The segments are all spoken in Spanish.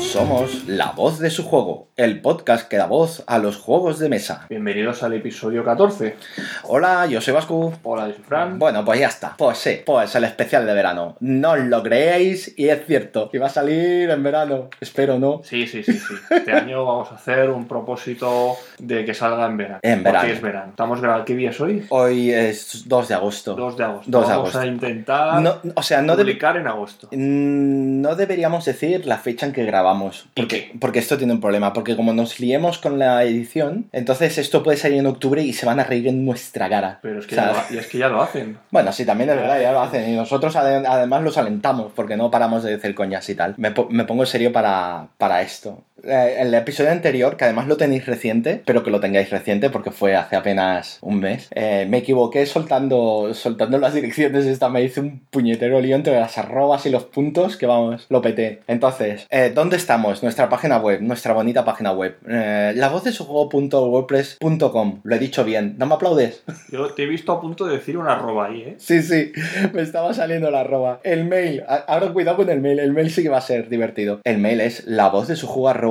Somos La Voz de su Juego, podcast que da voz a los juegos de mesa. Bienvenidos al episodio 14. Hola, yo soy Vasco. Hola, yo soy Fran. Bueno, pues ya está. Pues sí, pues el especial de verano. No os lo creéis y es cierto. que va a salir en verano. Espero, ¿no? Sí, sí, sí, sí. Este año vamos a hacer un propósito de que salga en verano. En Porque verano. es verano. Estamos grabando. ¿Qué día es hoy? Hoy es 2 de agosto. 2 de agosto. 2 de vamos agosto. a intentar No, o sea, no, publicar en agosto. Mm, no deberíamos decir la fecha en que grabamos. ¿Y Porque, qué? porque esto tiene un problema. Porque como nos liemos con la edición, entonces esto puede salir en octubre y se van a reír en nuestra cara. Pero es que, ya lo, y es que ya lo hacen. Bueno, sí, también es verdad, ya lo hacen. Y nosotros ade- además los alentamos porque no paramos de decir coñas y tal. Me, me pongo serio para, para esto. Eh, el episodio anterior, que además lo tenéis reciente, pero que lo tengáis reciente porque fue hace apenas un mes, eh, me equivoqué soltando, soltando las direcciones. Esta me hice un puñetero lío entre las arrobas y los puntos que vamos, lo peté. Entonces, eh, ¿dónde estamos? Nuestra página web, nuestra bonita página web. Eh, la voz de su juego.wordpress.com. Lo he dicho bien. ¿No me aplaudes? Yo te he visto a punto de decir una arroba ahí, ¿eh? Sí, sí, me estaba saliendo la arroba. El mail, ahora cuidado con el mail, el mail sí que va a ser divertido. El mail es la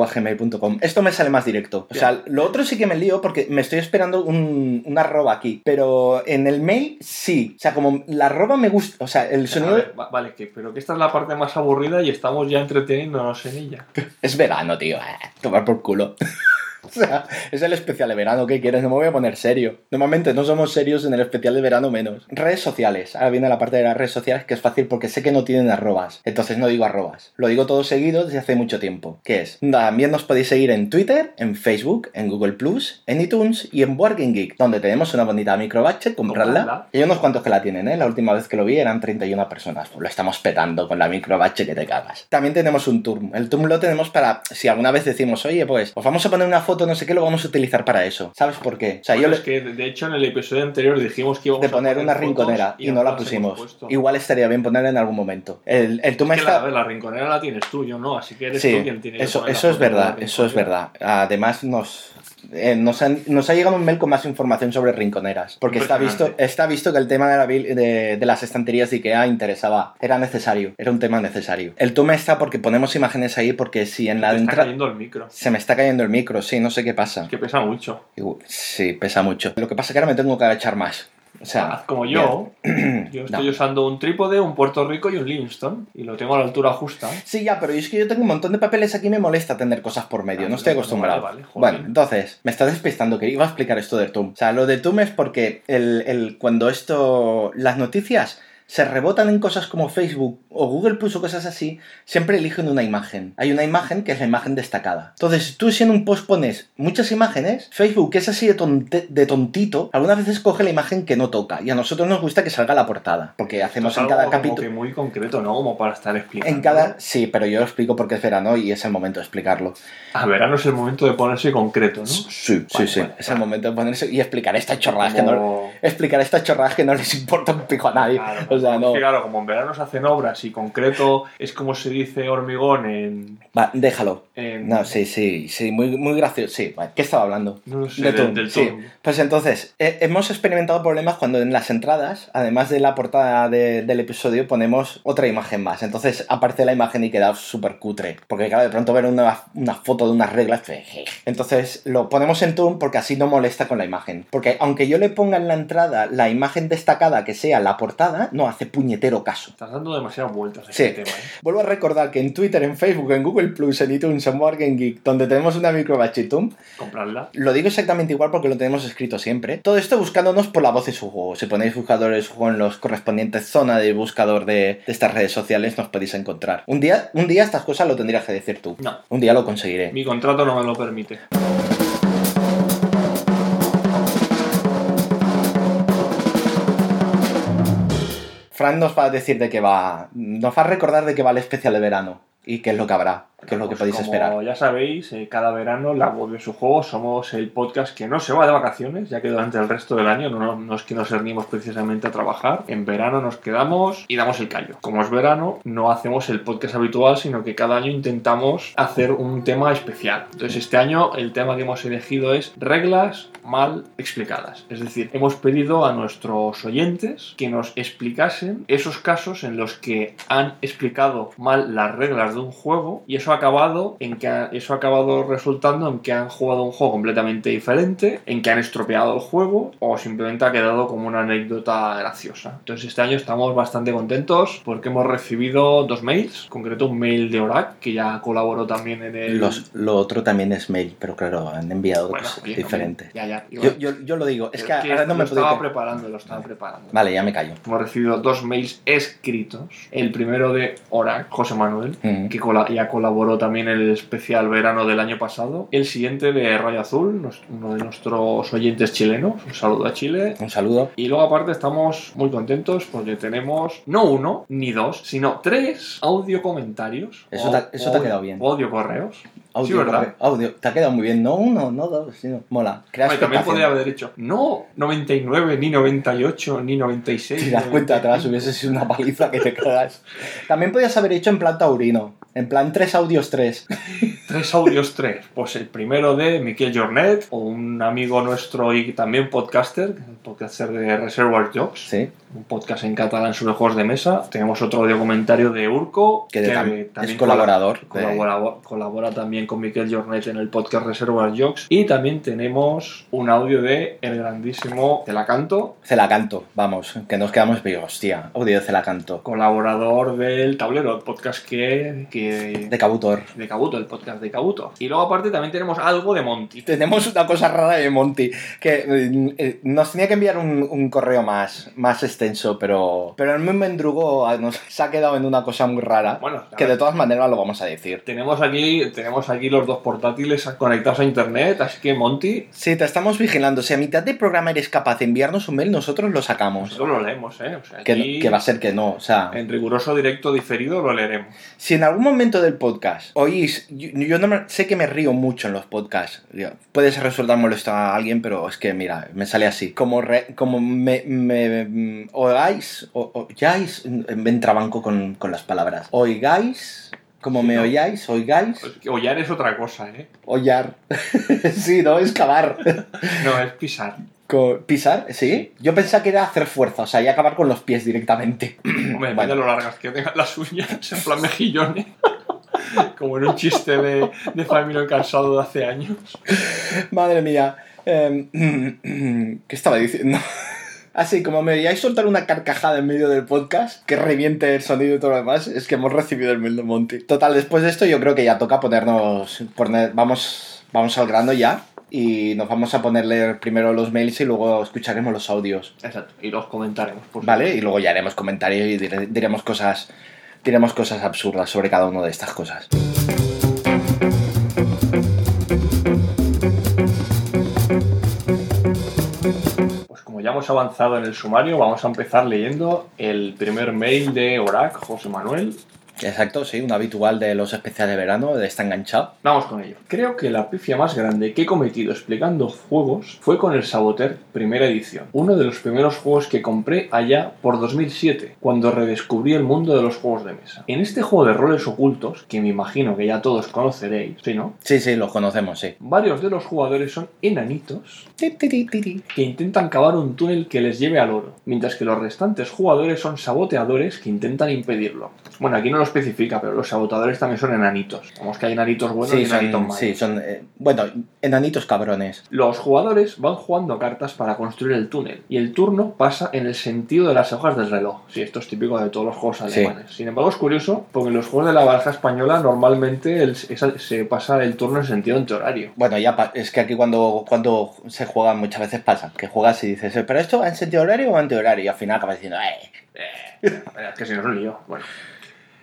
gmail.com. Esto me sale más directo. O sea, lo otro sí que me lío porque me estoy esperando un, un arroba aquí. Pero en el mail sí. O sea, como la arroba me gusta. O sea, el sonido ver, va- vale, que, pero que esta es la parte más aburrida y estamos ya entreteniéndonos en ella. es verano, tío. Eh, tomar por culo. O sea, es el especial de verano, ¿qué quieres? No me voy a poner serio. Normalmente no somos serios en el especial de verano menos. Redes sociales. Ahora viene la parte de las redes sociales que es fácil porque sé que no tienen arrobas. Entonces no digo arrobas. Lo digo todo seguido desde hace mucho tiempo. ¿Qué es? También nos podéis seguir en Twitter, en Facebook, en Google Plus, en iTunes y en Working Geek, donde tenemos una bonita microbatch, comprarla. Y hay unos cuantos que la tienen, ¿eh? La última vez que lo vi eran 31 personas. Pues lo estamos petando con la microbatch que te cagas. También tenemos un Turm. El Turm lo tenemos para, si alguna vez decimos, oye, pues, os vamos a poner una foto, no sé qué, lo vamos a utilizar para eso. ¿Sabes por qué? O sea, Bueno, yo es le- que de hecho en el episodio anterior dijimos que íbamos de a poner una rinconera y, no la pusimos. Igual estaría bien ponerla en algún momento. El, el Es que la, está... la rinconera la tienes tú, yo no, así que eres Sí, tú quien tiene que eso, poner la eso es verdad, eso es verdad. Además nos, eh, nos, han- nos ha llegado un mail con más información sobre rinconeras. Porque está visto, está visto que el tema de, la de, de las estanterías de Ikea interesaba. Era necesario, era un tema necesario. El tome está porque ponemos imágenes ahí porque si en la Te está entrada... cayendo el micro. Se me está cayendo el micro, sí, no sé qué pasa. Es que pesa mucho. Sí, pesa mucho. Lo que pasa es que ahora me tengo que agachar más. O sea, como yo. Yo estoy No. usando un trípode, un Puerto Rico y un Livingston. Y lo tengo a la altura justa. Sí, ya, pero es que yo tengo un montón de papeles aquí y me molesta tener cosas por medio. Ah, no estoy vale, acostumbrado. vale, joder. bueno, entonces, me está despistando que iba a explicar esto del TUM. O sea, lo del TUM es porque el, el- cuando esto. Las noticias se rebotan en cosas como Facebook o Google Plus o cosas así, siempre eligen una imagen. Hay una imagen que es la imagen destacada. Entonces, tú si en un post pones muchas imágenes, Facebook, que es así de, tonte- de tontito, algunas veces coge la imagen que no toca. Y a nosotros nos gusta que salga la portada. Porque hacemos Es en cada capítulo. muy concreto, ¿no? Como para estar explicando. En cada. Sí, pero yo lo explico porque es verano y es el momento de explicarlo. A verano es el momento de ponerse concreto, ¿no? Sí, sí, Vale, sí. vale, es el momento de ponerse y explicar estas chorradas que no. Como- Explicar estas chorradas que no les importa un pico a nadie. Claro, sea, no. claro, como en verano se hacen obras y concreto es como se dice hormigón en... Va, déjalo. en- No, sí, sí, sí, muy, muy gracioso. Sí. ¿qué estaba hablando? No lo sé, De del, Toon, del sí. Pues entonces, eh, hemos experimentado problemas cuando en las entradas, además de la portada de- del episodio, ponemos otra imagen más. Entonces aparece la imagen y queda súper cutre. Porque claro, de pronto ver una, una foto de unas reglas... jeje. Entonces lo ponemos en Toon porque así no molesta con la imagen. Porque aunque yo le ponga en la entrada la imagen destacada que sea la portada, no hace puñetero caso. Estás dando demasiadas vueltas a Sí. este tema, ¿eh? Vuelvo a recordar que en Twitter, en Facebook, en Google Plus, en iTunes, en Morgan Geek, donde tenemos una microbachitum, Comprarla. lo digo exactamente igual porque lo tenemos escrito siempre. Todo esto buscándonos por la voz de su juego. Si ponéis buscador de su juego en los correspondientes zona de buscador de, de estas redes sociales, nos podéis encontrar. Un día, un día estas cosas lo tendrías que decir tú. No, Un día lo conseguiré. mi contrato no me lo permite. Fran nos va a decir de qué va. Nos va a recordar de qué va el especial de verano y qué es lo que habrá. ¿Qué es lo que Pues podéis como esperar? ya sabéis, eh, cada verano la web de su juego somos el podcast que no se va de vacaciones, ya que durante el resto del año no, no- no es que nos venimos precisamente a trabajar. En verano nos quedamos y damos el callo. Como es verano, no hacemos el podcast habitual, sino que cada año intentamos hacer un tema especial. Entonces este año el tema que hemos elegido es reglas mal explicadas. Es decir, hemos pedido a nuestros oyentes que nos explicasen esos casos en los que han explicado mal las reglas de un juego y eso ha acabado en que ha- eso ha acabado resultando en que han jugado un juego completamente diferente, en que han estropeado el juego o simplemente ha quedado como una anécdota graciosa. Entonces este año estamos bastante contentos porque hemos recibido dos mails, en concreto un mail de Orac que ya colaboró también en el Los- lo otro también es mail, pero claro, han enviado Bueno, cosas bien, diferentes. Ya, ya. Yo, yo, yo lo digo, es que, ahora no me lo estaba preparando, lo estaba preparando. Vale, ya me callo. Hemos recibido dos mails escritos. El primero de Orac, José Manuel, Que ya colaboró también el especial verano del año pasado. El siguiente de Rayo Azul, uno de nuestros oyentes chilenos. Un saludo a Chile. Un saludo. Y luego aparte estamos muy contentos porque tenemos no uno ni dos, sino tres audio comentarios. Eso o- te- eso te ha quedado bien. audio correos. Audio, Sí, audio. Te ha quedado muy bien. No uno, no dos, sino... Mola. Hombre, también podría haber dicho no 99, ni 98, ni 96. Te das cuenta atrás, 95. hubiese sido una paliza que te cagas. También podías haber hecho en plan taurino. En plan tres audios tres. Tres audios, tres. Pues el primero de Miquel Jornet, o un amigo nuestro y también podcaster, podcaster de Reservoir Jobs, Sí. Un podcast en catalán sobre juegos de mesa. Tenemos otro audio comentario de Urco, Que tam- también es colaborador de- Colabora, también con Miquel Jornet en el podcast Reservoir Jobs. Y también tenemos un audio de el grandísimo Celacanto, Celacanto, vamos, que nos quedamos pero hostia, audio de Celacanto. colaborador del Tablero, el podcast que... que De Cabutor. de Kabuto, el podcast de Kabuto. Y luego aparte también tenemos algo de Monty. Tenemos una cosa rara de Monty, que eh, nos tenía que enviar un, un correo más, más extenso, pero, pero el mendrugo ah, nos se ha quedado en una cosa muy rara, Bueno, que de todas maneras lo vamos a decir. Tenemos aquí, tenemos aquí los dos portátiles conectados a internet, así que Monty, Sí, te estamos vigilando. Si a mitad del programa eres capaz de enviarnos un mail, nosotros lo sacamos. nosotros lo leemos, ¿eh? O sea, Que, aquí, que va a ser que no. O sea, en riguroso directo diferido lo leeremos. si en algún momento del podcast oís, yo, yo no me- sé que me río mucho en los podcasts. Puede ser resultar molesto a alguien, pero es que mira, me sale así. Como, re- como me, me oigáis, o, oigáis, me entrabanco con, con las palabras. Oigáis, como Sí, me ¿no? oigáis, oigáis, Hollar es otra cosa, ¿eh? hollar. sí, no, es cavar. No, es pisar. Co- ¿Pisar? ¿Sí? Sí. Yo pensaba que era hacer fuerza, o sea, y acabar con los pies directamente. Hombre, depende de lo largas que tengan las uñas, en plan mejillones. Como en un chiste de, de Family cansado de hace años. Madre mía. Em, ¿Qué estaba diciendo? Así, como me veíais soltar una carcajada en medio del podcast, que reviente el sonido y todo lo demás, es que hemos recibido el mail de Monty. Total, después de esto yo creo que ya toca ponernos... poner- vamos, vamos al grano ya y nos vamos a ponerle primero los mails y luego escucharemos los audios. Exacto, y los comentaremos. por ¿Vale? Y luego ya haremos comentarios y dire- diremos cosas, diremos cosas absurdas sobre cada una de estas cosas. Ya hemos avanzado en el sumario, vamos a empezar leyendo el primer mail de Orac, José Manuel. Exacto, sí, un habitual de los especiales de verano, de Está Enganchado. Vamos con ello. Creo que la pifia más grande que he cometido explicando juegos fue con el Saboteur primera edición, uno de los primeros juegos que compré allá por 2007, cuando redescubrí el mundo de los juegos de mesa. En este juego de roles ocultos, que me imagino que ya todos conoceréis, ¿sí no? Sí, sí, los conocemos, sí. Varios de los jugadores son enanitos que intentan cavar un túnel que les lleve al oro, mientras que los restantes jugadores son saboteadores que intentan impedirlo. Bueno, aquí no lo especifica, pero los saboteadores también son enanitos. Vamos que hay enanitos buenos Sí, y enanitos son, malos. sí, son eh, bueno, enanitos cabrones. Los jugadores van jugando cartas para construir el túnel y el turno pasa en el sentido de las hojas del reloj. Sí, esto es típico de todos los juegos Sí. alemanes. Sin embargo, es curioso porque en los juegos de la baraja española normalmente el- esa- se pasa el turno en sentido antihorario. Bueno, ya es que aquí cuando, cuando se juega muchas veces pasa, que juegas y dices, "Eh, ¿pero esto va en sentido horario o antihorario? Y al final acabas diciendo, ¡eh! Eh, es que si no es un lío. Bueno.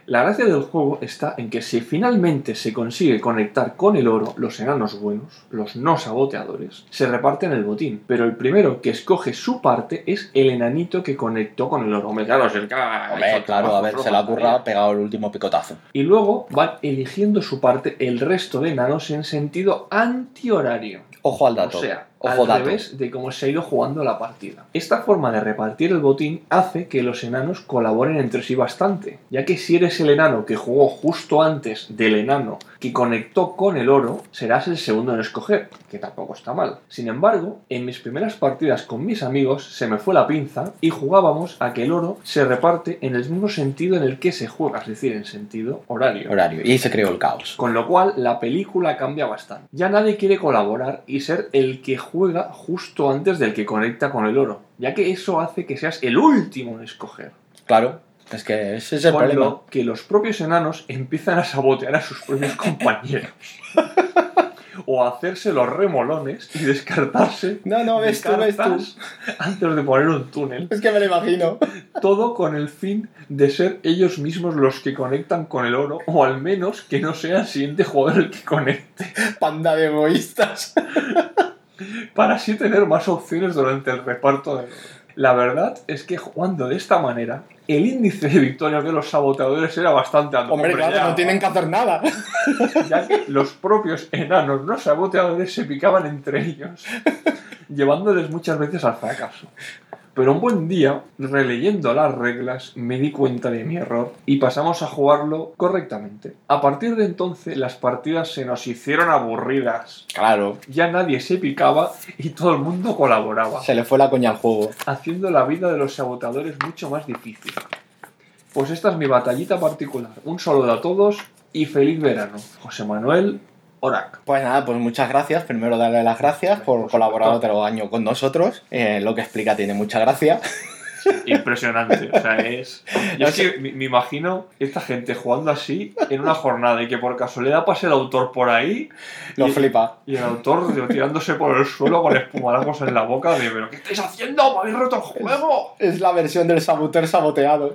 La gracia del juego está en que si finalmente se consigue conectar con el oro, los enanos buenos, los no saboteadores, se reparten el botín. Pero el primero que escoge su parte es el enanito que conectó con el oro. Hombre, claro, es el que ha Hombre, claro, a ver, se le ha currado, pegado el último picotazo. Y luego van eligiendo su parte el resto de enanos en sentido antihorario. Ojo al dato. O sea, Ojo al dato. revés de cómo se ha ido jugando la partida. Esta forma de repartir el botín hace que los enanos colaboren entre sí bastante, ya que si eres el enano que jugó justo antes del enano que conectó con el oro, serás el segundo en escoger, que tampoco está mal. Sin embargo, en mis primeras partidas con mis amigos se me fue la pinza y jugábamos a que el oro se reparte en el mismo sentido en el que se juega, es decir, en sentido horario. Horario. Y ahí se creó el caos. Con lo cual, la película cambia bastante. Ya nadie quiere colaborar y ser el que juega justo antes del que conecta con el oro, ya que eso hace que seas el último en escoger. Claro. Es que ese es el Con problema. lo que los propios enanos empiezan a sabotear a sus propios compañeros. o a hacerse los remolones y descartarse No, no, de ves tú, ves tú. cartas antes de poner un túnel. Es que me lo imagino. Todo con el fin de ser ellos mismos los que conectan con el oro, o al menos que no sea el siguiente jugador el que conecte. Panda de egoístas. para así tener más opciones durante el reparto de La verdad es que jugando de esta manera, el índice de victorias de los saboteadores era bastante alto. Hombre, claro, ya, no tienen que hacer nada. Ya que los propios enanos no saboteadores se picaban entre ellos, llevándoles muchas veces al fracaso. Pero un buen día, releyendo las reglas, me di cuenta de mi error y pasamos a jugarlo correctamente. A partir de entonces, las partidas se nos hicieron aburridas. Claro. Ya nadie se picaba y todo el mundo colaboraba, Se le fue la coña al juego. haciendo la vida de los saboteadores mucho más difícil. Pues esta es mi batallita particular. Un saludo a todos y feliz verano. José Manuel Orac. Pues nada, pues muchas gracias. Primero darle las gracias por Por colaborar otro año con nosotros. Eh, lo que explica tiene mucha gracia. Impresionante. O sea, es. Yo No es que me, me imagino esta gente jugando así en una jornada y que por casualidad pase el autor por ahí Lo Y- flipa. y el autor tío, tirándose por el suelo con espumarajos en la boca de ¿Pero qué estáis haciendo? ¡Me habéis roto el juego! Es la versión del saboteur saboteado.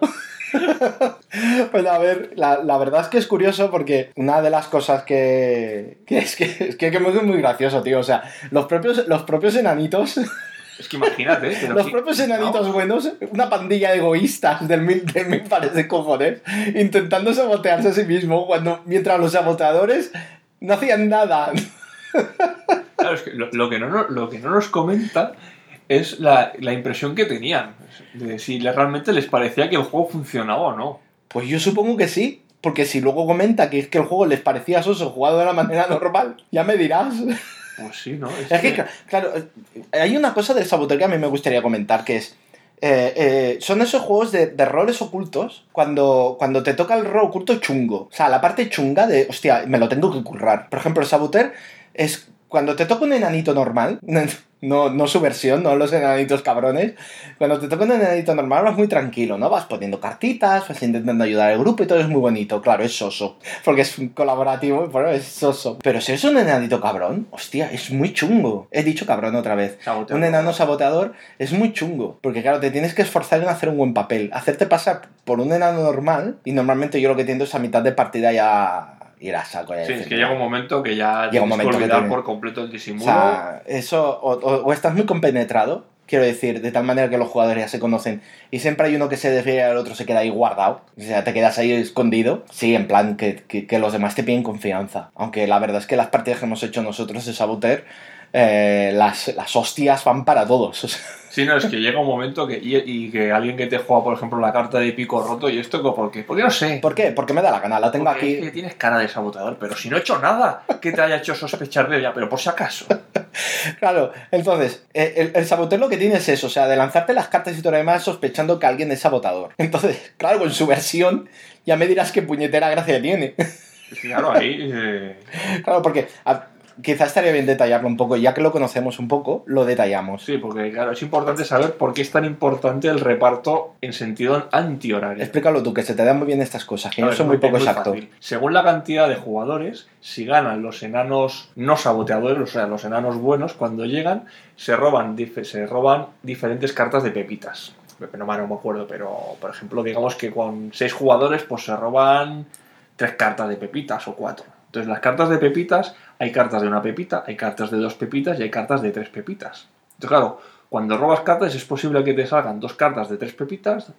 pues a ver, la, la verdad es que es curioso porque una de las cosas que, que es que es que, que es muy, gracioso, tío. O sea, los propios, los propios enanitos, Es que imagínate, ¿eh? pero los propios enanitos buenos, una pandilla de egoístas del mil, de mil pares de cojones, intentando sabotearse a sí mismo cuando mientras los saboteadores no hacían nada. Claro, es que lo, lo que no, nos- lo que no nos comenta es la, la impresión que tenían. De si realmente les parecía que el juego funcionaba o no. Pues yo supongo que sí. Porque si luego comenta que es que el juego les parecía soso jugado de la manera normal, ya me dirás. Pues sí, ¿no? Es que, cla- claro, eh, hay una cosa del saboteur que a mí me gustaría comentar, que es... eh, eh, son esos juegos de, de roles ocultos cuando, cuando te toca el rol oculto chungo. O sea, la parte chunga de, hostia, me lo tengo que currar. Por ejemplo, el saboteur es cuando te toca un enanito normal, no, no su versión, no los enanitos cabrones, cuando te toca un enanito normal vas muy tranquilo, ¿no? Vas poniendo cartitas, vas intentando ayudar al grupo y todo es muy bonito. Claro, es soso, porque es colaborativo, pero es soso. Pero si es un enanito cabrón, hostia, es muy chungo. He dicho cabrón otra vez. Saboteador. Un enano saboteador es muy chungo, porque claro, te tienes que esforzar en hacer un buen papel, hacerte pasar por un enano normal, y normalmente yo lo que tiendo es a mitad de partida ya ir a saco. ya Sí, es que llega un momento que ya Llega un momento que olvidar tiene- por completo el O disimulo. sea, eso, o, o- o estás muy compenetrado, quiero decir, de tal manera que los jugadores ya se conocen y siempre hay uno que se desvía y el otro se queda ahí guardado, o sea, te quedas ahí escondido, sí, en plan que, que- que los demás te piden confianza. Aunque la verdad es que las partidas que hemos hecho nosotros de Saboteur, eh, las, las hostias van para todos. o sea, Sí, no, es que llega un momento que, y, y que alguien que te juega, por ejemplo, la carta de pico roto y esto, ¿por qué? Porque no sé. ¿Por qué? Porque me da la gana, la tengo Porque es aquí. que tienes cara de saboteador, pero si no he hecho nada que te haya hecho sospechar de ella, pero por si acaso. Claro, entonces, eh, el, el lo que tiene es eso, o sea, de lanzarte las cartas y todo lo demás sospechando que alguien es sabotador. Entonces, claro, con su versión, ya me dirás qué puñetera gracia tiene. Claro, ahí. eh, Claro, porque a- quizás estaría bien detallarlo un poco, ya que lo conocemos un poco, lo detallamos. sí, porque, claro, es importante saber por qué es tan importante el reparto en sentido antihorario. Explícalo tú, que se te dan muy bien estas cosas, que A yo soy muy poco exacto. Según la cantidad de jugadores, si ganan los enanos no saboteadores, o sea, los enanos buenos, cuando llegan, se roban, se roban diferentes cartas de pepitas. no, no me acuerdo, pero por ejemplo, digamos que con seis jugadores pues se roban tres cartas de pepitas o cuatro. Entonces las cartas de pepitas, hay cartas de una pepita, hay cartas de dos pepitas y hay cartas de tres pepitas. Entonces claro, cuando robas cartas es posible que te salgan dos cartas de tres pepitas,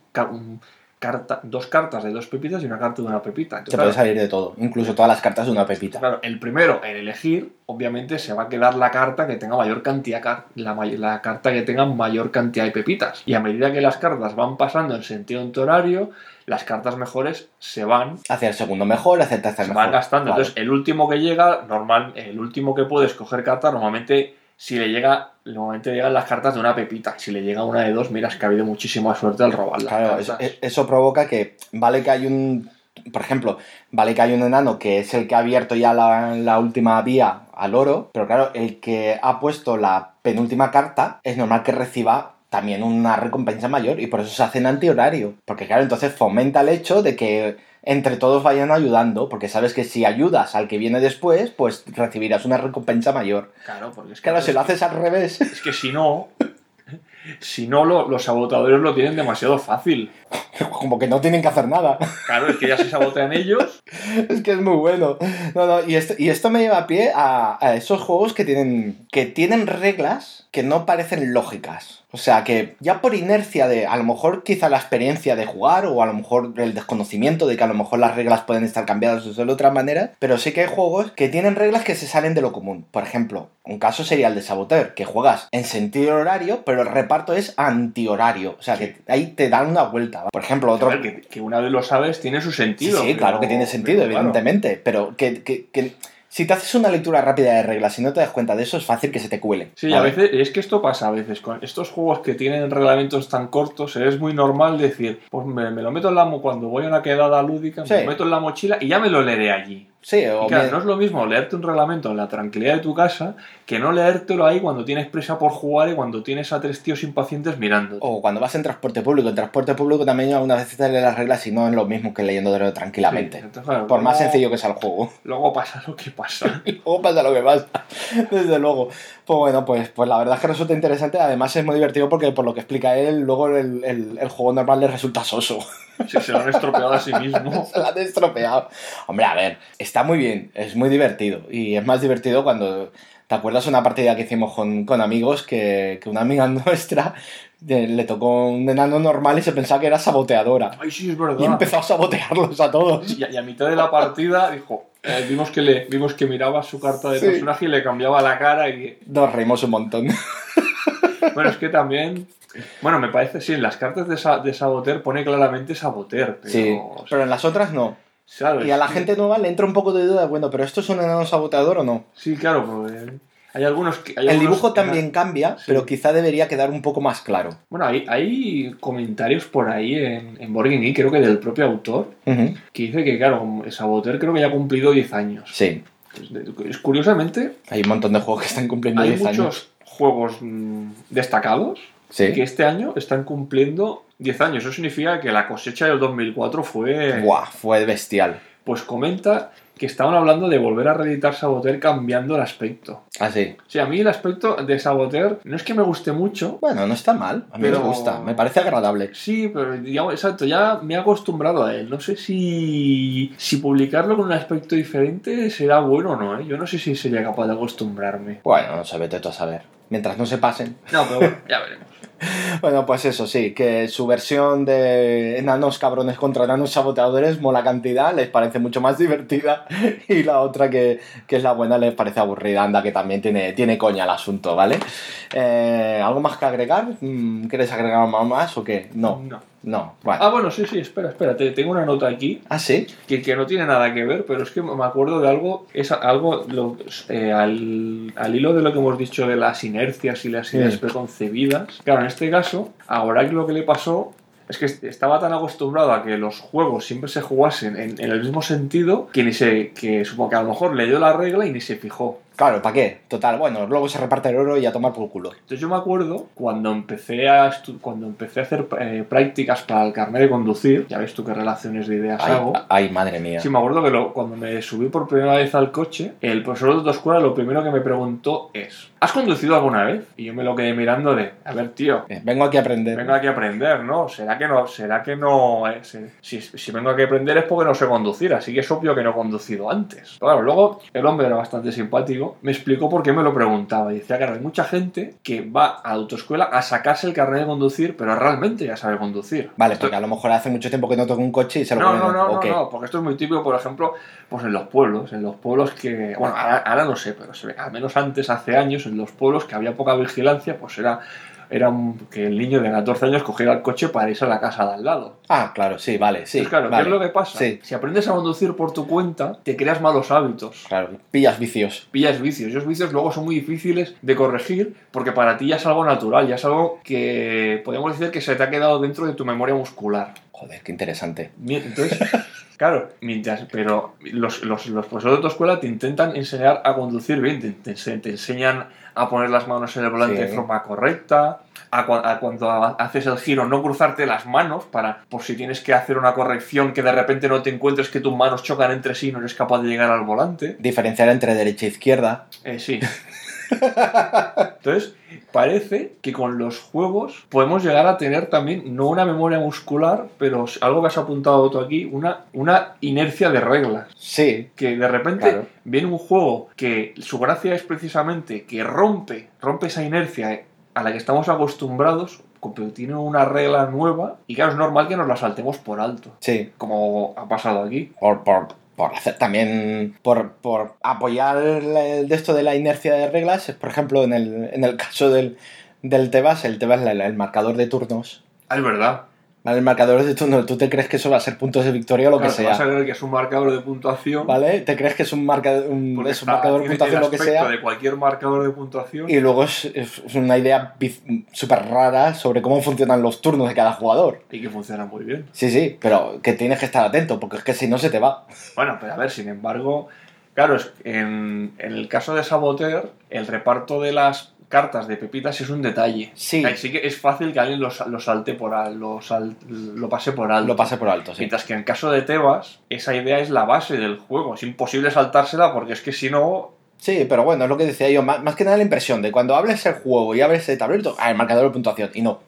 carta, dos cartas de dos pepitas y una carta de una pepita. Entonces, puede salir de todo, incluso todas las cartas de una pepita. Claro, el primero en elegir, obviamente se va a quedar la carta que tenga mayor cantidad, la, la carta que tenga mayor cantidad de pepitas. Y a medida que las cartas van pasando en sentido horario, las cartas mejores se van hacia el segundo mejor, hacia el tercer mejor. Se van gastando. Entonces, el último que llega, normal, el último que puede escoger carta, normalmente si le llega, normalmente llegan las cartas de una pepita. Si le llega una de dos, miras que ha habido muchísima suerte al robarla. Claro, eso, provoca que, vale que hay un, por ejemplo, vale que hay un enano que es el que ha abierto ya la, última vía al oro, pero claro, el que ha puesto la penúltima carta es normal que reciba también una recompensa mayor y por eso se hace en antihorario. Porque claro, entonces fomenta el hecho de que entre todos vayan ayudando, porque sabes que si ayudas al que viene después, pues recibirás una recompensa mayor. Claro, porque es que... Claro, si lo haces al revés... Es que si no... Si no, los sabotadores lo tienen demasiado fácil. Como que no tienen que hacer nada. Claro, es que ya se sabotean ellos. Es que es muy bueno. No, no, y esto, y esto me lleva a pie a, a esos juegos que tienen, que tienen reglas que no parecen lógicas. O sea que ya por inercia de, a lo mejor quizá la experiencia de jugar o a lo mejor el desconocimiento de que a lo mejor las reglas pueden estar cambiadas de otra manera, pero sí que hay juegos que tienen reglas que se salen de lo común. Por ejemplo, un caso sería el de Saboteur, que juegas en sentido horario, pero el reparto es antihorario. O sea que ahí te dan una vuelta. Por ejemplo, otro... que, una vez lo sabes tiene su sentido. Sí, claro que tiene sentido, evidentemente, pero que, que si te haces una lectura rápida de reglas y no te das cuenta de eso, es fácil que se te cuele. Sí, a veces, es que esto pasa a veces. Con estos juegos que tienen reglamentos tan cortos, es muy normal decir, pues me, lo meto en la cuando voy a una quedada lúdica, me lo meto en la mochila y ya me lo leeré allí. Sí, o claro, no es lo mismo leerte un reglamento en la tranquilidad de tu casa que no leértelo ahí cuando tienes prisa por jugar y cuando tienes a tres tíos impacientes mirando. O cuando vas en transporte público. En transporte público también algunas veces te lees las reglas y no es lo mismo que leyéndolo tranquilamente. por más sencillo que sea el juego. Luego pasa lo que pasa. luego pasa lo que pasa. Desde luego. Pues bueno, pues, pues la verdad es que resulta interesante. Además es muy divertido porque por lo que explica él, luego el, el juego normal le resulta soso. Sí, se lo han estropeado a sí mismo. se lo han estropeado. Hombre, a ver, está muy bien, es muy divertido. Y es más divertido cuando. ¿Te acuerdas una partida que hicimos con, con amigos que, que, una amiga nuestra le tocó un enano normal y se pensaba que era saboteadora? Ay, sí, es verdad. Y empezó a sabotearlos a todos. Y a, mitad de la partida dijo. Eh, vimos, que le, vimos que miraba su carta de personaje y le cambiaba la cara y. Nos reímos un montón. bueno, es que también bueno, me parece, sí, en las cartas de, de Saboter pone claramente Saboter. Pero, sí, pero en las otras no. Y a la gente nueva le entra un poco de duda, bueno, pero ¿esto es un enano saboteador o no? Sí, claro, pues, hay algunos que... el dibujo también cambia, pero quizá debería quedar un poco más claro. Bueno, hay, hay comentarios por ahí en, en Borgini, creo que del propio autor, que dice que, claro, Saboter creo que ya ha cumplido 10 años. Sí. Es, curiosamente... Hay un montón de juegos que están cumpliendo 10 años. Hay muchos juegos mm, destacados que este año están cumpliendo 10 años. Eso significa que la cosecha del 2004 fue... Buah, fue bestial. Pues comenta que estaban hablando de volver a reeditar Saboteur cambiando el aspecto. Ah, sí. Sí, a mí el aspecto de Saboteur no es que me guste mucho. Bueno, no está mal. A mí me gusta. Me parece agradable. Sí, pero digamos, exacto, ya me he acostumbrado a él. No sé si, si publicarlo con un aspecto diferente será bueno o no. ¿eh? Yo no sé si sería capaz de acostumbrarme. Bueno, no sé, vete tú a saber. Mientras no se pasen. No, pero bueno, ya veremos. Bueno, pues eso sí, que su versión de enanos cabrones contra enanos saboteadores mola cantidad, les parece mucho más divertida y la otra que, es la buena les parece aburrida, anda que también tiene, tiene coña el asunto, ¿vale? Eh, ¿Algo más que agregar? Mm, ¿Quieres agregar más o qué? No. No, Ah, bueno, sí, sí, espera, espera, tengo una nota aquí. Ah, sí. Que, que no tiene nada que ver, pero es que me acuerdo de algo, es algo eh, al, al, hilo de lo que hemos dicho de las inercias y las ideas preconcebidas. Claro, en este caso, ahora lo que le pasó es que estaba tan acostumbrado a que los juegos siempre se jugasen en, el mismo sentido que ni se que supongo que a lo mejor leyó la regla y ni se fijó. Claro, ¿para qué? Total, bueno, luego se reparte el oro y a tomar por culo. Entonces yo me acuerdo cuando empecé a, cuando empecé a hacer eh, prácticas para el carnet de conducir, ya ves tú qué relaciones de ideas Ay, hago. ay, madre mía. Sí, me acuerdo que lo- cuando me subí por primera vez al coche, el profesor de autoescuela lo primero que me preguntó es, ¿has conducido alguna vez? Y yo me lo quedé mirando de, a ver, tío, Eh, Vengo aquí a aprender. vengo aquí a aprender, ¿no? ¿Será que no? ¿Será que no? eh? Si, si vengo aquí a aprender es porque no sé conducir, así que es obvio que no he conducido antes. Claro, luego el hombre era bastante simpático, me explicó por qué me lo preguntaba. Y decía, claro, hay mucha gente que va a la autoescuela a sacarse el carnet de conducir, pero realmente ya sabe conducir. Vale, Esto- porque a lo mejor hace mucho tiempo que no toco un coche y se lo no, no, no, ¿o no, no, porque esto es muy típico, por ejemplo, pues en los pueblos, en los pueblos que, bueno, ahora, ahora no sé, pero se ve, al menos antes, hace años, en los pueblos que había poca vigilancia, pues era, era que el niño de 14 años cogiera el coche para irse a la casa de al lado. Ah, claro, sí, vale, sí. Entonces, claro, vale. ¿qué es lo que pasa? Sí. Si aprendes a conducir por tu cuenta, te creas malos hábitos. Claro, pillas vicios. Pillas vicios. Esos vicios luego son muy difíciles de corregir porque para ti ya es algo natural, ya es algo que podemos decir que se te ha quedado dentro de tu memoria muscular. Joder, qué interesante. Entonces, claro, mientras, pero los, los, los profesores de tu escuela te intentan enseñar a conducir bien, te, te ense- te enseñan a poner las manos en el volante Sí. de forma correcta, a, cua- a cuando ha- haces el giro no cruzarte las manos para, por si tienes que hacer una corrección que de repente no te encuentres que tus manos chocan entre sí y no eres capaz de llegar al volante. Diferenciar entre derecha e izquierda. Eh, sí. Entonces, parece que con los juegos podemos llegar a tener también, no una memoria muscular, pero algo que has apuntado tú aquí, una, una inercia de reglas. Sí, Que de repente Claro. viene un juego que su gracia es precisamente que rompe, rompe esa inercia a la que estamos acostumbrados, pero tiene una regla nueva y claro, es normal que nos la saltemos por alto, sí. como ha pasado aquí. Por, por, por hacer también. Por, por apoyar el de esto de la inercia de reglas. Por ejemplo, en el, en el caso del, del Tebas, el Tebas, el, el marcador de turnos. Ah, es verdad. ¿Vale? El marcador de turnos, tú te crees que eso va a ser puntos de victoria o lo Claro, que te vas a sea. creer que es un marcador de puntuación. ¿Vale? Te crees que es un, marca, un, es marcador de puntuación lo que sea. de cualquier marcador de puntuación. Y luego es, es- una idea súper rara sobre cómo funcionan los turnos de cada jugador. Y que funciona muy bien. Sí, sí, pero que tienes que estar atento, porque es que si no se te va. Bueno, pero a ver, sin embargo, claro, es- en, en el caso de Saboteur, el reparto de las cartas de pepitas es un detalle. Sí. Ahí sí que es fácil que alguien lo, lo salte por al- lo, sal- lo pase por alto. Lo pase por alto, sí. Mientras que en caso de Tebas, esa idea es la base del juego. Es imposible saltársela porque es que si no. Sí, pero bueno, es lo que decía yo, más, más que nada la impresión de cuando hables el juego y abres el tablero, ah, el marcador de puntuación, y no.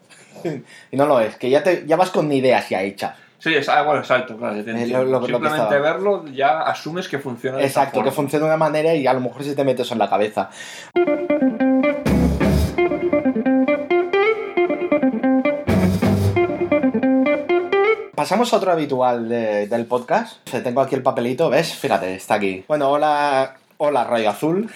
y no lo es, que ya, te, ya vas con ideas ya hechas. Sí, es, ah, bueno, exacto, claro. Es lo- Simplemente verlo ya asumes que funciona de Exacto, que forma. funciona de una manera y a lo mejor se te mete eso en la cabeza. Pasamos a otro habitual de- del podcast. Tengo aquí el papelito, ¿ves? Fíjate, está aquí. Bueno, hola, hola Rayo Azul.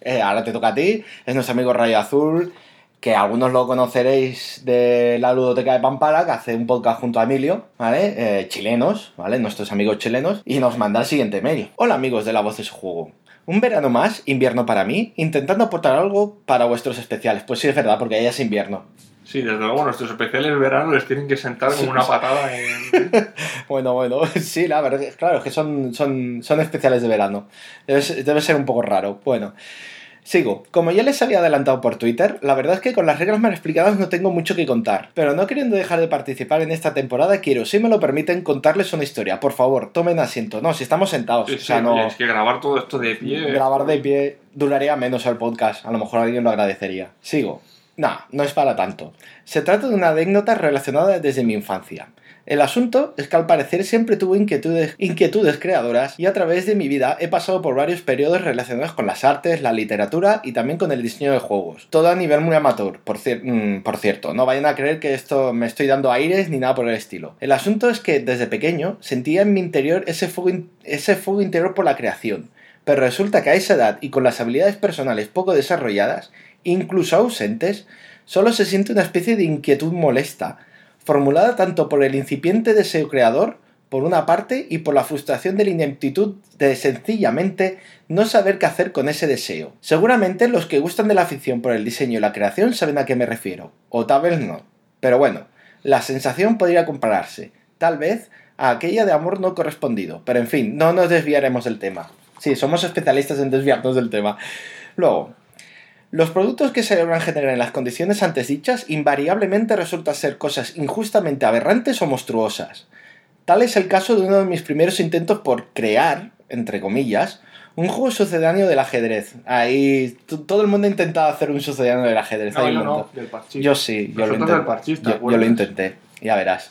Eh, ahora te toca a ti. Es nuestro amigo Rayo Azul, que algunos lo conoceréis de la Ludoteca de Pampala, que hace un podcast junto a Emilio, ¿vale? Eh, chilenos, ¿vale? Nuestros amigos chilenos. Y nos manda el siguiente mail. Hola amigos de La Voz de su Juego. Un verano más, invierno para mí, intentando aportar algo para vuestros especiales. Pues sí, es verdad, porque ya es invierno. Sí, desde luego nuestros especiales de verano les tienen que sentar como una patada en... Bueno, bueno, sí, la verdad, es- claro, es que son, son, son especiales de verano. Debe, ser- debe ser un poco raro. Bueno, sigo. Como ya les había adelantado por Twitter, la verdad es que con las reglas mal explicadas no tengo mucho que contar. Pero no queriendo dejar de participar en esta temporada, quiero, si me lo permiten, contarles una historia. Por favor, tomen asiento. No, si estamos sentados. Sí, o sea, sí, no... es que grabar todo esto de pie... Grabar de pie duraría menos el podcast. A lo mejor alguien lo agradecería. Sigo. No, no es para tanto. Se trata de una anécdota relacionada desde mi infancia. El asunto es que al parecer siempre tuve inquietudes, creadoras y a través de mi vida he pasado por varios periodos relacionados con las artes, la literatura y también con el diseño de juegos. Todo a nivel muy amateur, por, mm, cierto. No vayan a creer que esto me estoy dando aires ni nada por el estilo. El asunto es que desde pequeño sentía en mi interior ese fuego, ese fuego interior por la creación. Pero resulta que a esa edad y con las habilidades personales poco desarrolladas, incluso ausentes, solo se siente una especie de inquietud molesta, formulada tanto por el incipiente deseo creador, por una parte, y por la frustración de la ineptitud de sencillamente no saber qué hacer con ese deseo. Seguramente los que gustan de la ficción por el diseño y la creación saben a qué me refiero, o tal vez no. Pero bueno, la sensación podría compararse, tal vez, a aquella de amor no correspondido, pero en fin, no nos desviaremos del tema. Sí, somos especialistas en desviarnos del tema. Luego, los productos que se logran generar en las condiciones antes dichas invariablemente resultan ser cosas injustamente aberrantes o monstruosas. Tal es el caso de uno de mis primeros intentos por crear, entre comillas, un juego sucedáneo del ajedrez. Ahí todo el mundo ha intentado hacer un sucedáneo del ajedrez. No, yo no, del. Yo sí, yo lo, intenté. del parchís, ¿te yo, yo lo intenté, ya verás.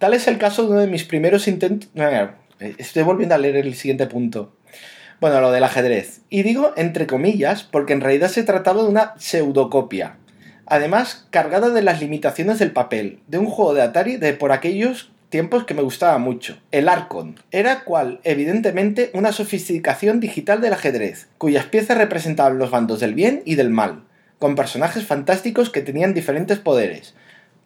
Tal es el caso de uno de mis primeros intentos... Estoy volviendo a leer el siguiente punto. Bueno, lo del ajedrez. Y digo entre comillas porque en realidad se trataba de una pseudocopia. Además, cargada de las limitaciones del papel, de un juego de Atari de por aquellos tiempos que me gustaba mucho. El Arcon. Era cual, evidentemente, una sofisticación digital del ajedrez, cuyas piezas representaban los bandos del bien y del mal, con personajes fantásticos que tenían diferentes poderes.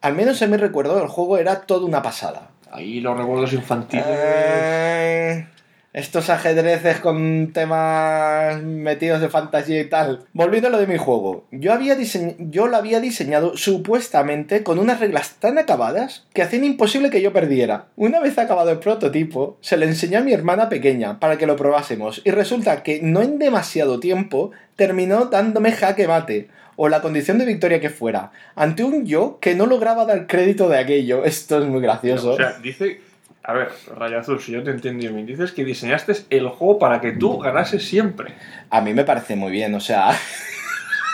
Al menos en mi recuerdo el juego era toda una pasada. Ahí los recuerdos infantiles. Eh, estos ajedrezes con temas metidos de fantasía y tal. Volviendo a lo de mi juego, yo, había yo lo había diseñado supuestamente con unas reglas tan acabadas que hacían imposible que yo perdiera. Una vez acabado el prototipo, se lo enseñé a mi hermana pequeña para que lo probásemos y resulta que no en demasiado tiempo terminó dándome jaque mate o la condición de victoria que fuera, ante un yo que no lograba dar crédito de aquello. Esto es muy gracioso. O sea, dice. A ver, Rayo Azul, si yo te entendí bien, dices que diseñaste el juego para que tú ganases siempre. A mí me parece muy bien, o sea.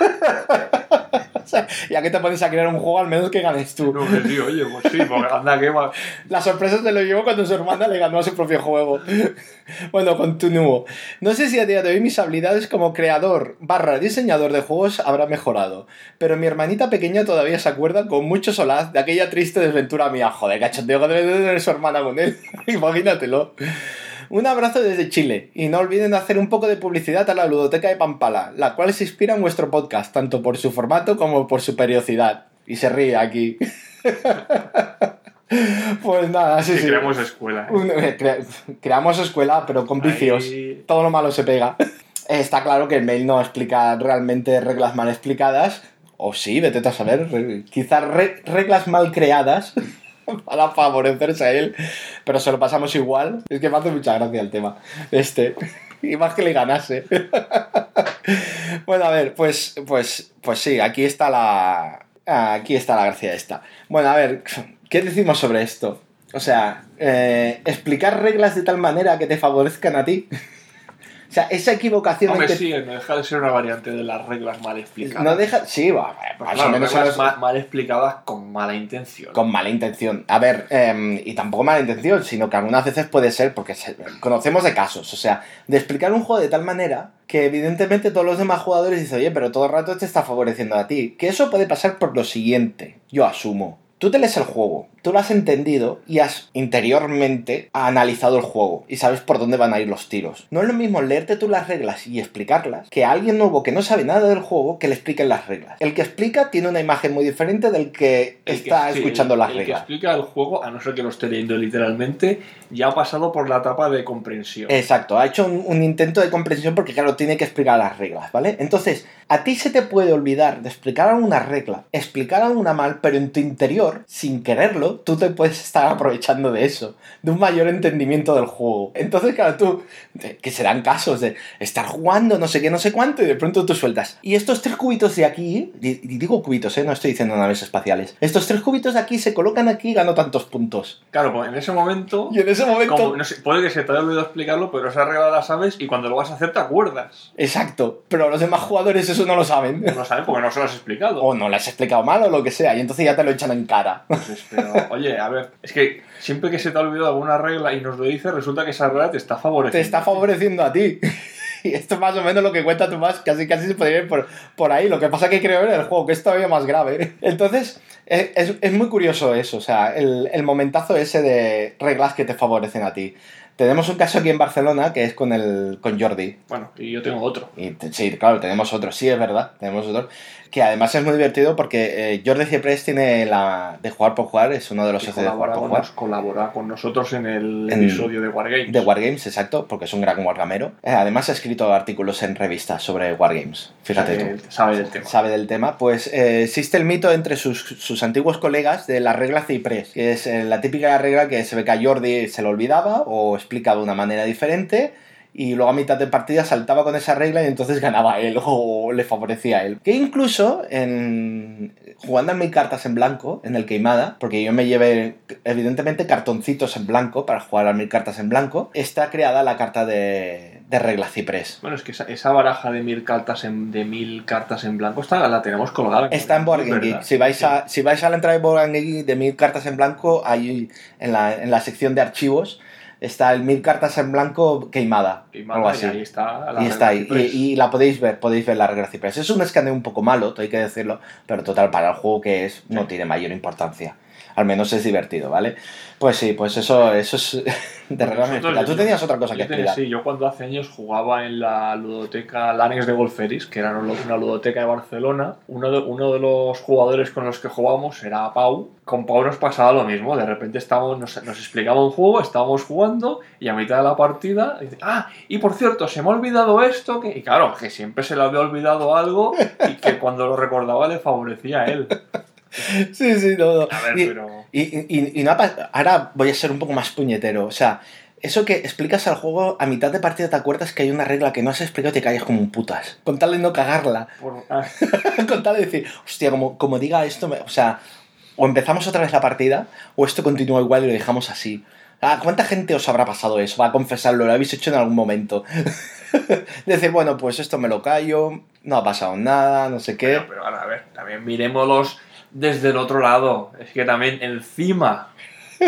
O sea, ya que te pones a crear un juego, al menos que ganes tú. No, que sí, oye, pues sí, porque anda, que va. La sorpresa se lo llevó cuando su hermana le ganó a su propio juego. Bueno, continúo. No sé si a día de hoy mis habilidades como creador barra diseñador de juegos habrán mejorado, pero mi hermanita pequeña todavía se acuerda con mucho solaz de aquella triste desventura mía. Joder, cachondeo que debe de tener su hermana con él. Imagínatelo. Un abrazo desde Chile y no olviden hacer un poco de publicidad a la ludoteca de Pampala, la cual se inspira en vuestro podcast, tanto por su formato como por su periodicidad. Y se ríe aquí. pues nada, sí, sí. creamos escuela. ¿eh? Eh, crea- creamos escuela, pero con vicios. Ahí. Todo lo malo se pega. Está claro que el mail no explica realmente reglas mal explicadas. O sí, vete a saber. Quizás re- reglas mal creadas para favorecerse a él. Pero se lo pasamos igual. Es que me hace mucha gracia el tema. Este. Y más que le ganase. bueno, a ver, pues, pues, pues sí, aquí está la. Aquí está la gracia esta. Bueno, a ver, ¿qué decimos sobre esto? O sea, eh, explicar reglas de tal manera que te favorezcan a ti. O sea, esa equivocación Hombre, en que sí, no deja de ser una variante de las reglas mal explicadas. no deja. Sí, va, Pues más claro, o menos reglas sabes- ma- mal explicadas con mala intención. con mala intención. A ver, eh, y tampoco mala intención, sino que algunas veces puede ser, porque conocemos de casos, o sea, de explicar un juego de tal manera que evidentemente todos los demás jugadores dicen, oye, pero todo el rato te está favoreciendo a ti. Que eso puede pasar por lo siguiente, yo asumo. Tú te lees el juego, tú lo has entendido y has interiormente analizado el juego y sabes por dónde van a ir los tiros. No es lo mismo leerte tú las reglas y explicarlas que a alguien nuevo que no sabe nada del juego que le expliquen las reglas. El que explica tiene una imagen muy diferente del que El está escuchando el- las el que reglas. explica el juego, a no ser que lo esté leyendo literalmente, ya ha pasado por la etapa de comprensión. Exacto, ha hecho un, un intento de comprensión porque, claro, tiene que explicar las reglas, ¿vale? Entonces, a ti se te puede olvidar de explicar alguna regla, explicar alguna mal, pero en tu interior, sin quererlo, tú te puedes estar aprovechando de eso, de un mayor entendimiento del juego. Entonces, claro, tú, que se dan casos de estar jugando no sé qué, no sé cuánto, y de pronto tú sueltas. Y estos tres cubitos de aquí, y digo cubitos, ¿eh? No estoy diciendo naves espaciales. Estos tres cubitos de aquí se colocan aquí y gano tantos puntos. Claro, pues en ese momento, Y en ese momento... como, no sé, puede que se te haya olvidado explicarlo, pero esa regla la sabes y cuando lo vas a hacer te acuerdas. Exacto, pero los demás jugadores eso no lo saben. No lo sabes porque no se lo has explicado. O no le has explicado mal o lo que sea, y entonces ya te lo echan en cara. Pero, oye, a ver, es que siempre que se te ha olvidado alguna regla y nos lo dice, resulta que esa regla te está favoreciendo. Te está favoreciendo a ti. Y esto es más o menos lo que cuenta Tomás, casi casi se podría ir por, por ahí. Lo que pasa que creo en el juego, que es todavía más grave. Entonces, es, es- es muy curioso eso, o sea, el, el momentazo ese de reglas que te favorecen a ti. Tenemos un caso aquí en Barcelona que es con, el, con Jordi. Bueno, y yo tengo otro. Y sí, claro, tenemos otro, sí, es verdad, tenemos otro. Que además es muy divertido porque eh, Jordi Ciprés tiene la de jugar por jugar, es uno de los socios de jugar por jugar. colabora con nosotros en el En- episodio de Wargames. De Wargames, exacto, porque es un gran wargamero. Eh, además ha escrito artículos en revistas sobre Wargames, fíjate sabe, tú. sabe del tema. Sabe del tema. Pues eh, existe el mito entre sus, sus antiguos colegas de la regla Ciprés, que es eh, la típica regla que se ve que a Jordi se le olvidaba o explica de una manera diferente y luego a mitad de partida saltaba con esa regla y entonces ganaba él o le favorecía a él. Que incluso en jugando en mil cartas en blanco, en el queimada, porque yo me llevé evidentemente cartoncitos en blanco para jugar a mil cartas en blanco, está creada la carta de, de regla ciprés. Bueno, es que esa, esa baraja de mil cartas en, de mil cartas en blanco está, la tenemos colgada. Está en Board Game ¿verdad? Geek. Si vais, a, si vais a la entrada de Board Game Geek de mil cartas en blanco, ahí en la, en la sección de archivos está el mil cartas en blanco queimada. Y, algo así. ahí está la Y está ahí. Y, y la podéis ver, podéis ver la regla ciprés. Es un escaneo un poco malo, hay que decirlo, pero total, para el juego que es, no Sí. tiene mayor importancia. Al menos es divertido, ¿vale? Pues sí, pues eso, eso es de regla Nosotros- explicar. Tú tenías otra cosa que explicar. Sí, yo cuando hace años jugaba en la ludoteca Lanex de Golferis, que era una ludoteca de Barcelona. Uno de, uno de los jugadores con los que jugábamos era Pau. Con Pau nos pasaba lo mismo. De repente estábamos, nos, nos explicaba un juego, estábamos jugando y a mitad de la partida dice, ah, y por cierto, se me ha olvidado esto. Que... Y claro, que siempre se le había olvidado algo y que cuando lo recordaba le favorecía a él. Sí, sí, no, no. A ver, Y- pero... Y, y- y no ha ahora voy a ser un poco más puñetero. O sea, eso que explicas al juego, a mitad de partida te acuerdas que hay una regla que no has explicado y te calles como un putas. Con tal de no cagarla. por- ah, Con tal de decir, hostia, como, como diga esto, me- o sea, o empezamos otra vez la partida, o esto continúa igual y lo dejamos así. Ah, ¿Cuánta gente os habrá pasado eso? Va a confesarlo, lo habéis hecho en algún momento. Decir, bueno, pues esto me lo callo, no ha pasado nada, no sé qué. Pero, pero ahora, a ver, también miremoslos desde el otro lado. Es que también encima.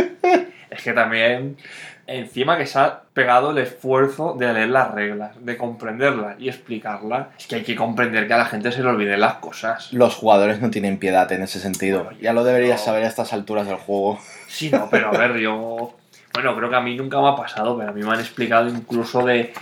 es que también. Encima que se ha pegado el esfuerzo de leer las reglas, de comprenderlas y explicarlas. Es que hay que comprender que a la gente se le olviden las cosas. Los jugadores no tienen piedad en ese sentido. Ya lo deberías No. saber a estas alturas del juego. Sí, no, pero a ver, yo. Bueno, creo que a mí nunca me ha pasado, pero a mí me han explicado incluso de.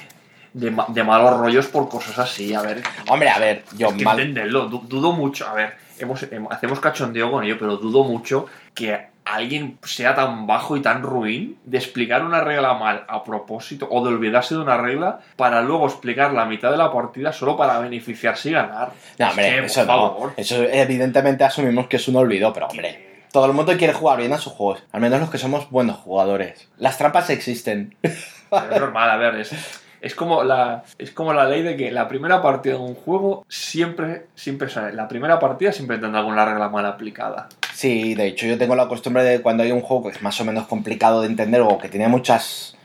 De, ma- de malos rollos por cosas así, a ver. Hombre, a ver, yo Es que mal. entenderlo, du- dudo mucho, a ver, hemos, hem- hacemos cachondeo con ello, pero dudo mucho que alguien sea tan bajo y tan ruin de explicar una regla mal a propósito o de olvidarse de una regla para luego explicar la mitad de la partida solo para beneficiarse y ganar. No, Es hombre, que, eso por no. favor. Eso evidentemente asumimos que es un olvido, pero hombre. Todo el mundo quiere jugar bien a sus juegos. Al menos los que somos buenos jugadores. Las trampas existen. Pero es normal, a ver, es, es, como la, es como la ley de que la primera partida de un juego siempre, siempre sale. La primera partida siempre tendrá alguna regla mal aplicada. Sí, de hecho yo tengo la costumbre de cuando hay un juego que es más o menos complicado de entender o que tiene muchas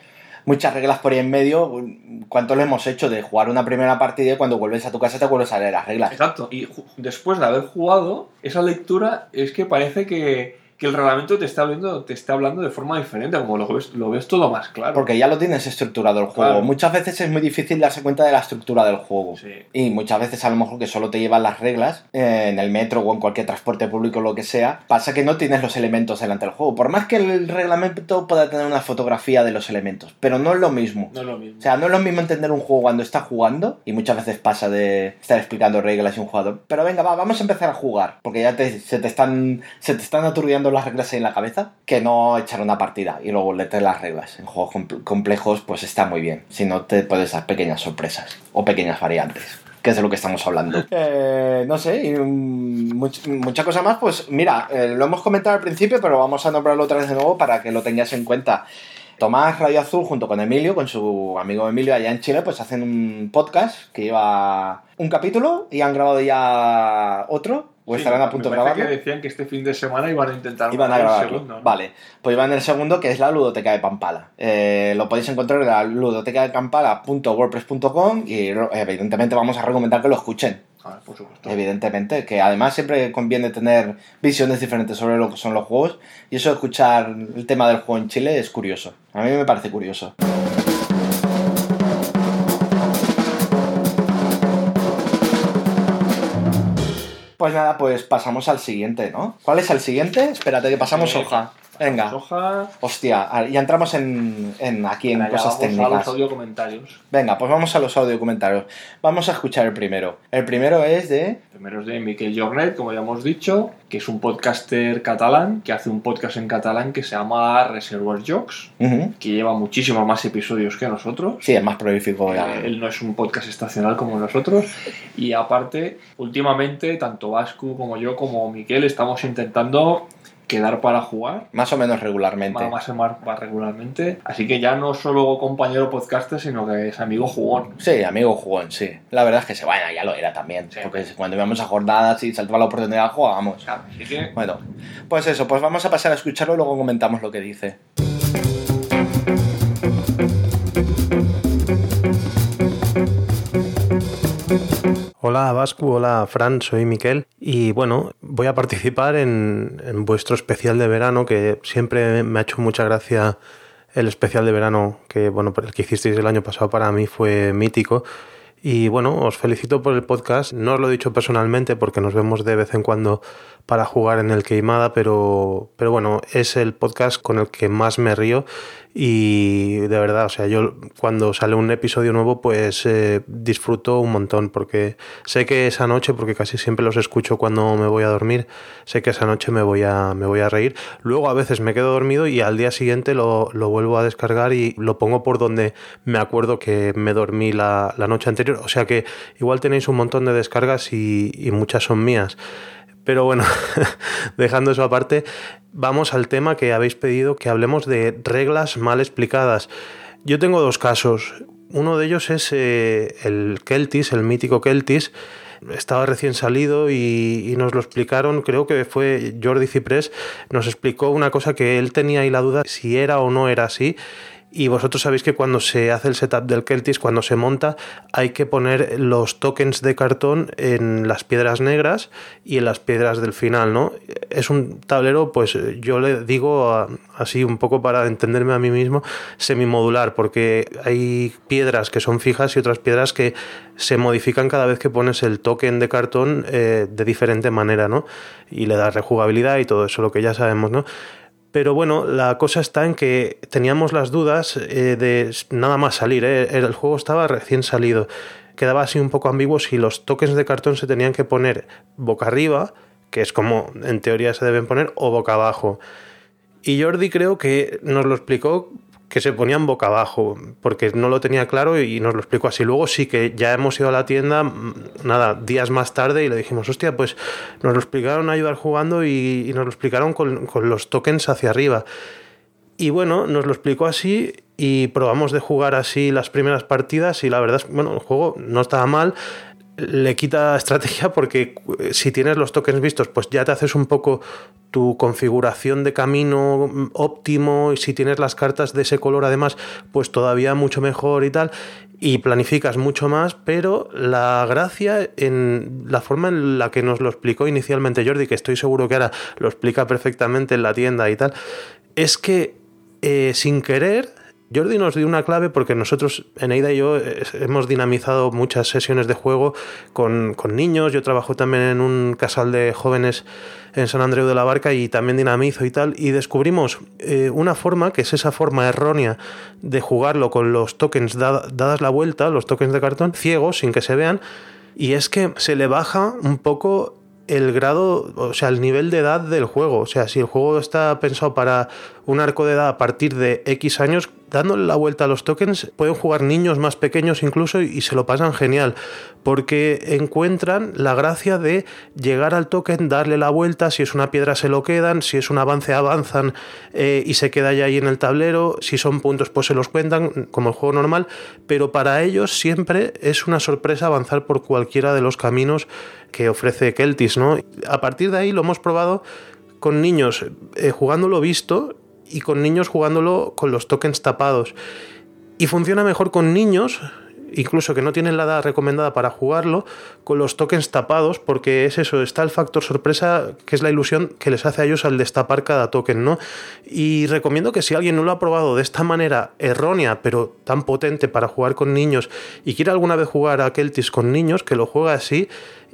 muchas reglas por ahí en medio, ¿cuánto lo hemos hecho de jugar una primera partida y cuando vuelves a tu casa te vuelves a leer las reglas? Exacto. Y después de haber jugado, esa lectura es que parece que, que el reglamento te está hablando, te está hablando de forma diferente, como lo ves, lo ves todo más claro. Porque ya lo tienes estructurado el juego. Claro. Muchas veces es muy difícil darse cuenta de la estructura del juego. Sí. Y muchas veces a lo mejor que solo te llevan las reglas eh, en el metro o en cualquier transporte público o lo que sea, pasa que no tienes los elementos delante del juego. Por más que el reglamento pueda tener una fotografía de los elementos, pero no es lo mismo. No es lo mismo. O sea, no es lo mismo entender un juego cuando está jugando, y muchas veces pasa de estar explicando reglas y un jugador, pero venga, va, vamos a empezar a jugar, porque ya te- se, te están, se te están aturdiendo las reglas en la cabeza, que no echar una partida y luego leerte las reglas. En juegos compl- complejos, pues está muy bien, si no te puedes dar pequeñas sorpresas o pequeñas variantes. Que es de lo que estamos hablando. Eh, no sé, y much- mucha cosa más. Pues mira, eh, lo hemos comentado al principio, pero vamos a nombrarlo otra vez de nuevo para que lo tengas en cuenta. Tomás Radio Azul junto con Emilio, con su amigo Emilio allá en Chile, pues hacen un podcast que lleva un capítulo y han grabado ya otro, o Sí, estarán a punto de grabarlo. que decían que este fin de semana iban a intentar Iban a grabar el grabarlo. segundo, ¿no? Vale, pues iban el segundo que es la ludoteca de Pampala. Eh, lo podéis encontrar en la ludoteca de Pampala.wordpress.com y evidentemente vamos a recomendar que lo escuchen. A ver, por supuesto. Evidentemente, que además siempre conviene tener visiones diferentes sobre lo que son los juegos y eso de escuchar el tema del juego en Chile es curioso. A mí me parece curioso. Pues nada, pues pasamos al siguiente, ¿no? ¿Cuál es el siguiente? Espérate que pasamos hoja. Venga. Hostia, a- ya entramos en, en aquí en Venga, cosas vamos a técnicas. los audio comentarios. Venga, pues vamos a los audio comentarios. Vamos a escuchar el primero. El primero es de... Primero es de Miquel Jornet, como ya hemos dicho, que es un podcaster catalán que hace un podcast en catalán que se llama Reservoir Jokes, que lleva muchísimos más episodios que nosotros. Sí, es más prolífico. ya. Eh, él no es un podcast estacional como nosotros. Y aparte, últimamente, tanto Vasco como yo, como Miquel, estamos intentando quedar para jugar. Más o menos regularmente. Más, más, más, más regularmente. Así que ya no solo compañero podcaster, sino que es amigo jugón. Sí, amigo jugón, sí. La verdad es que se bueno, ya lo era también. Sí. Porque cuando íbamos a jornadas y saltaba la oportunidad, jugábamos. Así que Bueno, pues eso, pues vamos a pasar a escucharlo y luego comentamos lo que dice. Hola Vascu, hola Fran, soy Miquel y bueno, voy a participar en, en vuestro especial de verano que siempre me ha hecho mucha gracia el especial de verano que bueno, el que hicisteis el año pasado para mí fue mítico y bueno, os felicito por el podcast. No os lo he dicho personalmente porque nos vemos de vez en cuando para jugar en el Queimada, pero, pero bueno, es el podcast con el que más me río y de verdad, o sea, yo cuando sale un episodio nuevo pues eh, disfruto un montón porque sé que esa noche, porque casi siempre los escucho cuando me voy a dormir, sé que esa noche me voy a, me voy a reír. Luego a veces me quedo dormido y al día siguiente lo, lo vuelvo a descargar y lo pongo por donde me acuerdo que me dormí la, la noche anterior. O sea que igual tenéis un montón de descargas y, y muchas son mías. Pero bueno, dejando eso aparte, vamos al tema que habéis pedido, que hablemos de reglas mal explicadas. Yo tengo dos casos. Uno de ellos es eh, el Keltis, el mítico Keltis. Estaba recién salido y, y, nos lo explicaron, creo que fue Jordi Ciprés, nos explicó una cosa que él tenía ahí la duda si era o no era así. Y vosotros sabéis que cuando se hace el setup del Keltis, cuando se monta, hay que poner los tokens de cartón en las piedras negras y en las piedras del final, ¿no? Es un tablero, pues yo le digo así un poco para entenderme a mí mismo, semimodular, porque hay piedras que son fijas y otras piedras que se modifican cada vez que pones el token de cartón eh, de diferente manera, ¿no? Y le das rejugabilidad y todo eso, lo que ya sabemos, ¿no? Pero bueno, la cosa está en que teníamos las dudas eh, de nada más salir. ¿eh? El juego estaba recién salido. Quedaba así un poco ambiguo si los tokens de cartón se tenían que poner boca arriba, que es como en teoría se deben poner, o boca abajo. Y Jordi creo que nos lo explicó que se ponían boca abajo, porque no lo tenía claro y nos lo explicó así. Luego sí que ya hemos ido a la tienda, nada, días más tarde y le dijimos, hostia, pues nos lo explicaron a ayudar jugando y, nos lo explicaron con, con, los tokens hacia arriba. Y bueno, nos lo explicó así y probamos de jugar así las primeras partidas y la verdad es, bueno, el juego no estaba mal. Le quita estrategia porque si tienes los tokens vistos, pues ya te haces un poco tu configuración de camino óptimo y si tienes las cartas de ese color además, pues todavía mucho mejor y tal y planificas mucho más, pero la gracia en la forma en la que nos lo explicó inicialmente Jordi, que estoy seguro que ahora lo explica perfectamente en la tienda y tal, es que eh, sin querer Jordi nos dio una clave porque nosotros, Eneida y yo, hemos dinamizado muchas sesiones de juego con, con, niños. Yo trabajo también en un casal de jóvenes en San Andreu de la Barca y también dinamizo y tal. Y descubrimos eh, una forma, que es esa forma errónea de jugarlo con los tokens da, dadas la vuelta, los tokens de cartón, ciegos, sin que se vean. Y es que se le baja un poco el grado, o sea, el nivel de edad del juego. O sea, si el juego está pensado para un arco de edad a partir de X años, dándole la vuelta a los tokens, pueden jugar niños más pequeños incluso y se lo pasan genial, porque encuentran la gracia de llegar al token, darle la vuelta, si es una piedra se lo quedan, si es un avance avanzan eh, y se queda ya ahí en el tablero, si son puntos pues se los cuentan, como el juego normal, pero para ellos siempre es una sorpresa avanzar por cualquiera de los caminos que ofrece Keltis, ¿no? A partir de ahí lo hemos probado con niños eh, jugándolo visto y con niños jugándolo con los tokens tapados. Y funciona mejor con niños, incluso que no tienen la edad recomendada para jugarlo, con los tokens tapados, porque es eso, está el factor sorpresa, que es la ilusión que les hace a ellos al destapar cada token, ¿no? Y recomiendo que si alguien no lo ha probado de esta manera errónea, pero tan potente para jugar con niños, y quiere alguna vez jugar a Keltis con niños, que lo juegue así,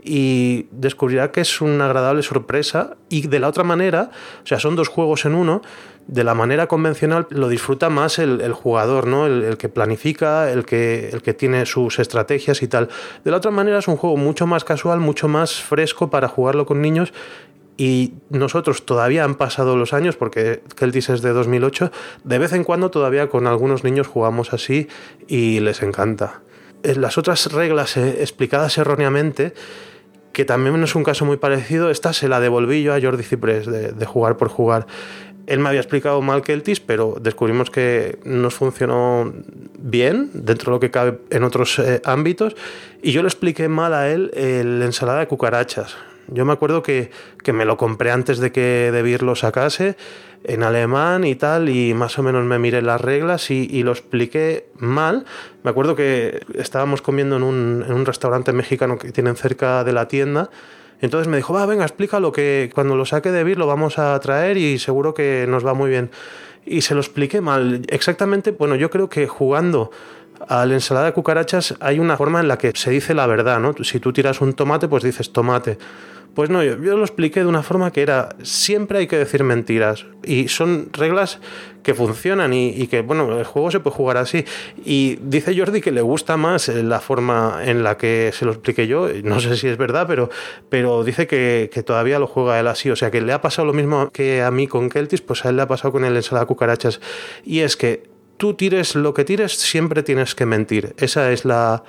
y descubrirá que es una agradable sorpresa y de la otra manera, o sea, son dos juegos en uno, de la manera convencional lo disfruta más el, jugador, ¿no? El, que planifica, el que, el que tiene sus estrategias y tal. De la otra manera es un juego mucho más casual, mucho más fresco para jugarlo con niños y nosotros todavía han pasado los años, porque Keltis es de 2008, de vez en cuando todavía con algunos niños jugamos así y les encanta. Las otras reglas eh, explicadas erróneamente, que también es un caso muy parecido. Esta se la devolví yo a Jordi Ciprés de, jugar por jugar. Él me había explicado mal Keltis, pero descubrimos que nos funcionó bien dentro de lo que cabe en otros eh, ámbitos. Y yo le expliqué mal a él la ensalada de cucarachas. Yo me acuerdo que, que me lo compré antes de que Debir lo sacase en alemán y tal, y más o menos me miré las reglas y, lo expliqué mal. Me acuerdo que estábamos comiendo en un, en un, restaurante mexicano que tienen cerca de la tienda. Entonces me dijo, va, venga, explícalo, que cuando lo saque de Vir lo vamos a traer y seguro que nos va muy bien. Y se lo expliqué mal. Exactamente, bueno, yo creo que jugando a la ensalada de cucarachas hay una forma en la que se dice la verdad, ¿no? Si tú tiras un tomate, pues dices tomate. Pues no, yo, lo expliqué de una forma que era, siempre hay que decir mentiras. Y son reglas que funcionan y, que, bueno, el juego se puede jugar así. Y dice Jordi que le gusta más eh, la forma en la que se lo expliqué yo. No sé si es verdad, pero, pero dice que, todavía lo juega él así. O sea, que le ha pasado lo mismo que a mí con Keltis, pues a él le ha pasado con el ensalada cucarachas. Y es que tú tires lo que tires, siempre tienes que mentir. Esa es la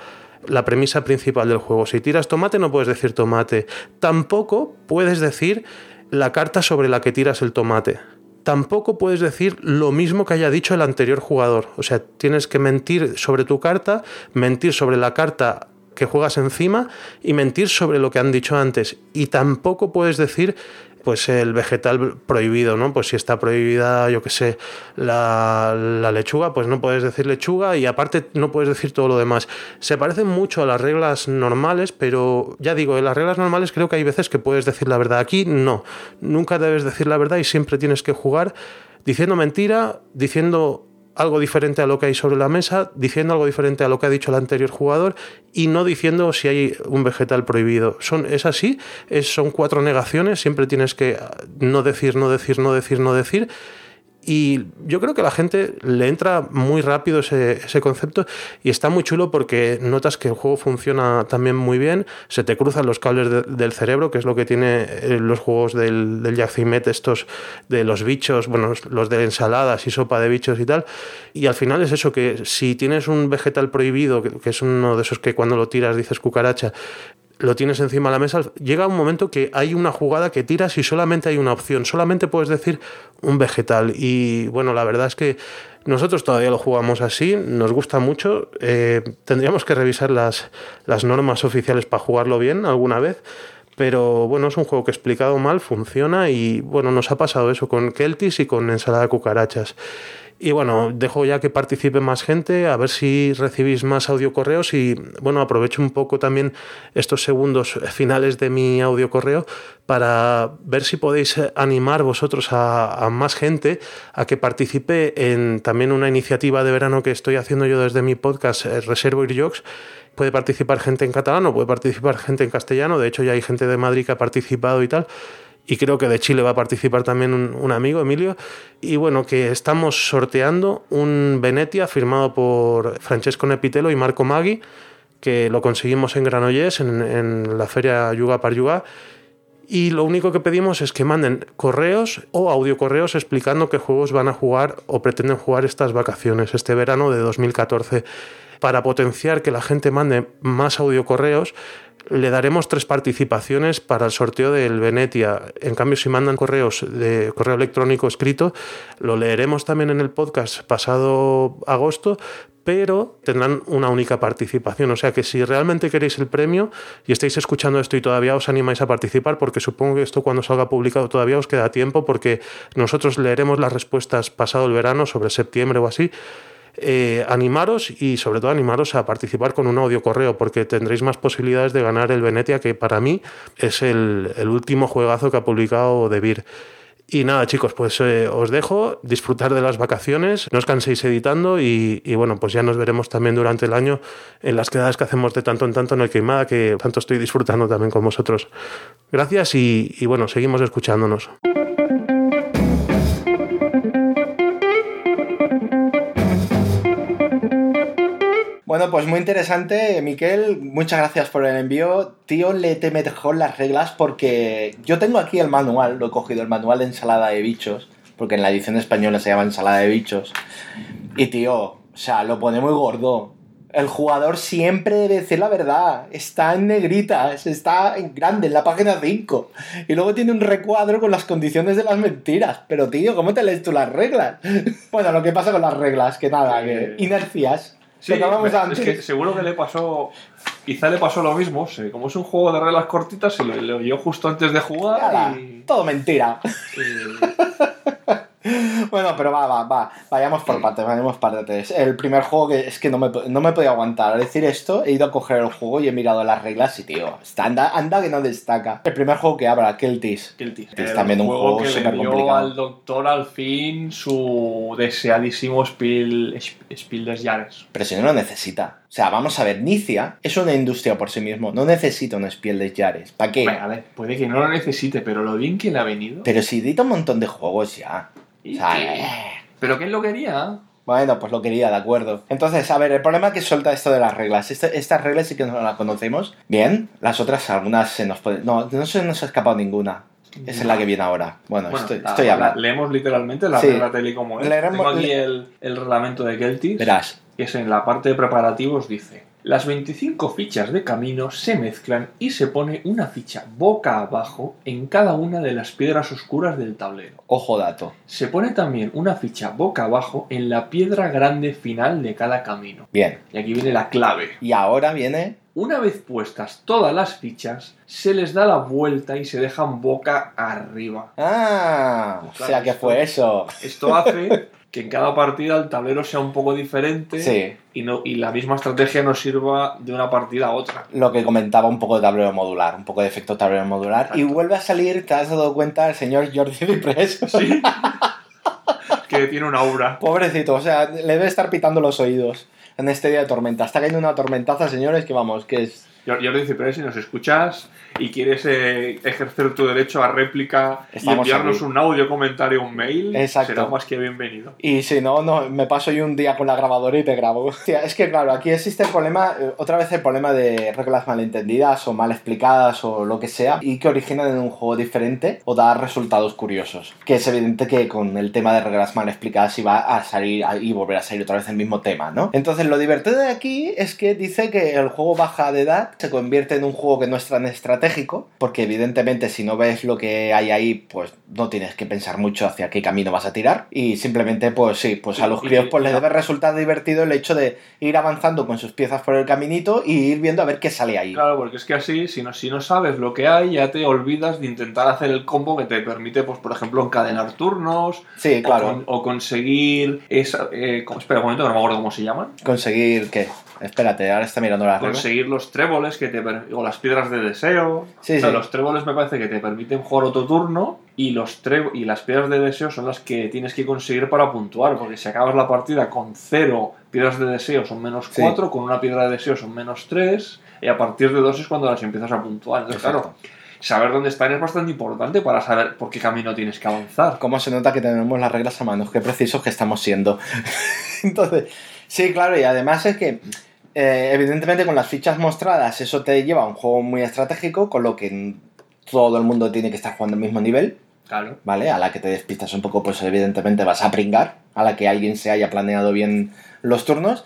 la premisa principal del juego. Si tiras tomate no puedes decir tomate. Tampoco puedes decir la carta sobre la que tiras el tomate. Tampoco puedes decir lo mismo que haya dicho el anterior jugador. O sea, tienes que mentir sobre tu carta, mentir sobre la carta que juegas encima y mentir sobre lo que han dicho antes. Y tampoco puedes decir pues el vegetal prohibido, ¿no? Pues si está prohibida, yo qué sé, la, lechuga, pues no puedes decir lechuga y aparte no puedes decir todo lo demás. Se parecen mucho a las reglas normales, pero ya digo, en las reglas normales creo que hay veces que puedes decir la verdad. Aquí no, nunca debes decir la verdad y siempre tienes que jugar diciendo mentira, diciendo algo diferente a lo que hay sobre la mesa, diciendo algo diferente a lo que ha dicho el anterior jugador y no diciendo si hay un vegetal prohibido. Son, es así, es, son cuatro negaciones, siempre tienes que no decir, no decir, no decir, no decir y yo creo que a la gente le entra muy rápido ese, concepto y está muy chulo porque notas que el juego funciona también muy bien, se te cruzan los cables del cerebro, que es lo que tiene eh, los juegos del, del estos de los bichos, bueno, los de ensaladas y sopa de bichos y tal. Y al final es eso, que si tienes un vegetal prohibido, que es uno de esos que cuando lo tiras dices cucaracha, lo tienes encima de la mesa, llega un momento que hay una jugada que tiras y solamente hay una opción, solamente puedes decir un vegetal. Y bueno, la verdad es que nosotros todavía lo jugamos así, nos gusta mucho, eh, tendríamos que revisar las, las normas oficiales para jugarlo bien alguna vez. Pero bueno, es un juego que explicado mal funciona y bueno, nos ha pasado eso con Keltis y con ensalada de cucarachas. Y bueno, dejo ya que participe más gente, a ver si recibís más audio correos y bueno, aprovecho un poco también estos segundos finales de mi audio correo para ver si podéis animar vosotros a, más gente a que participe en también una iniciativa de verano que estoy haciendo yo desde mi podcast eh, Reservo Irjocs puede participar gente en catalán o puede participar gente en castellano. De hecho, ya hay gente de Madrid que ha participado y tal y creo que de Chile va a participar también un, amigo, Emilio. Y bueno, que estamos sorteando un Venetia firmado por Francesco Nepitelo y Marco Maggi, que lo conseguimos en Granollers, en, la feria Yuga par Yuga. Y lo único que pedimos es que manden correos o audio correos explicando qué juegos van a jugar o pretenden jugar estas vacaciones, este verano de 2014. Para potenciar que la gente mande más audio correos, le daremos tres participaciones para el sorteo del Venetia. En cambio, si mandan correos de correo electrónico escrito, lo leeremos también en el podcast pasado agosto, pero tendrán una única participación. O sea que si realmente queréis el premio y estáis escuchando esto y todavía os animáis a participar, porque supongo que esto cuando salga publicado todavía os queda tiempo, porque nosotros leeremos las respuestas pasado el verano, sobre septiembre o así, eh, animaros y sobre todo animaros a participar con un audio correo porque tendréis más posibilidades de ganar el Venetia que para mí es el, último juegazo que ha publicado De Y nada, chicos, pues eh, os dejo disfrutar de las vacaciones, no os canséis editando y, bueno, pues ya nos veremos también durante el año en las quedadas que hacemos de tanto en tanto en el Queimada, que tanto estoy disfrutando también con vosotros. Gracias y bueno, seguimos escuchándonos. Bueno, pues muy interesante, Miquel. Muchas gracias por el envío. Tío, le te mejor las reglas porque yo tengo aquí el manual, lo he cogido, el manual de ensalada de bichos, porque en la edición española se llama ensalada de bichos. Y tío, o sea, lo pone muy gordo. El jugador siempre debe decir la verdad. Está en negritas, está en grande, en la página 5. Y luego tiene un recuadro con las condiciones de las mentiras. Pero tío, ¿cómo te lees tú las reglas? bueno, lo que pasa con las reglas, que nada, que inercias. Sí, es que seguro que le pasó. Quizá le pasó lo mismo. sí, Como es un juego de reglas cortitas, se lo, oyó justo antes de jugar y. Todo mentira. Bueno, pero va, va, va. Vayamos por partes, vayamos por partes. El primer juego que es que no me, no me podía aguantar. Al decir esto, he ido a coger el juego y he mirado las reglas y, tío, está, anda, anda que no destaca. El primer juego que abra, Keltis. Guilty. Es también un juego que le súper dio complicado. al doctor al fin su deseadísimo Spiel, Spiel des Jahres. Pero si no lo necesita. O sea, vamos a ver, Nicia es una industria por sí mismo. No necesita un Spiel de Yares. ¿Para qué? A ver, puede que no lo necesite, pero lo bien que le ha venido. Pero si edita un montón de juegos ya. Y O sea, que- eh. ¿Pero quién lo quería? Bueno, pues lo quería, de acuerdo. Entonces, a ver, el problema es que suelta esto de las reglas. Este- estas reglas sí que no las conocemos. Bien, las otras, algunas se nos pueden... No, no se nos ha escapado ninguna. Esa es la que viene ahora. Bueno, Bueno, estoy, la- estoy la- hablando. leemos literalmente la Sí. regla tal y como es. Leeremos- Tengo aquí le- el, el reglamento de Keltis, Verás, es en la parte de preparativos, dice... Las 25 fichas de camino se mezclan y se pone una ficha boca abajo en cada una de las piedras oscuras del tablero. ojo dato. Se pone también una ficha boca abajo en la piedra grande final de cada camino. Bien. Y aquí viene la clave. Y ahora viene... Una vez puestas todas las fichas, se les da la vuelta y se dejan boca arriba. Ah, o Claro, sea que esto- fue eso. Esto hace que en cada partida el tablero sea un poco diferente Sí, y, no, y la misma estrategia no sirva de una partida a otra. lo que comentaba un poco de tablero modular, un poco de efecto tablero modular. Y vuelve a salir, te has dado cuenta, el señor Jordi Ciprés. Sí. que tiene una obra. Pobrecito, o sea, le debe estar pitando los oídos en este día de tormenta. Está cayendo una tormentaza, señores, que vamos, que es... Jordi pero si nos escuchas y quieres eh, ejercer tu derecho a réplica Estamos y enviarnos aquí. un audio, comentario, un mail, Exacto. será más que bienvenido. Y si no, no, me paso yo un día con la grabadora y te grabo. Hostia, es que claro, aquí existe el problema, eh, otra vez el problema de reglas malentendidas o mal explicadas o lo que sea, y que originan en un juego diferente o dar resultados curiosos. Que es evidente que con el tema de reglas mal explicadas iba a salir y volver a salir otra vez el mismo tema, ¿no? Entonces lo divertido de aquí es que dice que el juego baja de edad, se convierte en un juego que no es tan estratégico, porque evidentemente si no ves lo que hay ahí, pues no tienes que pensar mucho hacia qué camino vas a tirar, y simplemente pues sí, pues a los críos pues les debe resultar divertido el hecho de ir avanzando con sus piezas por el caminito y ir viendo a ver qué sale ahí. Claro, porque es que así, si no, si no sabes lo que hay, ya te olvidas de intentar hacer el combo que te permite, pues, por ejemplo, encadenar turnos Sí, claro. o, con- o conseguir esa... eh, espera un momento, no me acuerdo cómo se llaman. Conseguir qué. Espérate, ahora está mirando las reglas. Conseguir los tréboles que te o las piedras de deseo. Sí, O sea, sí. Los tréboles me parece que te permiten jugar otro turno y los tre- y las piedras de deseo son las que tienes que conseguir para puntuar, porque si acabas la partida con cero piedras de deseo son menos Sí. 4, con una piedra de deseo son menos 3, y a partir de 2 es cuando las empiezas a puntuar. Entonces, Exacto. claro, saber dónde están es bastante importante para saber por qué camino tienes que avanzar. ¿Cómo se nota que tenemos las reglas a mano? Qué precisos que estamos siendo. Entonces, sí, claro, y además es que, eh, evidentemente, con las fichas mostradas, eso te lleva a un juego muy estratégico, con lo que todo el mundo tiene que estar jugando al mismo nivel, Claro. ¿vale? A la que te despistas un poco, pues evidentemente vas a pringar, a la que alguien se haya planeado bien los turnos.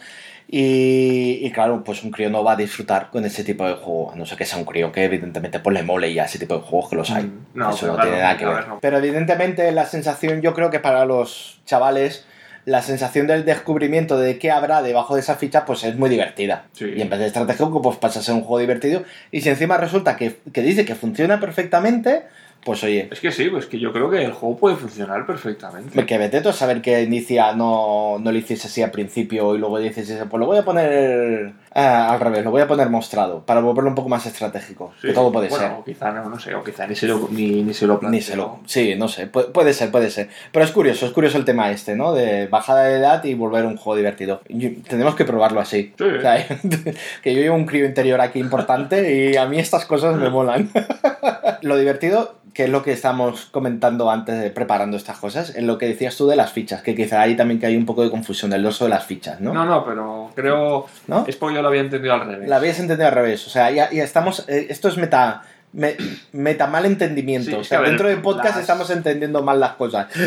Y, y claro, pues un crío no va a disfrutar con ese tipo de juego, a no ser que sea un crío que evidentemente pues le mole ya ese tipo de juegos que los hay. Mm, no, Eso no claro, tiene nada que a ver. ver, no. Pero evidentemente la sensación, yo creo que para los chavales, la sensación del descubrimiento de qué habrá debajo de esa ficha, pues es muy divertida. Sí. Y en vez de estratégico, pues pasa a ser un juego divertido. Y si encima resulta que, que dice que funciona perfectamente, pues oye, Es que sí, pues que yo creo que el juego puede funcionar perfectamente. que vete a saber que inicia no, no lo hiciese así al principio y luego dices, pues lo voy a poner ah, al revés, lo voy a poner mostrado, para volverlo un poco más estratégico. Sí. Que todo puede bueno, ser. o quizá no, no sé, o quizá ni se lo, ni, ni se lo. Ni se lo. Sí, no sé. Puede, puede ser, puede ser. Pero es curioso, es curioso el tema este, ¿no? De bajada de edad y volver un juego divertido. Tenemos que probarlo así. Sí. O sea, que yo llevo un crío interior aquí importante y a mí estas cosas me molan. lo divertido, que es lo que estamos comentando antes de preparando estas cosas, es lo que decías tú de las fichas, que quizá ahí también que hay un poco de confusión del dorso de las fichas, ¿no? No, no, pero creo. ¿No? Es porque yo lo había entendido al revés. La habías entendido al revés. O sea, ya, ya estamos. eh, esto es meta. me- meta mal entendimiento. Sí, o sea, ver, dentro del podcast las- estamos entendiendo mal las cosas.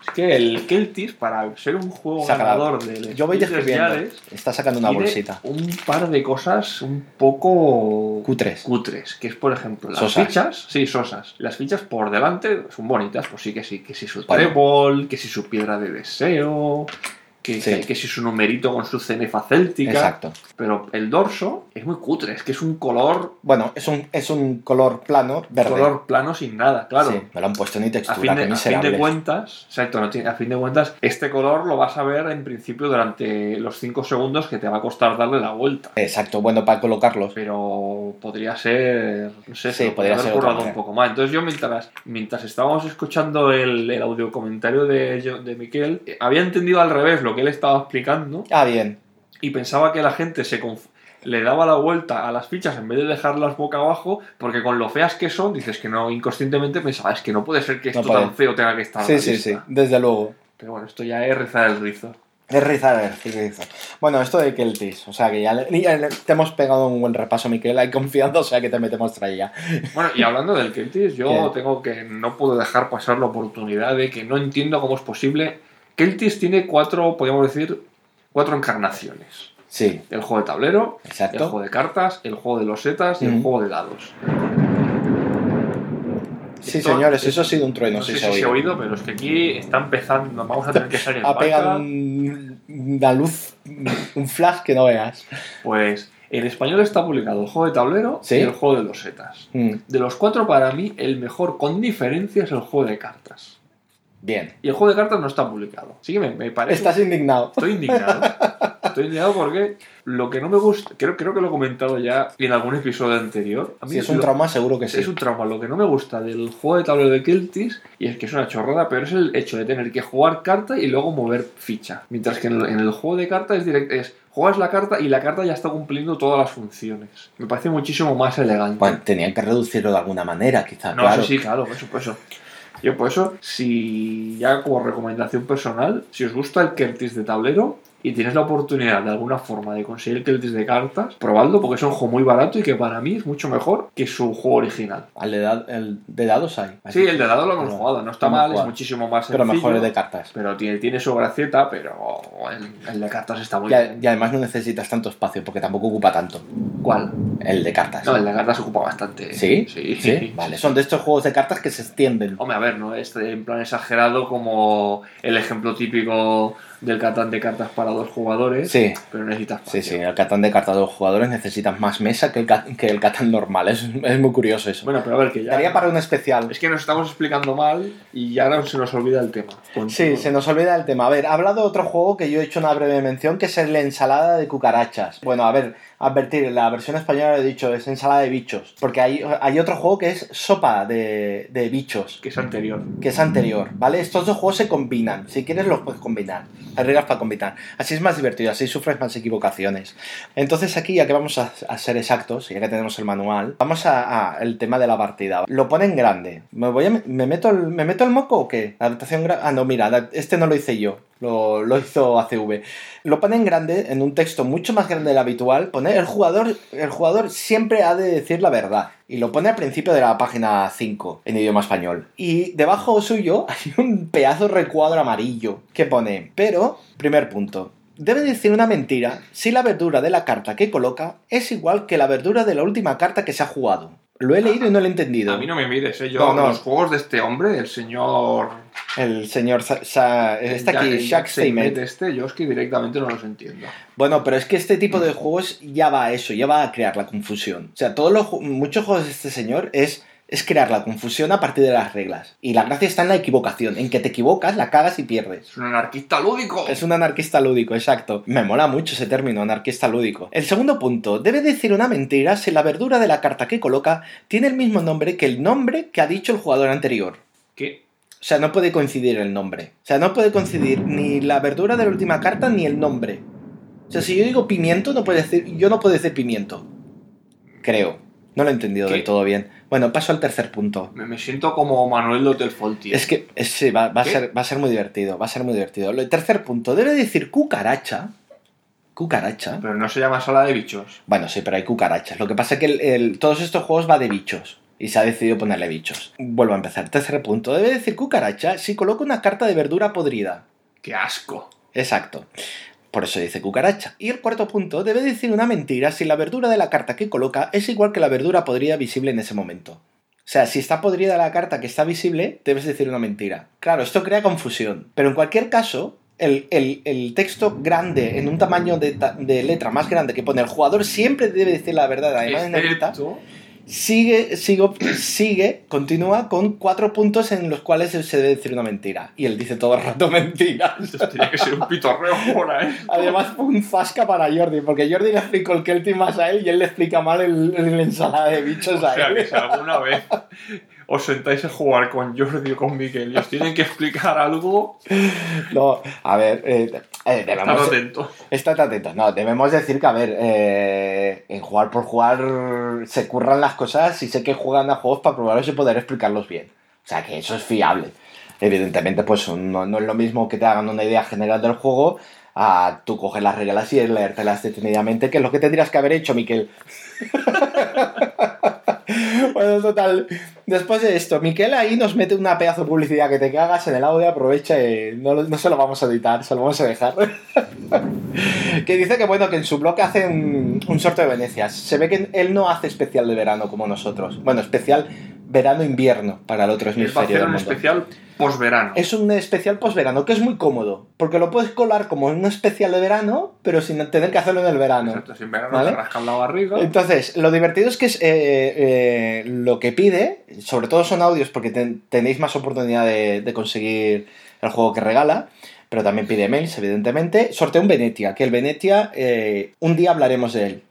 Es que el Keltis, para ser un juego ganador del Yo voy. Yales, Está sacando una bolsita. un par de cosas un poco Cutres. cutres, que es por ejemplo las Sosas. fichas, sí, sosas. Las fichas por delante son bonitas, pues sí que sí, que si su trébol, que si su piedra de deseo, que, Sí. que, que si su numerito con su cenefa céltica, Exacto. pero el dorso es muy cutre, es que es un color Bueno, es un, es un color plano, verde. color plano sin nada, claro. Sí, no lo han puesto ni A textura, fin, de, qué a fin de cuentas, exacto, no tiene- a fin de cuentas, este color lo vas a ver en principio durante los 5 segundos que te va a costar darle la vuelta. Exacto, bueno, para colocarlos. Pero podría ser, no sé, Sí, se podría haber currado un poco más. Entonces yo mientras, mientras estábamos escuchando el, el audio comentario de, de Miquel, eh, había entendido al revés lo que él estaba explicando Ah, bien. y pensaba que la gente se conf- le daba la vuelta a las fichas en vez de dejarlas boca abajo, porque con lo feas que son, dices que no, inconscientemente pensaba, es que no puede ser que esto tan feo tenga que estar Sí, la sí, vista". sí, desde luego. Pero bueno, esto ya es rizar el rizo. Es rizar, es rizar. Bueno, esto de Keltis, o sea que ya, le- ya le- te hemos pegado un buen repaso, Miquel, hay confianza, o sea que te metemos tralla. Bueno, y hablando del Keltis, yo tengo que no puedo dejar pasar la oportunidad de que no entiendo cómo es posible. Keltis tiene cuatro, podríamos decir, cuatro encarnaciones. Sí, El juego de tablero, el juego de cartas, el juego de los setas y el juego de dados. Sí, Esto- señores, eso ha sido un trueno, No sé se ha si se oído. ha oído, pero es que aquí está empezando, vamos a tener que salir Ha pegado un- una luz, un flash que no veas. Pues en español está publicado el juego de tablero Sí. y el juego de los setas. Mm, De los cuatro, para mí, el mejor con diferencia es el juego de cartas. Bien. Y el juego de cartas no está publicado. Así que me, me parece. Estás indignado. Estoy indignado. Estoy indignado porque lo que no me gusta, creo, creo que lo he comentado ya en algún episodio anterior. A mí Si es un lo- trauma, seguro que sí. Es un trauma. Lo que no me gusta del juego de tablero de Keltis, y es que es una chorrada, pero es el hecho de tener que jugar carta y luego mover ficha. Mientras que en el, en el juego de carta es directo, es juegas la carta y la carta ya está cumpliendo todas las funciones. Me parece muchísimo más elegante. Bueno, tenían que reducirlo de alguna manera, quizá, No, claro. sí, sí, claro, por eso. Yo por eso, si ya como recomendación personal, si os gusta el Keltis de tablero y tienes la oportunidad de alguna forma de conseguir el Keltis de cartas, probadlo porque es un juego muy barato y que para mí es mucho mejor que su juego original. Al de, da- el de dados hay. Sí, el de dado lo hemos Pero- jugado, no está mal, es muchísimo más Pero sencillo. mejor el de cartas. Pero tiene, tiene su gracieta, pero el, el de cartas está muy Y, bien. y además no necesitas tanto espacio porque tampoco ocupa tanto. ¿Cuál? El de cartas. No, el de cartas ocupa bastante. ¿Sí? Sí. Vale, son de estos juegos de cartas que se extienden. Hombre, a ver, no es en plan exagerado como el ejemplo típico del Catán de cartas para dos jugadores, Sí, pero necesitas sí, espacio. sí. El Catán de cartas de dos jugadores necesitas más mesa que el, que el Catán normal. Es, es muy curioso eso. Bueno, pero a ver, que ya... Daría para un especial. Es que nos estamos explicando mal y ya ahora se nos olvida el tema. Sí, se nos olvida el tema. A ver, ha hablado de otro juego que yo he hecho una breve mención, que es la ensalada de cucarachas. Bueno, a ver, advertir, la versión española he dicho es ensalada de bichos, porque hay, hay otro juego que es sopa de, de bichos, Que es anterior. que es anterior, ¿vale? Estos dos juegos se combinan, si quieres los puedes combinar, hay reglas para combinar. Así es más divertido, así sufres más equivocaciones. Entonces aquí, ya que vamos a, a ser exactos, ya que tenemos el manual, vamos a, a el tema de la partida. Lo pone en grande. ¿Me, voy a, me, meto, el, ¿Me meto el moco o qué? Adaptación gra- Ah, no, mira, este no lo hice yo. Lo, hizo ACV. Lo pone en grande, en un texto mucho más grande del habitual. Pone el jugador, el jugador siempre ha de decir la verdad. Y lo pone al principio de la página 5, en idioma español. Y debajo suyo hay un pedazo recuadro amarillo que pone, pero, primer punto, debe decir una mentira si la verdura de la carta que coloca es igual que la verdura de la última carta que se ha jugado. Lo he leído y no lo he entendido. A mí no me mires, ¿eh? Yo, No, no. los juegos de este hombre, el señor... El señor Sa- Sa- está aquí, el Seymet Seymet. este, yo es que directamente no los entiendo. Bueno, pero es que este tipo de juegos ya va a eso, ya va a crear la confusión. O sea, todos los muchos juegos de este señor es, es crear la confusión a partir de las reglas. Y la gracia está en la equivocación, en que te equivocas, la cagas y pierdes. Es un anarquista lúdico. Es un anarquista lúdico, exacto. Me mola mucho ese término, anarquista lúdico. El segundo punto, debe decir una mentira si la verdura de la carta que coloca tiene el mismo nombre que el nombre que ha dicho el jugador anterior. ¿Qué? O sea, no puede coincidir el nombre. O sea, no puede coincidir ni la verdura de la última carta ni el nombre. O sea, si yo digo pimiento, no puede decir, yo no puedo decir pimiento. Creo. No lo he entendido ¿Qué? del todo bien. Bueno, paso al tercer punto. Me, me siento como Manuel Hotel Faulty. Es que es- sí, va, va a ser, va a ser muy divertido. Va a ser muy divertido. El tercer punto, debe decir cucaracha. Cucaracha. Pero no se llama sala de bichos. Bueno, sí, pero hay cucarachas. Lo que pasa es que el- el- todos estos juegos va de bichos. y se ha decidido ponerle bichos. Vuelvo a empezar. Tercer punto. Debe decir cucaracha si coloca una carta de verdura podrida. ¡Qué asco! Exacto. Por eso dice cucaracha. Y el cuarto punto, debe decir una mentira si la verdura de la carta que coloca es igual que la verdura podrida visible en ese momento. O sea, si está podrida la carta que está visible, debes decir una mentira. Claro, esto crea confusión. Pero en cualquier caso, el, el- el texto grande, en un tamaño de, de letra más grande que pone el jugador, siempre debe decir la verdad. Además, en negrita, sigue, sigo- sigue, continúa con cuatro puntos en los cuales se debe decir una mentira. Y él dice todo el rato mentiras. Tiene que ser un pitorreo por ahí. Además fue un zasca para Jordi, porque Jordi le explicó el Kelty más a él y él le explica mal el, el ensalada de bichos O a sea, que él. si alguna vez os sentáis a jugar con Jordi o con Miguel y os tienen que explicar algo, No, a ver, eh, eh, estad debemos... atentos. Estad atentos. No, debemos decir que, a ver, eh, en jugar por jugar se curran las cosas y sé que juegan a juegos para probarlos y poder explicarlos bien. O sea, que eso es fiable. Evidentemente, pues no, no es lo mismo que te hagan una idea general del juego a tú coger las reglas y leértelas detenidamente, que es lo que tendrías que haber hecho, Miquel. bueno, total. Después de esto, Miquel ahí nos mete una pedazo de publicidad que te cagas en el audio, aprovecha y no, no se lo vamos a editar, se lo vamos a dejar. que dice que bueno, que en su blog hacen un sorteo de Venecias. Se ve que él no hace especial de verano como nosotros. Bueno, especial verano-invierno para el otro hemisferio del un especial posverano. Es un especial posverano que es muy cómodo, porque lo puedes colar como un especial de verano, pero sin tener que hacerlo en el verano. Exacto, sin verano ¿Vale? te rascan la barriga. Entonces, lo divertido es que es, eh, eh, lo que pide, sobre todo son audios porque ten- tenéis más oportunidad de, conseguir el juego que regala, pero también pide mails, evidentemente. Sortea un Venetia, que el Venetia, eh, un día hablaremos de él,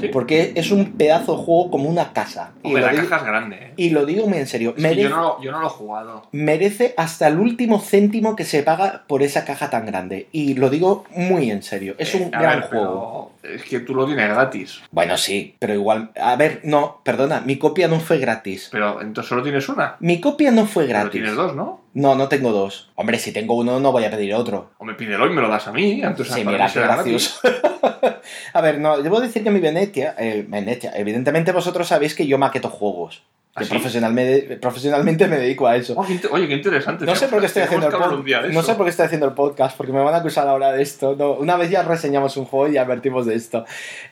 Sí. porque es un pedazo de juego como una casa. Y Hombre, la digo, caja es grande, ¿eh? y lo digo muy en serio, merece, yo, no lo, yo no lo he jugado. merece hasta el último céntimo que se paga por esa caja tan grande. Y lo digo muy en serio, es un Eh, a gran ver, juego. pero Es que tú lo tienes gratis. Bueno, sí, pero igual. A ver, no, perdona, mi copia no fue gratis. Pero entonces solo tienes una. Mi copia no fue Pero gratis. tienes dos, ¿no? No, no tengo dos. Hombre, si tengo uno, no voy a pedir otro. O me pídelo y me lo das a mí. Entonces Sí, mira, qué gracioso. a ver, no, debo decir que mi Venetia, eh, Venetia, evidentemente vosotros sabéis que yo maqueto juegos. ¿Ah, sí? profesionalmente, profesionalmente me dedico a eso. Oh, qué Oye, qué interesante. No sé por qué estoy haciendo el. No sé por qué estoy haciendo el podcast, porque me van a acusar ahora de esto. No, una vez ya reseñamos un juego y ya advertimos de esto.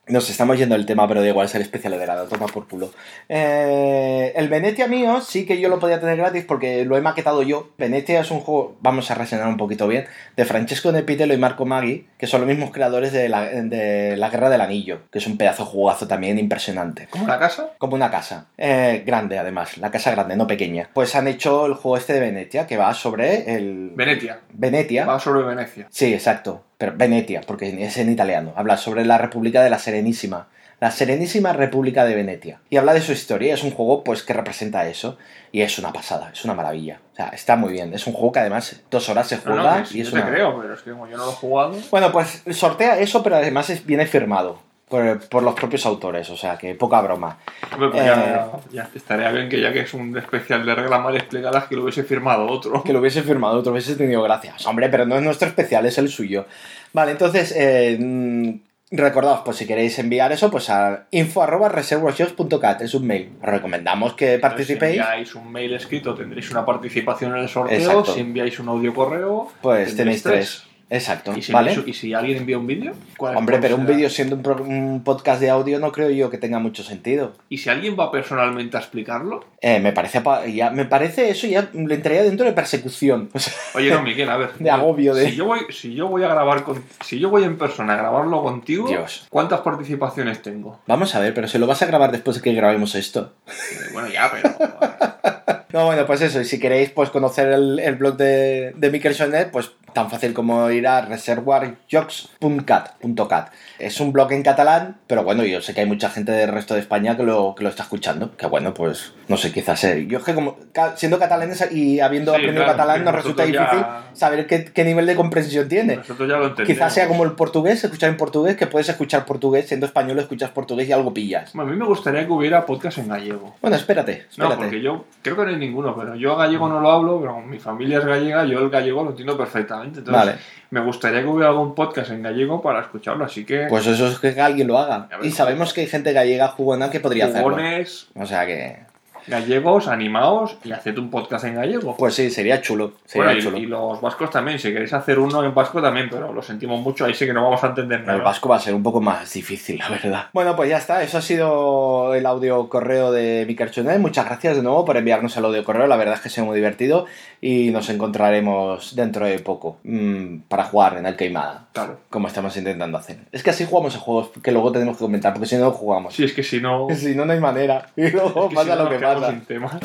Nos estamos yendo del tema, pero da igual, es el especial de verano, toma por culo. Eh, el Venetia mío sí que yo lo podía tener gratis porque lo he maquetado yo. Venetia es un juego, vamos a reseñar un poquito bien, de Francesco Nepitelo y Marco Maggi, que son los mismos creadores de la, de la Guerra del Anillo, que es un pedazo de jugazo también impresionante. ¿Cómo la casa? Como una casa. Eh, grande, además. La casa grande, no pequeña. Pues han hecho el juego este de Venetia, que va sobre el... Venetia. Venetia. Va sobre Venecia. Sí, exacto. Pero Venetia, porque es en italiano. Habla sobre la República de la Serenísima. La Serenísima República de Venetia. Y habla de su historia. Es un juego pues que representa eso. Y es una pasada, es una maravilla. O sea, está muy bien. Es un juego que además dos horas se juega no, y yo es te una... creo, pero es que como yo no lo he jugado. Bueno, pues sortea eso, pero además es- viene firmado por, por los propios autores. O sea, que poca broma. Hombre, pues Eh. ya, ya estaría bien que ya que es un especial de reglas mal explicadas que lo hubiese firmado otro. Que lo hubiese firmado, otro hubiese tenido gracias. Hombre, pero no es nuestro especial, es el suyo. Vale, entonces, eh, mm, recordaos, pues si queréis enviar eso, pues a info.reservorshows.cat, es un mail. Os recomendamos que participéis. Si enviáis un mail escrito tendréis una participación en el sorteo. Exacto. Si enviáis un audio correo, Pues tenéis tres. Exacto, ¿Y si, ¿vale? ¿Y si alguien envía un vídeo? ¿Cuál- Hombre, pero un vídeo siendo un, pro- un podcast de audio no creo yo que tenga mucho sentido. ¿Y si alguien va personalmente a explicarlo? Eh, me parece pa- ya, me parece eso ya le entraría dentro de persecución. O sea, Oye, no, Miguel, a ver. De agobio, de- Si yo voy, si yo voy a grabar con, si yo voy en persona a grabarlo contigo, Dios. ¿cuántas participaciones tengo? vamos a ver, pero si lo vas a grabar después de que grabemos esto. Eh, bueno, ya, pero. No, bueno, pues eso, y si queréis pues conocer el, blog de, de Mickelsonet, pues tan fácil como ir a reservoirjocs.cat. Es un blog en catalán, pero bueno, yo sé que hay mucha gente del resto de España que lo, que lo está escuchando. Que bueno, pues no sé, quizás eh, Yo es que como siendo catalanes y habiendo Sí, aprendido claro, catalán nos resulta difícil ya- saber qué, qué nivel de comprensión tiene. Nosotros ya lo entendemos. Quizás sea como el portugués, escuchar en portugués, que puedes escuchar portugués, siendo español escuchas portugués y algo pillas. Bueno, a mí me gustaría que hubiera podcast en gallego. Bueno, espérate, No, espérate. porque yo creo que no hay ninguno, pero yo gallego no lo hablo, pero mi familia es gallega, yo el gallego lo entiendo perfectamente. Entonces, Vale. Me gustaría que hubiera algún podcast en gallego para escucharlo, así que Pues eso es que alguien lo haga. Ver, Y sabemos que hay gente gallega jugona que podría hacerlo. jugones, O sea que. Gallegos, animaos y haced un podcast en gallego. Pues sí, sería chulo. Sería Bueno, y- chulo. y, los vascos también, si queréis hacer uno en vasco también, pero lo sentimos mucho, ahí sí que no vamos a entender nada. El vasco va a ser un poco más difícil, la verdad. Bueno, pues ya está. Eso ha sido el audio correo de Mikerchunet. Muchas gracias de nuevo por enviarnos el audio correo. La verdad es que ha sido muy divertido y nos encontraremos dentro de poco mm, para jugar en el Queimada. Claro. Como estamos intentando hacer. Es que así jugamos a juegos que luego tenemos que comentar, porque si no, jugamos. Si es que si no. Si no, no hay manera. Y luego es que pasa si no lo que quedamos sin tema.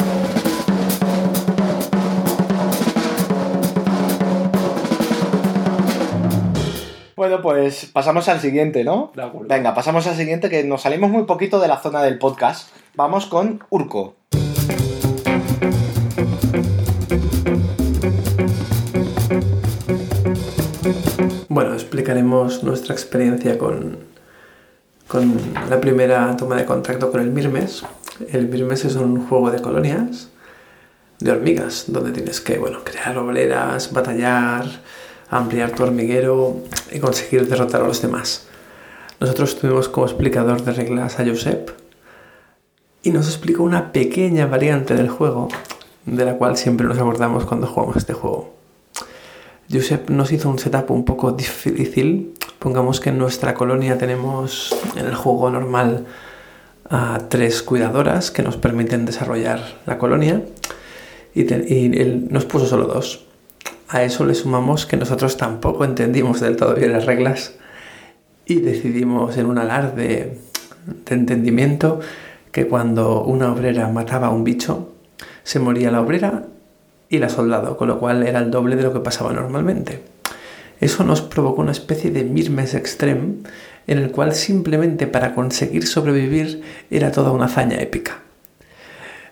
Bueno, pues pasamos al siguiente, ¿no? De acuerdo. Venga, pasamos al siguiente, que nos salimos muy poquito de la zona del podcast. Vamos con Urco. Bueno, explicaremos nuestra experiencia con, con la primera toma de contacto con el Mirmes. El Mirmes es un juego de colonias de hormigas, donde tienes que bueno, crear obreras, batallar, ampliar tu hormiguero y conseguir derrotar a los demás. Nosotros tuvimos como explicador de reglas a Josep y nos explicó una pequeña variante del juego, de la cual siempre nos acordamos cuando jugamos este juego. Josep nos hizo un setup un poco difícil. Pongamos que en nuestra colonia tenemos en el juego normal a tres cuidadoras que nos permiten desarrollar la colonia y, él nos puso solo dos. A eso le sumamos que nosotros tampoco entendimos del todo bien las reglas y decidimos en un alarde de entendimiento que cuando una obrera mataba a un bicho, se moría la obrera y la soldado, con lo cual era el doble de lo que pasaba normalmente. Eso nos provocó una especie de Mirmes Extreme en el cual simplemente para conseguir sobrevivir era toda una hazaña épica.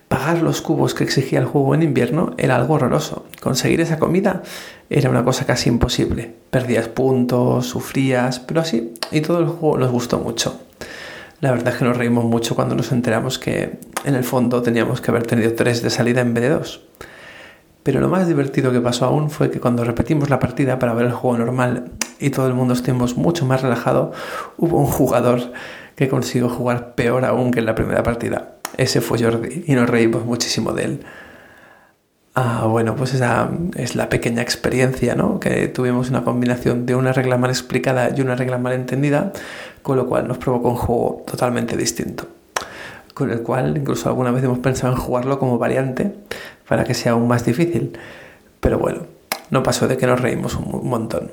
Pagar los cubos que exigía el juego en invierno era algo horroroso. Conseguir esa comida era una cosa casi imposible. Perdías puntos, sufrías, pero así, y todo el juego nos gustó mucho. La verdad es que nos reímos mucho cuando nos enteramos que en el fondo teníamos que haber tenido tres de salida en vez de dos. Pero lo más divertido que pasó aún fue que cuando repetimos la partida para ver el juego normal y todo el mundo estuvimos mucho más relajado, hubo un jugador que consiguió jugar peor aún que en la primera partida. Ese fue Jordi y nos reímos muchísimo de él. Ah, bueno, pues esa es la pequeña experiencia, ¿no? Que tuvimos una combinación de una regla mal explicada y una regla mal entendida, con lo cual nos provocó un juego totalmente distinto. Con el cual incluso alguna vez hemos pensado en jugarlo como variante para que sea aún más difícil. Pero bueno, no pasó de que nos reímos un montón.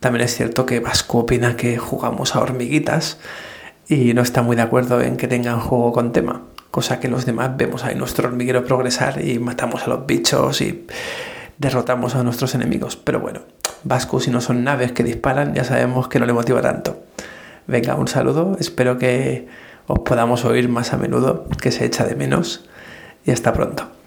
También es cierto que Vasco opina que jugamos a hormiguitas y no está muy de acuerdo en que tengan juego con tema, cosa que los demás vemos ahí nuestro hormiguero progresar y matamos a los bichos y derrotamos a nuestros enemigos. Pero bueno, Vasco si no son naves que disparan ya sabemos que no le motiva tanto. Venga, un saludo, espero que os podamos oír más a menudo, que se echa de menos y hasta pronto.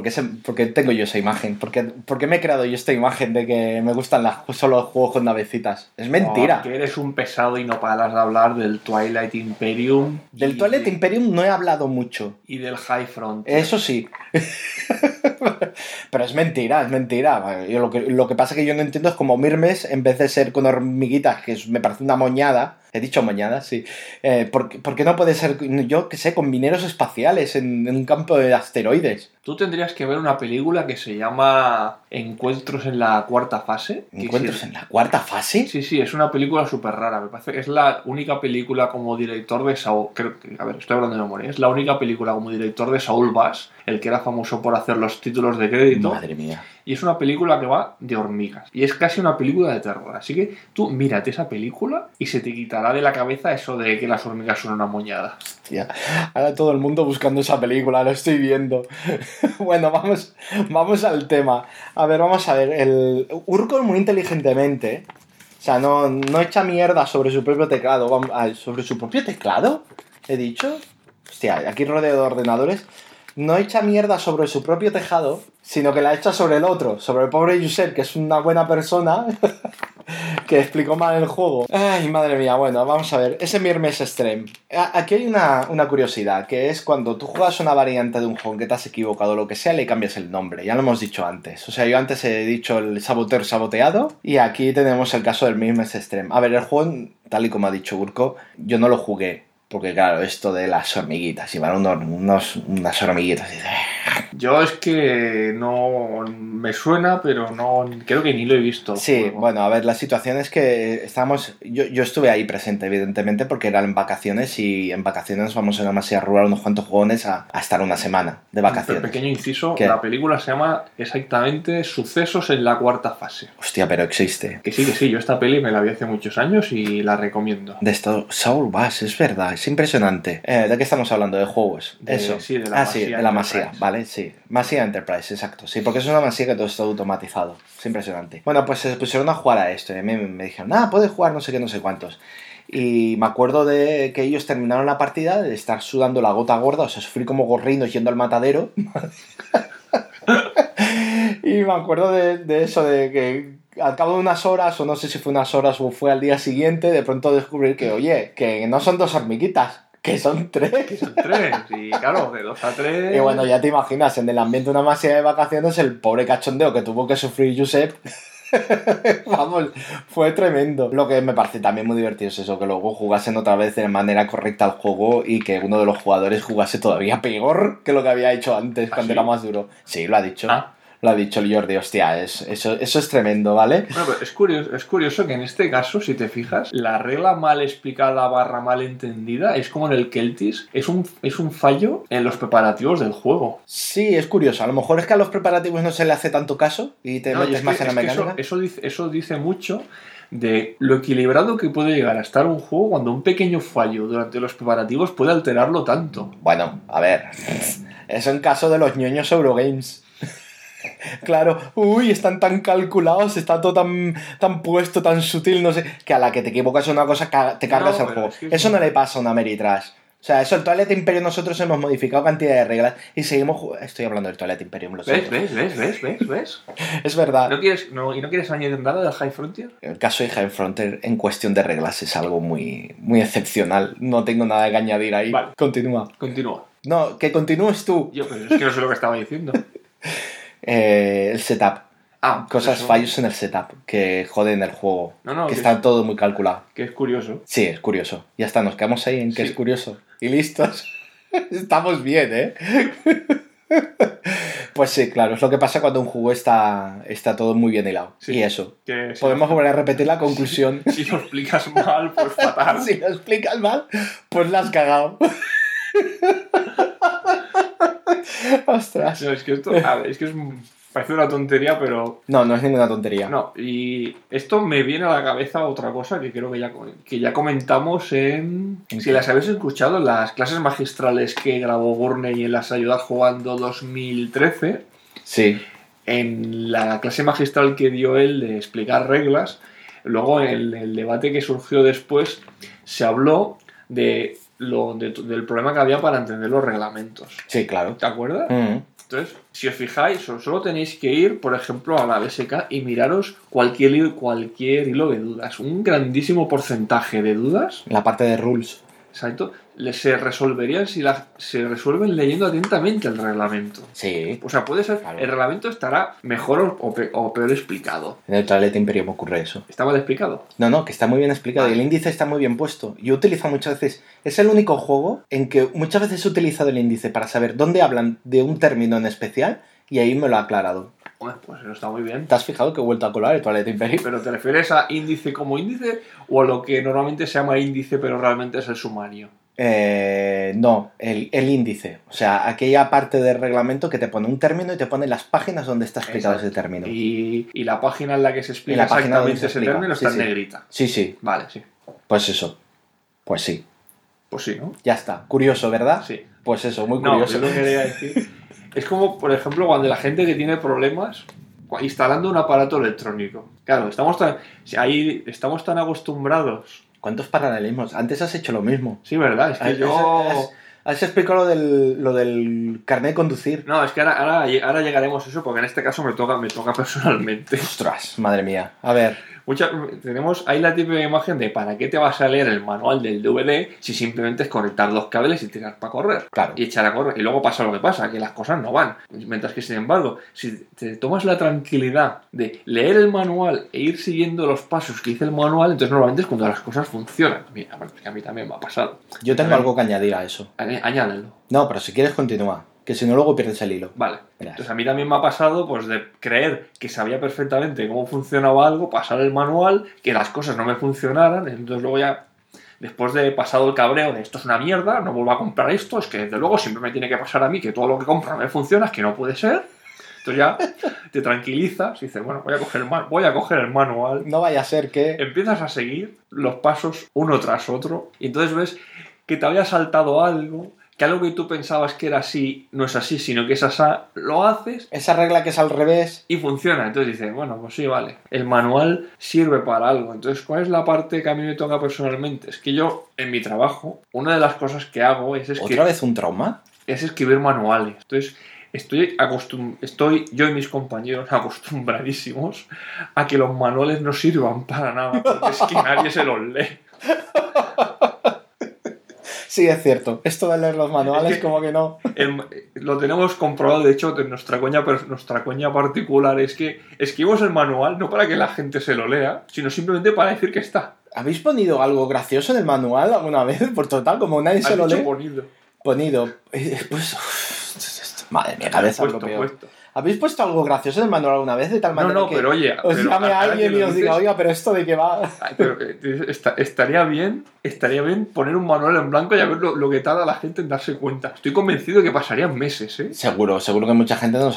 ¿Por qué, se- por qué tengo yo esa imagen? ¿Por qué, por qué me he creado yo esta imagen de que me gustan las, solo los juegos con navecitas? Es mentira. Que eres un pesado y no paras de hablar del Twilight Imperium. Del Toilet Imperium no he hablado mucho. Y del High Front. Eso sí. Pero es mentira, es mentira. Yo lo, que, lo que pasa que yo no entiendo es como Mirmes, en vez de ser con hormiguitas, que me parece una moñada, he dicho moñada, sí. Eh, ¿por, qué- por qué no puede ser, yo qué sé, con mineros espaciales en, en un campo de asteroides? Tú tendrías que ver una película que se llama Encuentros en la cuarta fase. ¿Encuentros sí- en la cuarta fase? Sí, sí, es una película súper rara. Me parece que es la única película como director de Saul. Creo que, a ver, estoy hablando de memoria. Es la única película como director de Saul Bass, el que era famoso por hacer los títulos de crédito. Madre mía. Y es una película que va de hormigas. Y es casi una película de terror. Así que tú mírate esa película y se te quitará de la cabeza eso de que las hormigas son una moñada. Hostia, ahora todo el mundo buscando esa película, lo estoy viendo. bueno, vamos, vamos al tema. A ver, vamos a ver. El Urco muy inteligentemente, o sea, no, no echa mierda sobre su propio teclado. ¿Sobre su propio teclado? ¿He dicho? Hostia, aquí rodeo de ordenadores. No echa mierda sobre su propio tejado, sino que la echa sobre el otro, sobre el pobre Yusef, que es una buena persona, que explicó mal el juego. Ay, madre mía, bueno, vamos a ver. Ese Mirmes Extreme. Aquí hay una, una curiosidad, que es cuando tú juegas una variante de un juego que te has equivocado o lo que sea, le cambias el nombre. Ya lo hemos dicho antes. O sea, yo antes he dicho el saboteur saboteado, y aquí tenemos el caso del Mirmes Extreme. A ver, el juego, tal y como ha dicho Urco, yo no lo jugué. Porque claro, esto de las hormiguitas, iban unos, unos- unas hormiguitas. y dices, Yo es que no me suena, pero no creo que ni lo he visto. Sí, bueno, a ver, la situación es que estamos. Yo, yo estuve ahí presente, evidentemente, porque eran en vacaciones y en vacaciones vamos a una masía rural unos cuantos jugones a, a estar una semana de vacaciones. pequeño inciso, ¿Qué? la película se llama exactamente Sucesos en la cuarta fase. Hostia, pero existe. Que sí, que sí, yo esta peli me la vi hace muchos años y la recomiendo. De esto, Saul Bass, es verdad, es impresionante. Eh, ¿De qué estamos hablando? ¿De juegos? De- Eso. sí, de la ah, sí, de la masía, Enterprise. vale, sí. Masía Enterprise, exacto. Sí, porque es una masía que todo está automatizado. Es impresionante. Bueno, pues se pusieron a jugar a esto. Y a mí me dijeron, ah, puedes jugar no sé qué, no sé cuántos. Y me acuerdo de que ellos terminaron la partida de estar sudando la gota gorda, o sea, sufrí como gorrinos yendo al matadero. y me acuerdo de, de eso, de que al cabo de unas horas, o no sé si fue unas horas o fue al día siguiente, de pronto descubrir que, oye, que no son dos hormiguitas, que son tres. Son tres, y claro, de dos a tres. Y bueno, ya te imaginas, en el ambiente de una masía de vacaciones, el pobre cachondeo que tuvo que sufrir Josep. Vamos, fue tremendo. Lo que me parece también muy divertido es eso, que luego jugasen otra vez de manera correcta al juego y que uno de los jugadores jugase todavía peor que lo que había hecho antes, ¿Ah, cuando sí? era más duro. Sí, lo ha dicho. Ah. Lo ha dicho el Jordi, hostia, es, eso, eso es tremendo, ¿vale? Bueno, pero es curioso, es curioso que en este caso, si te fijas, la regla mal explicada barra mal entendida es como en el Keltis, es un, es un fallo en los preparativos del juego. Sí, es curioso. A lo mejor es que a los preparativos no se le hace tanto caso y te No, metes es más que- en la que eso- mecánica. Eso, dice, eso dice mucho de lo equilibrado que puede llegar a estar un juego cuando un pequeño fallo durante los preparativos puede alterarlo tanto. Bueno, a ver. Eso en caso de los ñoños Eurogames. Claro, uy, están tan calculados, está todo tan, tan puesto, tan sutil, no sé, que a la que te equivocas en una cosa te cargas No, el juego. es que es Eso no le pasa a una Meritrash. O sea, eso el Toilet Imperium nosotros hemos modificado cantidad de reglas y seguimos Estoy hablando del Toilet Imperium, lo ¿Ves? ¿Ves? ¿Ves? ¿Ves? ¿Ves? ¿Ves? Es verdad. ¿No quieres, no, ¿Y no quieres añadir nada del High Frontier? El caso de High Frontier en cuestión de reglas es algo muy, muy excepcional. No tengo nada que añadir ahí. Vale. Continúa. Continúa. No, que continúes tú. Yo, pero es que no sé lo que estaba diciendo. Eh, el setup. Ah, Cosas, eso, fallos en el setup que joden el juego. No, no, que que está es- todo muy calculado. Que es curioso. Sí, es curioso. Ya está, nos quedamos ahí en que Sí. es curioso. Y listos. Estamos bien, ¿eh? pues sí, claro, es lo que pasa cuando un juego está, está todo muy bien hilado. Sí. Y eso. Que si Podemos volver a repetir la conclusión. Si lo explicas mal, pues fatal. si lo explicas mal, pues la has cagado. Ostras. No, es que esto, a ver, es que es, parece una tontería, pero No, no es ninguna tontería. no. Y esto me viene a la cabeza otra cosa que creo que ya, que ya comentamos en... ¿En Si las habéis escuchado, en las clases magistrales que grabó Gurney en las Ayudas Jugando 2013, Sí. en la clase magistral que dio él de explicar reglas, luego en el debate que surgió después, se habló de lo, de- del problema que había para entender los reglamentos. Sí, claro. ¿Te acuerdas? Mm. Entonces, si os fijáis, so- solo tenéis que ir, por ejemplo, a la BSK y miraros cualquier, cualquier hilo de dudas. Un grandísimo porcentaje de dudas, La parte de rules. Exacto, se resolverían si las, se resuelven leyendo atentamente el reglamento. Sí. O sea, puede ser, Claro. el reglamento estará mejor o, o pe- o peor explicado. En el Toilet Imperium ocurre eso. ¿Está mal explicado? No, no, que está muy bien explicado y el índice está muy bien puesto. Yo utilizo muchas veces, es el único juego en que muchas veces he utilizado el índice para saber dónde hablan de un término en especial y ahí me lo ha aclarado. Pues eso está muy bien. ¿Te has fijado que he vuelto a colar el Toilet Imperium? ¿Pero te refieres a índice como índice o a lo que normalmente se llama índice pero realmente es el sumario? Eh, no, el, el índice. O sea, aquella parte del reglamento que te pone un término y te pone las páginas donde está explicado Exacto. ese término. Y, y la página en la que se explica la exactamente se ese término sí, está en sí. negrita. Sí, sí, Vale, sí. pues eso. Pues sí. Pues sí, ¿no? Ya está. Curioso, ¿verdad? Sí. Pues eso, muy No, curioso. yo lo que quería decir. Es como, por ejemplo, cuando la gente que tiene problemas instalando un aparato electrónico. Claro, estamos tan, ahí estamos tan acostumbrados. ¿Cuántos paralelismos? Antes has hecho lo mismo. Sí, verdad, es que Es- yo. es- Has explicado lo del, lo del carnet de conducir. No, es que ahora, ahora, ahora llegaremos a eso porque en este caso me toca, me toca personalmente. Ostras, madre mía. A ver. Mucha- tenemos ahí la típica imagen de para qué te vas a leer el manual del DVD si simplemente es conectar los cables y tirar para correr. Claro. Y echar a correr. Y luego pasa lo que pasa, que las cosas no van. Mientras que, sin embargo, si te tomas la tranquilidad de leer el manual e ir siguiendo los pasos que dice el manual, entonces normalmente es cuando las cosas funcionan. Mira, que a mí también me ha pasado. Yo tengo algo que añadir a eso. añ- Añádelo. No, pero si quieres continúa. Que si no, luego pierdes el hilo. Vale. Verás. Entonces a mí también me ha pasado pues de creer que sabía perfectamente cómo funcionaba algo, pasar el manual, que las cosas no me funcionaran, entonces luego ya después de pasado el cabreo de esto es una mierda, no vuelvo a comprar esto, es que desde luego siempre me tiene que pasar a mí que todo lo que compro no me funciona, es que no puede ser. Entonces ya te tranquilizas y dices, bueno, voy a coger el, ma- voy a coger el manual, No vaya a ser que. empiezas a seguir los pasos uno tras otro y entonces ves que te había saltado algo, que algo que tú pensabas que era así no es así, sino que es así, lo haces Esa regla que es al revés. y funciona. Entonces dices, bueno, pues sí, vale. El manual sirve para algo. Entonces, ¿cuál es la parte que a mí me toca personalmente? Es que yo, en mi trabajo, una de las cosas que hago es, escri- ¿Otra vez un trauma? es escribir manuales. Entonces, estoy, acostum estoy yo y mis compañeros acostumbradísimos a que los manuales no sirvan para nada, porque es que nadie se los lee. Sí, es cierto. Esto de leer los manuales, como que no. El- lo tenemos comprobado, de hecho, de nuestra coña, nuestra coña particular es que escribimos el manual no para que la gente se lo lea, sino simplemente para decir que está. ¿Habéis ponido algo gracioso en el manual alguna vez? Por total, como nadie se lo lee. ponido. Ponido. Eh, Pues. Madre mía, cabeza Puesto, puesto. ¿Habéis puesto algo gracioso en el manual alguna vez? De tal No, manera no, que pero oye, os pero llame a alguien y os diga, oiga, pero esto de qué va. Ay, pero, eh, esta- estaría bien, estaría bien poner un manual en blanco y a ver lo, lo que tarda la gente en darse cuenta. Estoy convencido de que pasarían meses, ¿eh? Seguro, seguro que mucha gente no.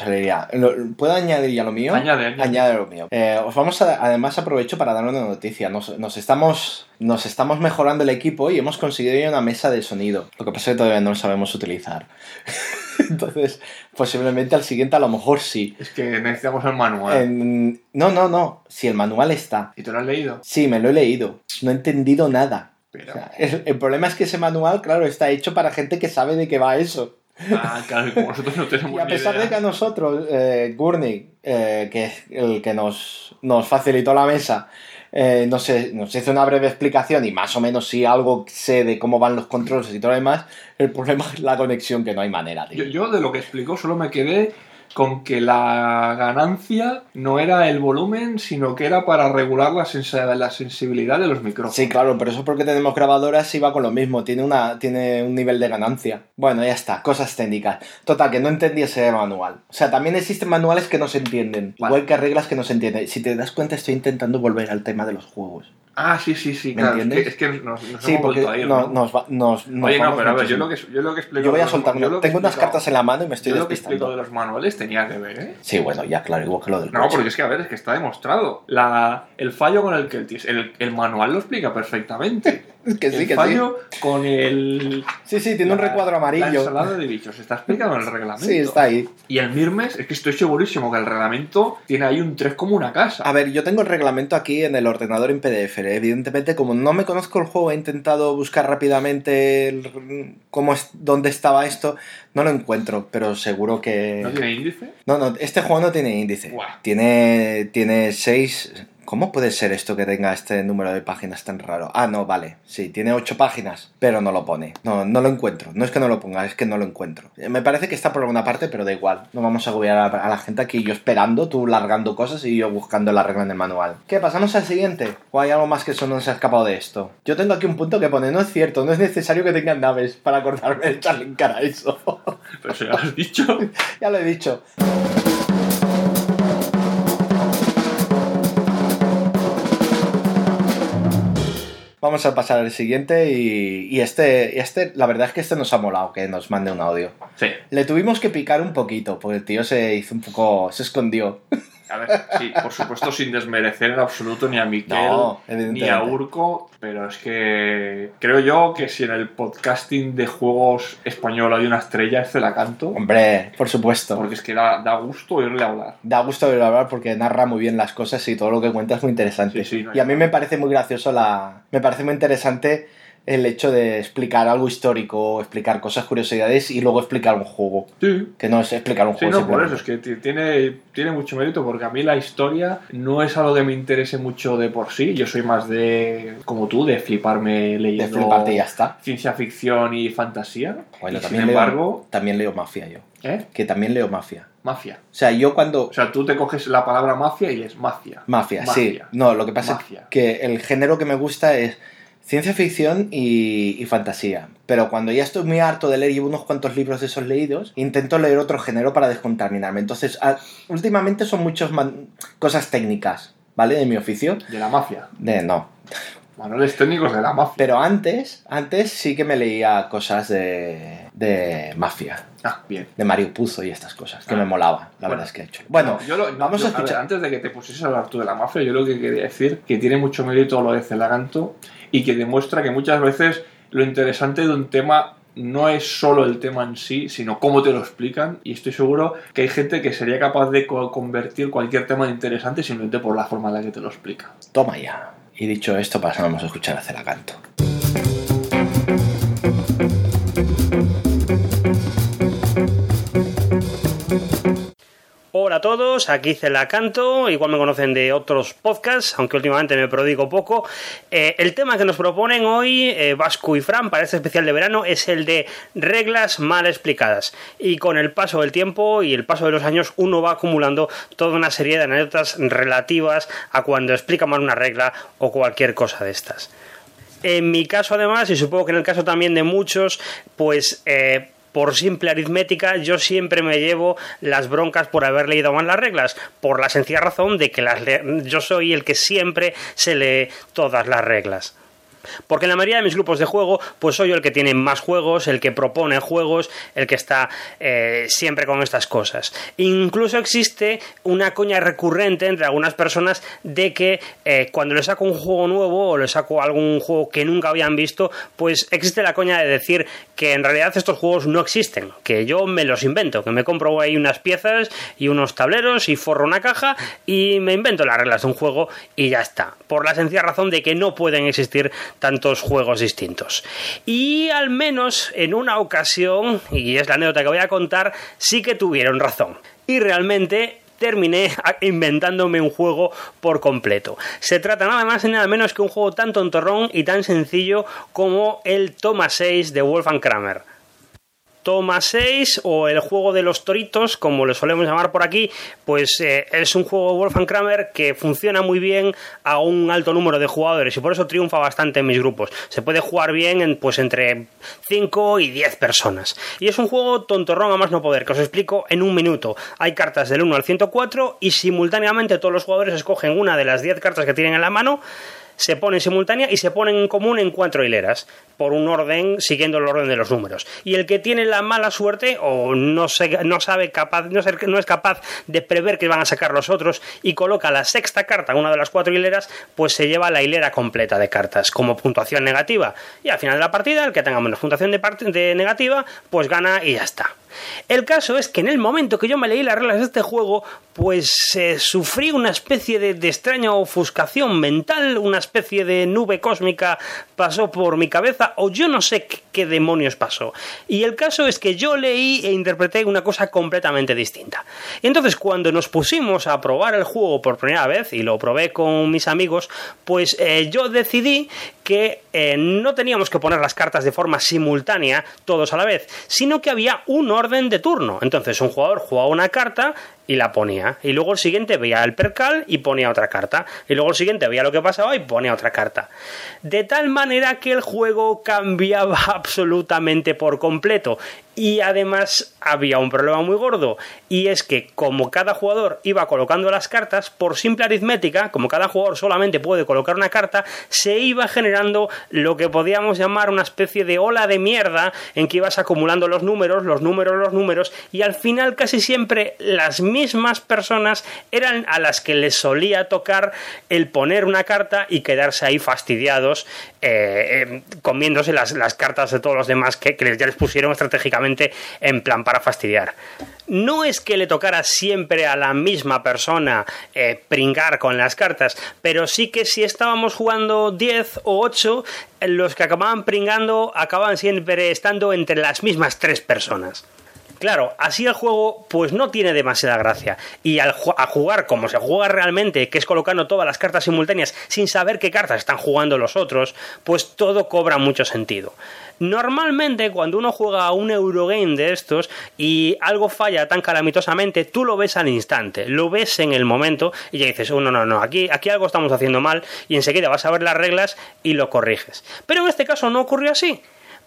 Lo- ¿Puedo añadir ya lo mío? Añade, añade. Añade lo mío. Eh, os vamos a, además aprovecho para dar una noticia. Nos, nos estamos, nos estamos mejorando el equipo y hemos conseguido ya una mesa de sonido. Lo que pasa es que todavía no lo sabemos utilizar. Entonces, posiblemente al siguiente a lo mejor sí. Es que necesitamos el manual. En- no, no, no. Si el manual está. ¿Y te lo has leído? Sí, me lo he leído. No he entendido nada. Pero... O sea, el, el problema es que ese manual, claro, está hecho para gente que sabe de qué va eso. Ah, claro, y como nosotros no tenemos Y a ni pesar idea. de que a nosotros, eh, Gurney, eh, que es el que nos, nos facilitó la mesa, eh, nos, nos hizo una breve explicación y más o menos sí algo sé de cómo van los controles y todo lo demás, el problema es la conexión, que no hay manera. Yo, yo de lo que explicó solo me quedé con que la ganancia no era el volumen, sino que era para regular la, sensibilidad de los micrófonos. Sí, claro, pero eso es porque tenemos grabadoras y va con lo mismo, tiene, una, tiene un nivel de ganancia. Bueno, ya está, cosas técnicas. Total, que no entendí ese manual. O sea, también existen manuales que no se entienden, Vale. igual que reglas que no se entienden. Si te das cuenta, estoy intentando volver al tema de los juegos. Ah, sí, sí, sí, ¿Me claro. Es entiendes? que, es que nos, nos Sí, porque vuelto a ir, no- ¿no? nos, va- nos, nos Oye, no, pero a ver, yo lo que, yo lo que explico... Yo voy a soltar Tengo unas cartas en la mano y me estoy Yo lo que explico despistando. de los manuales tenía que ver, ¿eh? Sí, bueno, ya claro, igual que lo del No, coche. porque es que, a ver, es que está demostrado. La, el fallo con el que el, el, manual lo explica perfectamente. Es que sí, el que fallo con el... sí. Sí, sí, tiene un la- recuadro La amarillo. ensalada de bichos. Está explicado en el reglamento. Sí, está ahí. Y el Mirmes, es que estoy segurísimo que el reglamento tiene ahí un 3 como una casa. A ver, yo tengo el reglamento aquí en el ordenador en PDF. Evidentemente, como no me conozco el juego, he intentado buscar rápidamente el- cómo es, dónde estaba esto. No lo encuentro, pero seguro que... ¿No tiene índice? No, no, este juego no tiene índice. Tiene, tiene seis... ¿Cómo puede ser esto que tenga este número de páginas tan raro? Ah, no, vale. Sí, tiene ocho páginas, pero no lo pone. No, no lo encuentro. No es que no lo ponga, es que no lo encuentro. Eh, Me parece que está por alguna parte, pero da igual. No vamos a agobiar a, a la gente aquí yo esperando, tú largando cosas y yo buscando la regla en el manual. ¿Qué? ¿Pasamos al siguiente? ¿O hay algo más que eso no se ha escapado de esto? Yo tengo aquí un punto que pone, no es cierto, no es necesario que tengan naves para acordarme de echarle en cara a eso. Pero eso ya lo has dicho. ya lo he dicho. Vamos a pasar al siguiente y, y este, este, la verdad es que este nos ha molado que nos mande un audio. Sí. Le tuvimos que picar un poquito, porque el tío se hizo un poco, se escondió. A ver, sí, por supuesto sin desmerecer en absoluto ni a Miquel No, ni a Urco, pero es que creo yo que si en el podcasting de juegos español hay una estrella, este la canto, Hombre, por supuesto. porque es que da, da gusto oírle hablar. Da gusto oírlo hablar porque narra muy bien las cosas y todo lo que cuenta es muy interesante. Sí, sí, no y a mí me parece muy gracioso la. Me parece muy interesante el hecho de explicar algo histórico, explicar cosas, curiosidades y luego explicar un juego. Sí. Que no es explicar un Sí, juego. no, por eso es que ti- tiene, tiene mucho mérito porque a mí la historia no es algo que me interese mucho de por sí. Yo soy más de, como tú, de fliparme De leyendo fliparte y ya está. ciencia ficción y fantasía. Bueno, y sin también, embargo, leo, también leo Mafia yo. ¿eh? Que también leo Mafia. Mafia. O sea, yo cuando... O sea, tú te coges la palabra mafia y es mafia. Mafia, sí. No, lo que pasa Mafia. es que el género que me gusta es ciencia ficción y, y fantasía. Pero cuando ya estoy muy harto de leer, llevo unos cuantos libros de esos leídos, intento leer otro género para descontaminarme. Entonces, a- últimamente son muchas cosas técnicas, ¿vale? De mi oficio. De la mafia. De, no. Manuales técnicos de la mafia. Pero antes, antes sí que me leía cosas de, de mafia, Ah, bien. de Mario Puzo y estas cosas, que Ah. me molaba, la Bueno. verdad es que he hecho. Bueno, yo lo- vamos yo- a ver, escuchar. antes de que te pusieses a hablar tú de la mafia, yo lo que quería decir que tiene mucho mérito lo de Celaganto y que demuestra que muchas veces lo interesante de un tema no es solo el tema en sí, sino cómo te lo explican. Y estoy seguro que hay gente que sería capaz de co- convertir cualquier tema en interesante simplemente por la forma en la que te lo explica. Toma ya. Y dicho esto, pasamos a escuchar a Celacanto. Hola a todos, aquí Celacanto, igual me conocen de otros podcasts, aunque últimamente me prodigo poco. Eh, el tema que nos proponen hoy, eh, Vasco y Fran, para este especial de verano, es el de reglas mal explicadas. Y con el paso del tiempo y el paso de los años, uno va acumulando toda una serie de anécdotas relativas a cuando explica mal una regla o cualquier cosa de estas. En mi caso, además, y supongo que en el caso también de muchos, pues eh, por simple aritmética, yo siempre me llevo las broncas por haber leído mal las reglas, por la sencilla razón de que las yo soy el que siempre se lee todas las reglas. Porque en la mayoría de mis grupos de juego, pues soy yo el que tiene más juegos, el que propone juegos, el que está eh, siempre con estas cosas. Incluso existe una coña recurrente entre algunas personas de que eh, cuando le saco un juego nuevo o le saco algún juego que nunca habían visto, pues existe la coña de decir que en realidad estos juegos no existen, que yo me los invento, que me compro ahí unas piezas y unos tableros y forro una caja y me invento las reglas de un juego y ya está. Por la sencilla razón de que no pueden existir tantos juegos distintos. Y al menos en una ocasión, y es la anécdota que voy a contar, sí que tuvieron razón. Y realmente terminé inventándome un juego por completo. Se trata nada más y nada menos que un juego tan tontorrón y tan sencillo como el Toma 6 de Wolfgang Kramer. Toma 6 o el juego de los toritos, como le solemos llamar por aquí, pues eh, es un juego de Wolfgang Kramer que funciona muy bien a un alto número de jugadores y por eso triunfa bastante en mis grupos. Se puede jugar bien en, pues entre 5 y 10 personas. Y es un juego tontorrón a más no poder, que os explico en un minuto. Hay cartas del 1 al 104 y simultáneamente todos los jugadores escogen una de las 10 cartas que tienen en la mano se ponen simultánea y se ponen en común en cuatro hileras, por un orden, siguiendo el orden de los números. Y el que tiene la mala suerte o no, se, no sabe capaz, no, ser- no es capaz de prever que van a sacar los otros y coloca la sexta carta en una de las cuatro hileras, pues se lleva la hilera completa de cartas como puntuación negativa. Y al final de la partida, el que tenga menos puntuación de, de negativa, pues gana y ya está. El caso es que en el momento que yo me leí las reglas de este juego, pues eh, sufrí una especie de, extraña ofuscación mental, una especie de nube cósmica pasó por mi cabeza, o yo no sé qué, demonios pasó. Y el caso es que yo leí e interpreté una cosa completamente distinta. Entonces cuando nos pusimos a probar el juego por primera vez, y lo probé con mis amigos, pues eh, yo decidí que eh, no teníamos que poner las cartas de forma simultánea, todos a la vez, sino que había un orden de turno. Entonces un jugador jugaba una carta y la ponía. Y luego el siguiente veía el percal y ponía otra carta. Y luego el siguiente veía lo que pasaba y ponía otra carta. De tal manera que el juego cambiaba absolutamente por completo. Y además había un problema muy gordo. Y es que como cada jugador iba colocando las cartas, por simple aritmética, como cada jugador solamente puede colocar una carta, se iba generando lo que podíamos llamar una especie de ola de mierda en que ibas acumulando los números, los números, los números, y al final casi siempre las mismas personas eran a las que les solía tocar el poner una carta y quedarse ahí fastidiados eh, eh, comiéndose las, las, cartas de todos los demás que, que, ya les pusieron estratégicamente en plan para fastidiar. No es que le tocara siempre a la misma persona eh, pringar con las cartas, pero sí que si estábamos jugando 10 o 8, los que acababan pringando acababan siempre estando entre las mismas tres personas. Claro, así el juego pues no tiene demasiada gracia. Y al a jugar como se juega realmente, que es colocando todas las cartas simultáneas sin saber qué cartas están jugando los otros, pues todo cobra mucho sentido. Normalmente cuando uno juega a un Eurogame de estos y algo falla tan calamitosamente, tú lo ves al instante, lo ves en el momento y ya dices, oh, no, no, no, aquí, aquí algo estamos haciendo mal y enseguida vas a ver las reglas y lo corriges. Pero en este caso no ocurrió así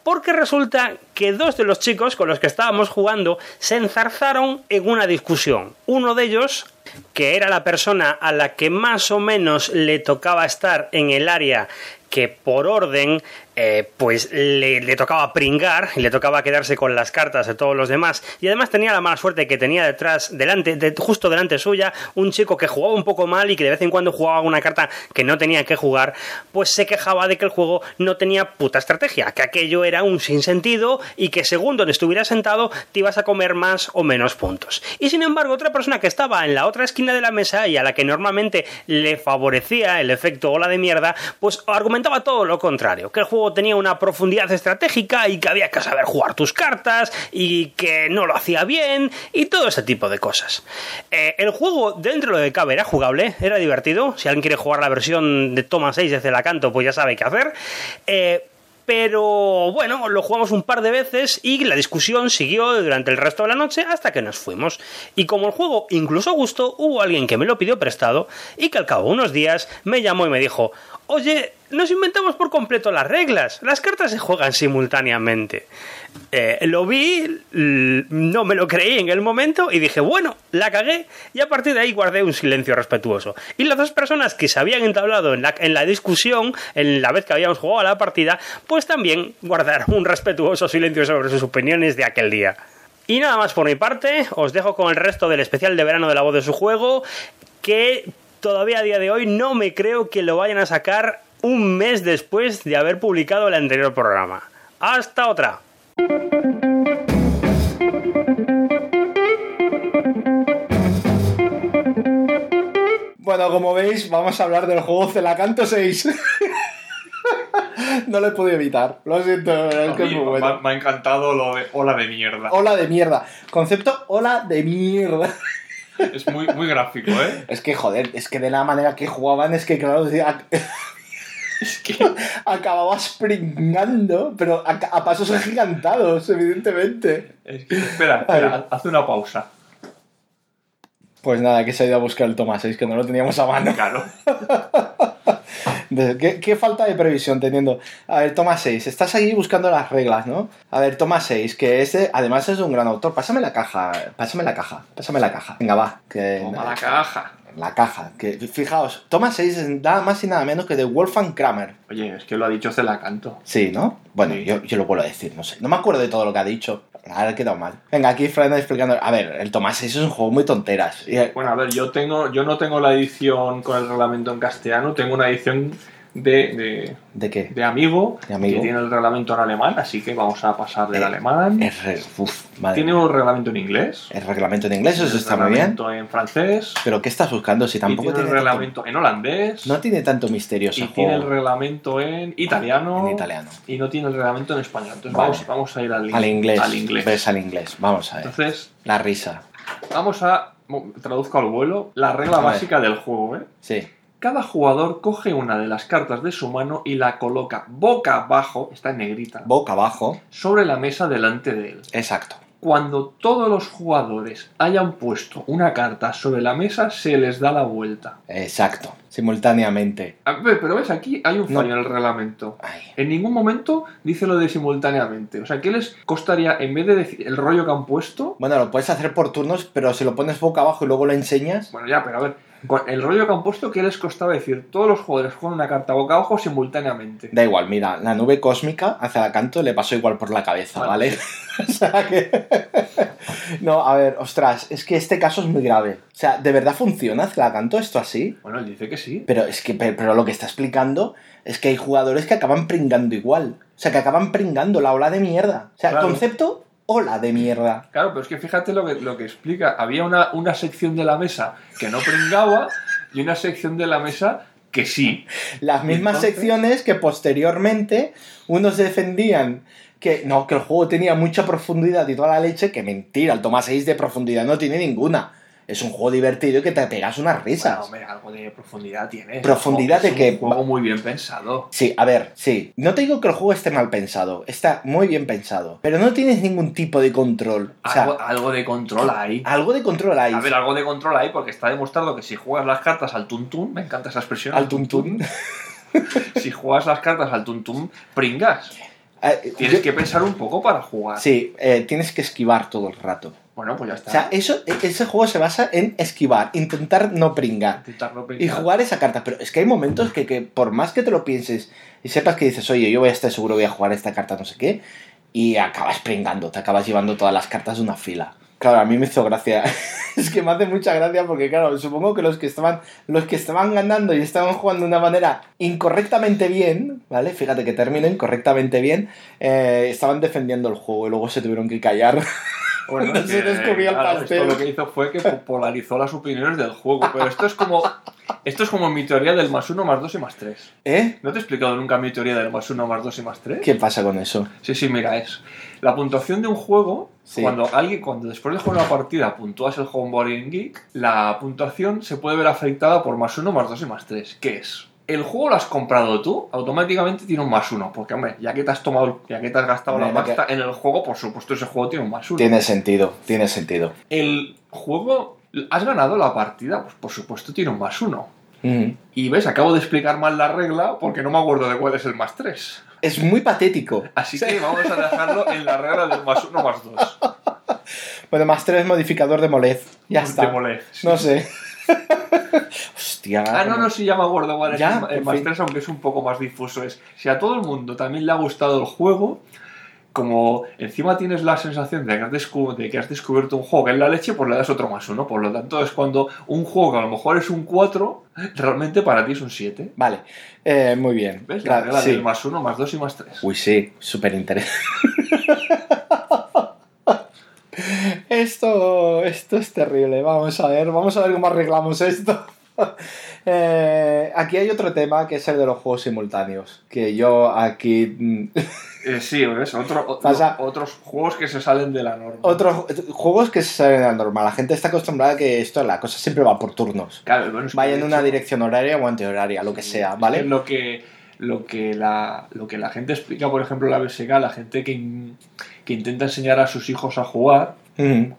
porque resulta que dos de los chicos con los que estábamos jugando se enzarzaron en una discusión. Uno de ellos, que era la persona a la que más o menos le tocaba estar en el área que por orden eh, pues le, tocaba pringar y le tocaba quedarse con las cartas de todos los demás. Y además tenía la mala suerte que tenía detrás delante de, justo delante suya un chico que jugaba un poco mal y que de vez en cuando jugaba una carta que no tenía que jugar pues se quejaba de que el juego no tenía puta estrategia que aquello era un sinsentido y que según donde estuvieras sentado te ibas a comer más o menos puntos. Y sin embargo otra persona que estaba en la otra esquina de la mesa y a la que normalmente le favorecía el efecto ola de mierda pues argumentaba todo lo contrario que el juego tenía una profundidad estratégica y que había que saber jugar tus cartas y que no lo hacía bien y todo ese tipo de cosas. Eh, el juego, dentro de lo que cabe, era jugable, era divertido. Si alguien quiere jugar la versión de Toma 6 desde la canto, pues ya sabe qué hacer. Eh, pero bueno, lo jugamos un par de veces y la discusión siguió durante el resto de la noche hasta que nos fuimos. Y como el juego incluso gustó, hubo alguien que me lo pidió prestado y que al cabo de unos días me llamó y me dijo, oye, nos inventamos por completo las reglas. Las cartas se juegan simultáneamente. Eh, lo vi, no me lo creí en el momento y dije, bueno, la cagué y a partir de ahí guardé un silencio respetuoso. Y las dos personas que se habían entablado en la, en la discusión, en la vez que habíamos jugado a la partida, pues también guardaron un respetuoso silencio sobre sus opiniones de aquel día. Y nada más por mi parte, os dejo con el resto del especial de verano de la voz de su juego, que todavía a día de hoy no me creo que lo vayan a sacar un mes después de haber publicado el anterior programa. Hasta otra. Bueno, como veis, vamos a hablar del juego Celacanto 6. no lo he podido evitar. Lo siento, es que es muy bueno. Me ha encantado lo de ola de mierda. Ola de mierda. Concepto ola de mierda. Es muy, muy gráfico, ¿eh? Es que, joder, es que de la manera que jugaban, es que, claro, es que acababas pringando, pero a, a, pasos agigantados, evidentemente. Es que, espera, espera, haz una pausa. Pues nada, que se ha ido a buscar el toma 6, que no lo teníamos a mano. Claro. ¿Qué, ¿Qué, falta de previsión teniendo? A ver, toma 6, estás ahí buscando las reglas, ¿no? A ver, toma 6, que ese además es un gran autor. Pásame la caja, pásame la caja, pásame la caja. Venga, va. Que, Toma la caja. La caja. Que, fijaos, toma 6 es nada más y nada menos que de Wolfgang Kramer. Oye, es que lo ha dicho Celacanto. Sí, ¿no? Bueno, Sí. Yo, yo lo vuelvo a decir, no sé. No me acuerdo de todo lo que ha dicho. Ahora ha quedado mal. Venga, aquí Fran explicando. A ver, el toma 6 es un juego muy tonteras. Bueno, a ver, yo tengo, yo no tengo la edición con el reglamento en castellano, tengo una edición de, de, ¿De qué? de amigo, que tiene el reglamento en alemán, así que vamos a pasar del Eh, alemán. Uf, tiene un reglamento en inglés. El reglamento en inglés, eso el está muy bien. reglamento en francés. Pero ¿qué estás buscando si Y tampoco tiene el tiene tanto- reglamento en holandés. No tiene tanto misterio ese y tiene el juego reglamento en italiano. en italiano. Y no tiene el reglamento en español. Entonces Vale. vamos, vamos a ir al, Al inglés. Al inglés. Ves al inglés. Vamos a ver. Entonces, La risa. vamos a. Traduzco al vuelo. La regla básica del juego, ¿eh? Sí. Cada jugador coge una de las cartas de su mano y la coloca boca abajo, está en negrita, Boca abajo. sobre la mesa delante de él. Exacto. Cuando todos los jugadores hayan puesto una carta sobre la mesa, se les da la vuelta. Exacto. Simultáneamente. A ver, pero ves, aquí hay un No. fallo en el reglamento. Ay. En ningún momento dice lo de simultáneamente. O sea, ¿qué les costaría, en vez de decir el rollo que han puesto? Bueno, lo puedes hacer por turnos, pero si lo pones boca abajo y luego lo enseñas. Bueno, ya, pero a ver, con el rollo que han puesto, ¿qué les costaba decir? Todos los jugadores juegan una carta boca abajo simultáneamente. Da igual, mira, la nube cósmica hacia la canto le pasó igual por la cabeza, ¿vale? O sea que. No, a ver, ostras, es que este caso es muy grave. O sea, ¿de verdad funciona Celacanto esto así? Bueno, él dice que sí. Pero es que, pe- pero lo que está explicando es que hay jugadores que acaban pringando igual. O sea, que acaban pringando la ola de mierda. O sea, Claro. concepto ola de mierda. Claro, pero es que fíjate lo que, lo que explica. Había una, una sección de la mesa que no pringaba y una sección de la mesa que sí. Las mismas Entonces- secciones que posteriormente unos defendían que no, que el juego tenía mucha profundidad y toda la leche, que mentira, el Toma 6 de profundidad no tiene ninguna. Es un juego divertido y que te pegas unas risas. Bueno, hombre, algo de profundidad tiene. ¿Profundidad Es de qué? Un juego muy bien pensado. Sí, a ver, sí. No te digo que el juego esté mal pensado, está muy bien pensado, pero no tienes ningún tipo de control. O sea, Algo, algo de control hay. algo de control hay. A ver, algo de control hay porque está demostrado que si juegas las cartas al tuntún, me encanta esa expresión. Al tuntún. Si juegas las cartas al tuntún, pringas. Eh, Tienes yo- que pensar un poco para jugar. Sí, eh, tienes que esquivar todo el rato. Bueno, pues ya está. O sea, eso, e- ese juego se basa en esquivar, intentar no pringar. Intentar no Y pringar. jugar esa carta, pero es que hay momentos que, que por más que te lo pienses y sepas que dices, oye, yo voy a estar seguro, voy a jugar esta carta, no sé qué, y acabas pringando, te acabas llevando todas las cartas de una fila. Claro, a mí me hizo gracia. es que me hace mucha gracia porque, claro, supongo que los que estaban, los que estaban ganando y estaban jugando de una manera incorrectamente bien, ¿vale? Fíjate que terminen correctamente bien, eh, estaban defendiendo el juego y luego se tuvieron que callar. Bueno, el claro, pastel. Esto lo que hizo fue que po- polarizó las opiniones del juego. Pero esto es como. Esto es como mi teoría del más uno, más dos y más tres. ¿Eh? ¿No te he explicado nunca mi teoría del más uno, más dos y más tres? ¿Qué pasa con eso? Sí, sí, mira, es. La puntuación de un juego, Sí. cuando alguien, cuando después de jugar una partida puntúas el Homeboarding Geek, la puntuación se puede ver afectada por más uno, más dos y más tres. ¿Qué es? El juego lo has comprado tú, automáticamente tiene un más uno. Porque, hombre, ya que te has tomado, ya que te has gastado la pasta en el juego, por supuesto ese juego tiene un más uno. Tiene sentido, tiene sentido. El juego, ¿has ganado la partida? Pues por supuesto tiene un más uno. Y ves, acabo de explicar mal la regla porque no me acuerdo de cuál es el más tres. Es muy patético. Así que vamos a dejarlo en la regla del más uno, más dos. Bueno, más tres modificador de molez. Ya De está. Molez, sí. No sé. Hostia. Ah, no, no, ya me acuerdo cuál es Ya, más fin. 3, aunque es un poco más difuso. Es, si a todo el mundo también le ha gustado el juego, como encima tienes la sensación de que, has descu- de que has descubierto un juego que es la leche, pues le das otro más uno. Por lo tanto, es cuando un juego que a lo mejor es un 4, realmente para ti es un 7. Vale, eh, muy bien. ¿Ves? La regla sí. del más 1, más 2 y más 3. Uy, sí, súper interesante. esto, esto es terrible. Vamos a ver, vamos a ver cómo arreglamos esto. Eh, aquí hay otro tema que es el de los juegos simultáneos. Que yo aquí. mm, Eh, sí, ¿ves? Otro, o- Pasa- otros juegos que se salen de la norma. Otros juegos que se salen de la norma. La gente está acostumbrada a que esto, la cosa siempre va por turnos. Claro, bueno, es que Vaya en una dirección horaria o antihoraria, lo que sea, ¿vale? lo que, lo, que la, lo que la gente explica, por ejemplo, la BSK, la gente que, in- que intenta enseñar a sus hijos a jugar, Mm,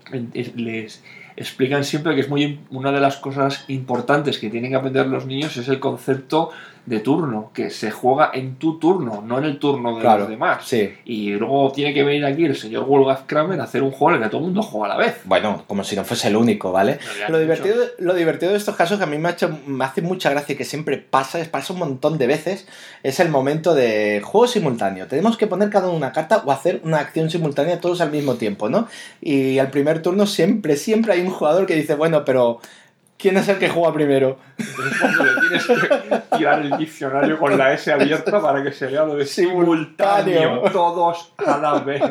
les explican siempre que es muy una de las cosas importantes que tienen que aprender los niños es el concepto de turno, que se juega en tu turno, no en el turno de Claro, los demás. sí. Y luego tiene que venir aquí el señor Wolfgang Kramer a hacer un juego en el que todo el mundo juega a la vez. Bueno, como si no fuese el único, ¿vale? Lo divertido, lo divertido de estos casos que a mí me, ha hecho, me hace mucha gracia y que siempre pasa, es pasa un montón de veces, es el momento de juego simultáneo. Tenemos que poner cada uno una carta o hacer una acción simultánea todos al mismo tiempo, ¿no? Y al primer turno siempre, siempre hay un jugador que dice, bueno, pero ¿quién es el que juega primero? Entonces cuando le tienes que tirar el diccionario con la S abierta para que se vea lo de Simultáneo. simultáneo, todos a la vez.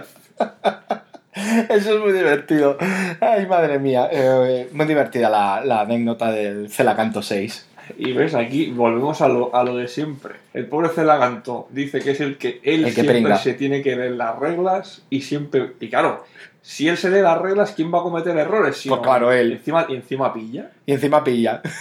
Eso es muy divertido. Ay, madre mía. Eh, muy divertida la, la anécdota del Celacanto 6. Y ves, aquí volvemos a lo, a lo de siempre. El pobre Celaganto dice que es el que él El que siempre pringa. se tiene que leer las reglas y siempre. Y claro, si él se lee las reglas, ¿quién va a cometer errores? Si Pues no, claro, él. Y encima, y encima pilla. Y encima pilla.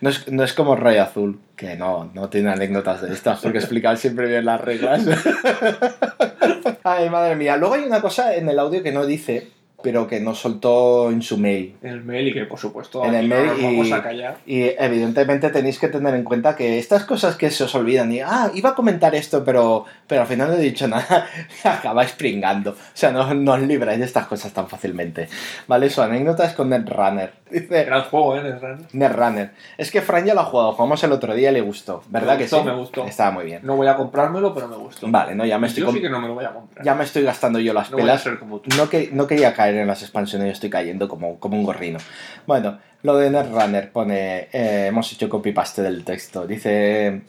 No es, no es como Rey Azul, que no, no tiene anécdotas de estas, porque explicar siempre bien las reglas. Ay, madre mía. Luego hay una cosa en el audio que no dice, pero que no soltó en su mail. En el mail y que, por supuesto, En el no mail nos y- vamos a callar. Y evidentemente tenéis que tener en cuenta que estas cosas que se os olvidan y, ah, iba a comentar esto, pero, pero al final no he dicho nada, acabáis pringando. O sea, no, no os libráis de estas cosas tan fácilmente. ¿Vale? Su anécdota es con Netrunner. Dice, Gran juego, ¿eh? Netrunner. Netrunner. Es que Fran ya lo ha jugado, jugamos el otro día y le gustó. ¿Verdad Me que gustó, sí? me gustó. Estaba muy bien. No voy a comprármelo, pero me gustó. Vale, no, ya me estoy, Yo com- sí que no me lo voy a comprar. ya me estoy gastando yo las no voy a pelas. ser como tú. No, que, no quería caer en las expansiones, yo estoy cayendo como, como un gorrino. Bueno, lo de Netrunner pone, eh, hemos hecho copy-paste del texto. Dice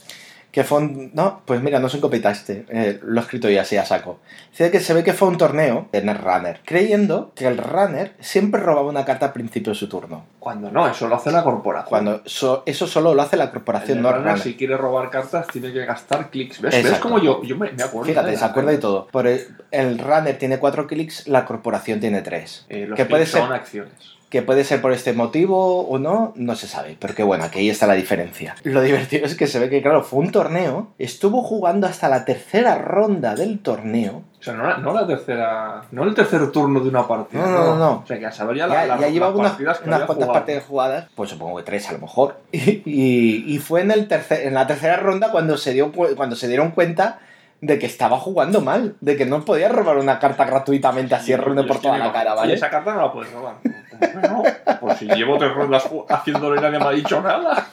que fue un... No, pues mira, no es un copy-paste, eh, lo he escrito yo así a saco. Dice que se ve que fue un torneo de Netrunner, creyendo que el runner siempre robaba una carta al principio de su turno. Cuando no, eso lo hace la corporación. Cuando so- eso solo lo hace la El corporación Netrunner, Netrunner. si quiere robar cartas, tiene que gastar clics. ¿Ves? Exacto. ¿Ves como yo, yo me, me acuerdo? Fíjate, se acuerda de todo. Por el, el runner tiene cuatro clics, la corporación tiene tres. Eh, los que puede ser son acciones. Que puede ser por este motivo o no, no se sabe. Pero que bueno, aquí ahí está la diferencia. Lo divertido es que se ve que, claro, fue un torneo. Estuvo jugando hasta la tercera ronda del torneo. O sea, no la, no la tercera. No el tercer turno de una partida. No, no, no, no. O sea, que a saber ya, la, Ya, la- ya llevaba unas, unas cuantas jugado. partidas jugadas. Pues supongo que tres a lo mejor. Y, y- y fue en, el tercer, en la tercera ronda cuando se, dio, cu- cuando se dieron cuenta de que estaba jugando mal. De que no podía robar una carta gratuitamente así, ronde por toda la cara, ¿vale? "Oye, esa carta no la puedes robar. ¿Cómo que no? Pues si llevo tres rondas y nadie me ha dicho nada.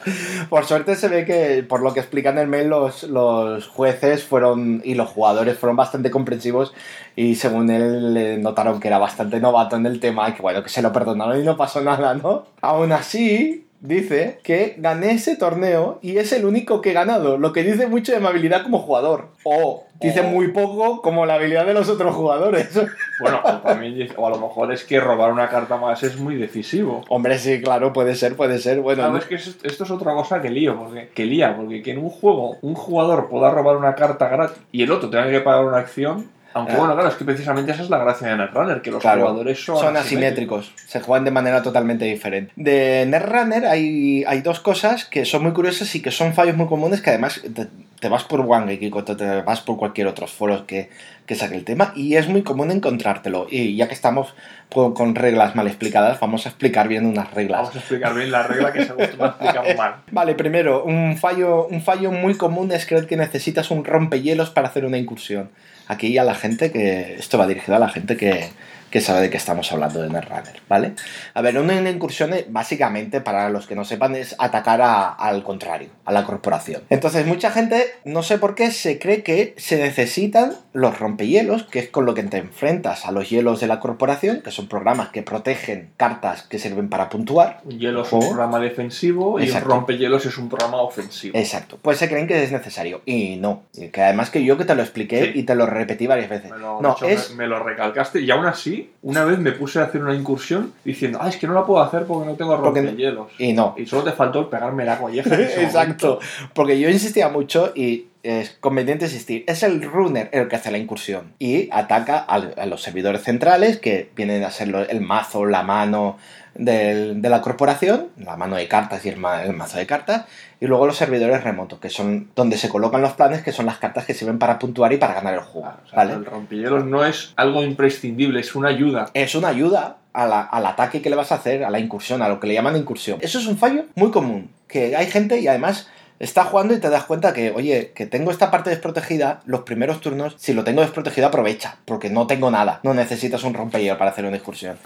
Por suerte se ve que, por lo que explican en el mail, los, los jueces fueron y los jugadores fueron bastante comprensivos y según él notaron que era bastante novato en el tema y que bueno, que se lo perdonaron y no pasó nada, ¿no? Aún así, dice que gané ese torneo y es el único que he ganado, lo que dice mucho de mi habilidad como jugador. O dice Oh. muy poco como la habilidad de los otros jugadores. Bueno, o, también, o a lo mejor es que robar una carta más es muy decisivo. Hombre, sí, claro, puede ser, puede ser. Bueno, Claro, es que es- esto es otra cosa que lío, porque, que lía, porque que en un juego un jugador pueda robar una carta gratis y el otro tenga que pagar una acción, aunque bueno, claro, es que precisamente esa es la gracia de Netrunner, que los Claro, jugadores son, son asimétricos, se juegan de manera totalmente diferente. De Netrunner hay, hay dos cosas que son muy curiosas y que son fallos muy comunes que además te, te vas por OneGeek o te, vas por cualquier otro foro que, que saque el tema y es muy común encontrártelo. Y ya que estamos con, con reglas mal explicadas, vamos a explicar bien unas reglas. Vamos a explicar bien la regla que se explicar mal. Vale, primero, un fallo, un fallo muy común es creer que necesitas un rompehielos para hacer una incursión. Aquí a la gente que. Esto va dirigido a la gente que, que sabe de qué estamos hablando de Netrunner, ¿vale? A ver, una, incursión, básicamente, para los que no sepan, es atacar a- al contrario, a la corporación. Entonces, mucha gente, no sé por qué, se cree que se necesitan los rompehielos, que es con lo que te enfrentas a los hielos de la corporación, que son programas que protegen cartas que sirven para puntuar. Un hielo es un programa defensivo y un rompehielos es un programa ofensivo. Exacto. Pues se creen que es necesario. Y no. Y que además que yo que te lo expliqué Sí. y te lo repetí varias veces. Me lo, no, hecho, es. me, me lo recalcaste y aún así, una vez me puse a hacer una incursión diciendo, ah, es que no la puedo hacer porque no tengo Porque- rompehielos. Y no. Y solo te faltó el pegarme la colleja. Exacto. Porque yo insistía mucho y es conveniente insistir. Es el runner el que hace la incursión. Y ataca a, los servidores centrales, que vienen a ser el mazo, la mano del- de la corporación, la mano de cartas y el, ma- el mazo de cartas. Y luego los servidores remotos, que son donde se colocan los planes, que son las cartas que sirven para puntuar y para ganar el juego. momento. O sea, ¿vale? El rompehielos no es algo imprescindible, es una ayuda. es una ayuda a la- al ataque que le vas a hacer, a la incursión, a lo que le llaman incursión. Eso es un fallo muy común, que hay gente y además está jugando y te das cuenta que, oye, que tengo esta parte desprotegida, los primeros turnos, si lo tengo desprotegido aprovecha, porque no tengo nada, no necesitas un rompehielo para hacer una incursión.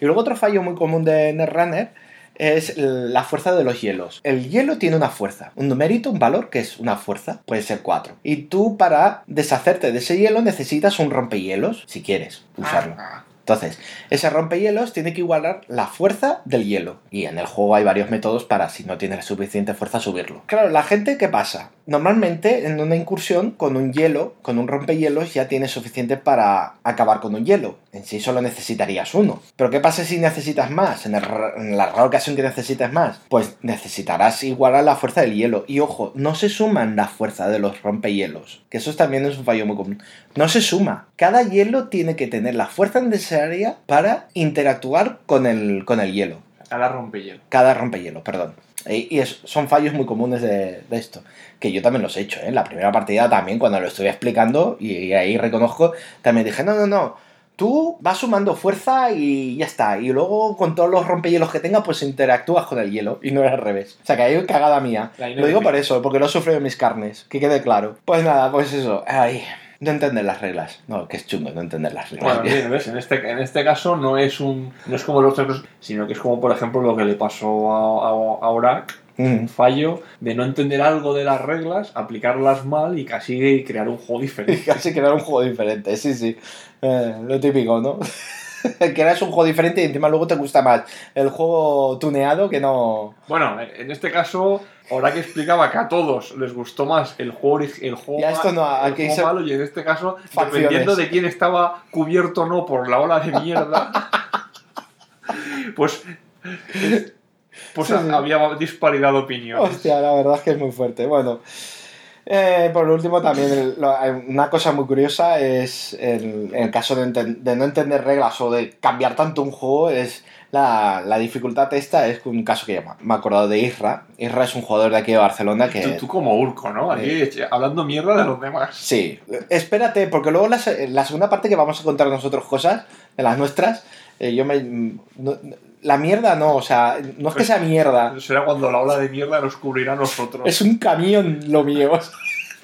Y luego otro fallo muy común de Netrunner es la fuerza de los hielos. El hielo tiene una fuerza, un numérito, un valor que es una fuerza, puede ser 4. Y tú para deshacerte de ese hielo necesitas un rompehielos, si quieres usarlo. Ah, Entonces, ese rompehielos tiene que igualar la fuerza del hielo. Y en el juego hay varios métodos para, si no tienes suficiente fuerza, subirlo. Claro, la gente, ¿qué pasa? Normalmente en una incursión con un hielo, con un rompehielos, ya tienes suficiente para acabar con un hielo. En sí solo necesitarías uno. Pero ¿qué pasa si necesitas más? En, la rara ocasión que necesites más, pues necesitarás igualar la fuerza del hielo. Y ojo, no se suman la fuerza de los rompehielos. Que eso también es un fallo muy común. No se suma. Cada hielo tiene que tener la fuerza necesaria para interactuar con el, con el hielo. a la rompehielo. Cada rompehielo, perdón. Y, es- son fallos muy comunes de, de esto. Que yo también los he hecho, ¿eh? En la primera partida también, cuando lo estuve explicando, y, y ahí reconozco, también dije, no, no, no. tú vas sumando fuerza y ya está. Y luego con todos los rompehielos que tenga, pues interactúas con el hielo y no es al revés. O sea que hay cagada mía. Lo digo por eso, porque lo he sufrido en mis carnes, que quede claro. Pues nada, pues eso. Ay, no entender las reglas. No, que es chungo no entender las reglas. Bueno, bien, ¿ves? En este, en este caso no es un no es como los otros, sino que es como, por ejemplo, lo que le pasó a, a, a Orak, Mm. un fallo de no entender algo de las reglas, aplicarlas mal y casi crear un juego diferente. Casi crear un juego diferente, sí, sí. Eh, lo típico, ¿no? que eres un juego diferente y encima luego te gusta más el juego tuneado que no. Bueno, en este caso, Orak explicaba que a todos les gustó más el juego, el juego, Ya, esto no, el aquí juego se- malo y en este caso, Facciones. dependiendo de quién estaba cubierto o no por la ola de mierda, pues, pues Sí, sí. había disparidad de opiniones. Hostia, la verdad es que es muy fuerte. Bueno, eh, por último, también el- lo- hay una cosa muy curiosa es el, en el caso de, enten- de no entender reglas o de cambiar tanto un juego, es la, la dificultad esta. Es un caso que ya me he acordado de Isra. Isra es un jugador de aquí de Barcelona que. Tú, tú como Urco, ¿no? Aquí eche- hablando mierda de los demás. Sí, espérate, porque luego la, la segunda parte que vamos a contar nosotros cosas, de las nuestras, eh, yo me... no- la mierda no, o sea, no es que sea mierda, Será cuando la ola de mierda nos cubrirá a nosotros. es un camión lo mío.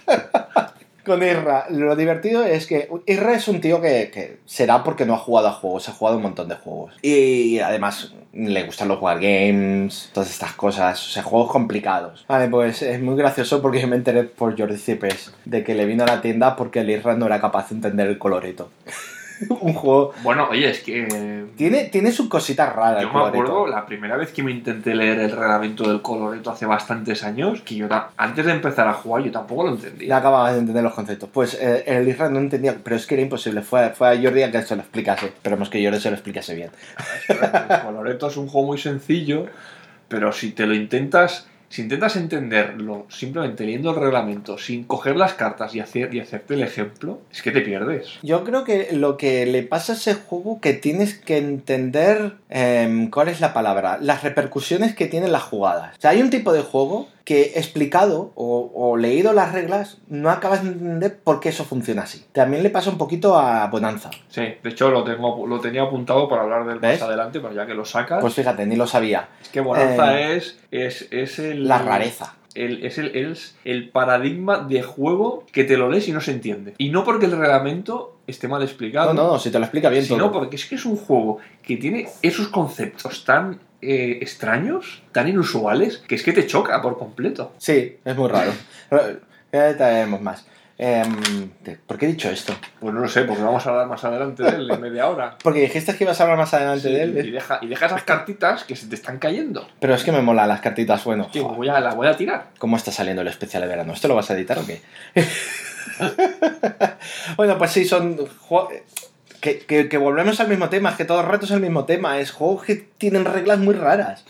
Con Irra, lo divertido es que Irra es un tío que, que será porque no ha jugado a juegos, ha jugado un montón de juegos. Y además le gustan los wargames, todas estas cosas, o sea, juegos complicados. Vale, pues es muy gracioso porque yo me enteré por Jordi Cipes de que le vino a la tienda porque el Irra no era capaz de entender el coloreto. un juego... Bueno, oye, es que... Tiene, tiene sus cositas raras. Yo el me acuerdo la primera vez que me intenté leer el reglamento del Coloreto hace bastantes años, que yo antes de empezar a jugar yo tampoco lo Ya entendía. acababa de entender los conceptos. Pues eh, el Isra no entendía, pero es que era imposible. Fue, fue a Jordi a que se lo explicase. Esperemos que Jordi se lo explicase bien. El Coloreto es un juego muy sencillo, pero si te lo intentas... Si intentas entenderlo simplemente leyendo el reglamento, sin coger las cartas y, hacer, y hacerte el ejemplo, es que te pierdes. Yo creo que lo que le pasa a ese juego que tienes que entender em, cuál es la palabra, las repercusiones que tienen las jugadas. O sea, hay un tipo de juego que explicado o, o leído las reglas no acabas de entender por qué eso funciona así. También le pasa un poquito a Bonanza. Sí, de hecho lo, tengo, lo tenía apuntado para hablar del ¿Ves? más adelante, pero ya que lo sacas, Pues fíjate, ni lo sabía. es que Bonanza eh, es, es, es el... La rareza. el- es, el, es el paradigma de juego que te lo lees y no se entiende. Y no porque el reglamento esté mal explicado, No, no, no, si te lo explica bien sino todo. porque es que es un juego que tiene esos conceptos tan eh, extraños, tan inusuales, que es que te choca por completo. Sí, es muy raro. Ya traemos más. Em, ¿Por qué he dicho esto? Pues no lo sé, porque vamos a hablar más adelante de él en media hora. Porque dijiste que ibas a hablar más adelante Sí, de y, él. ¿eh? deja, y deja esas cartitas que se te están cayendo. Pero es que me molan las cartitas. Bueno, joder, voy a, las voy a tirar. ¿cómo está saliendo el especial de verano? ¿Esto lo vas a editar o qué? bueno, pues sí, son. Que, que- que volvemos al mismo tema, es que todo el rato es el mismo tema. Es juegos que tienen reglas muy raras.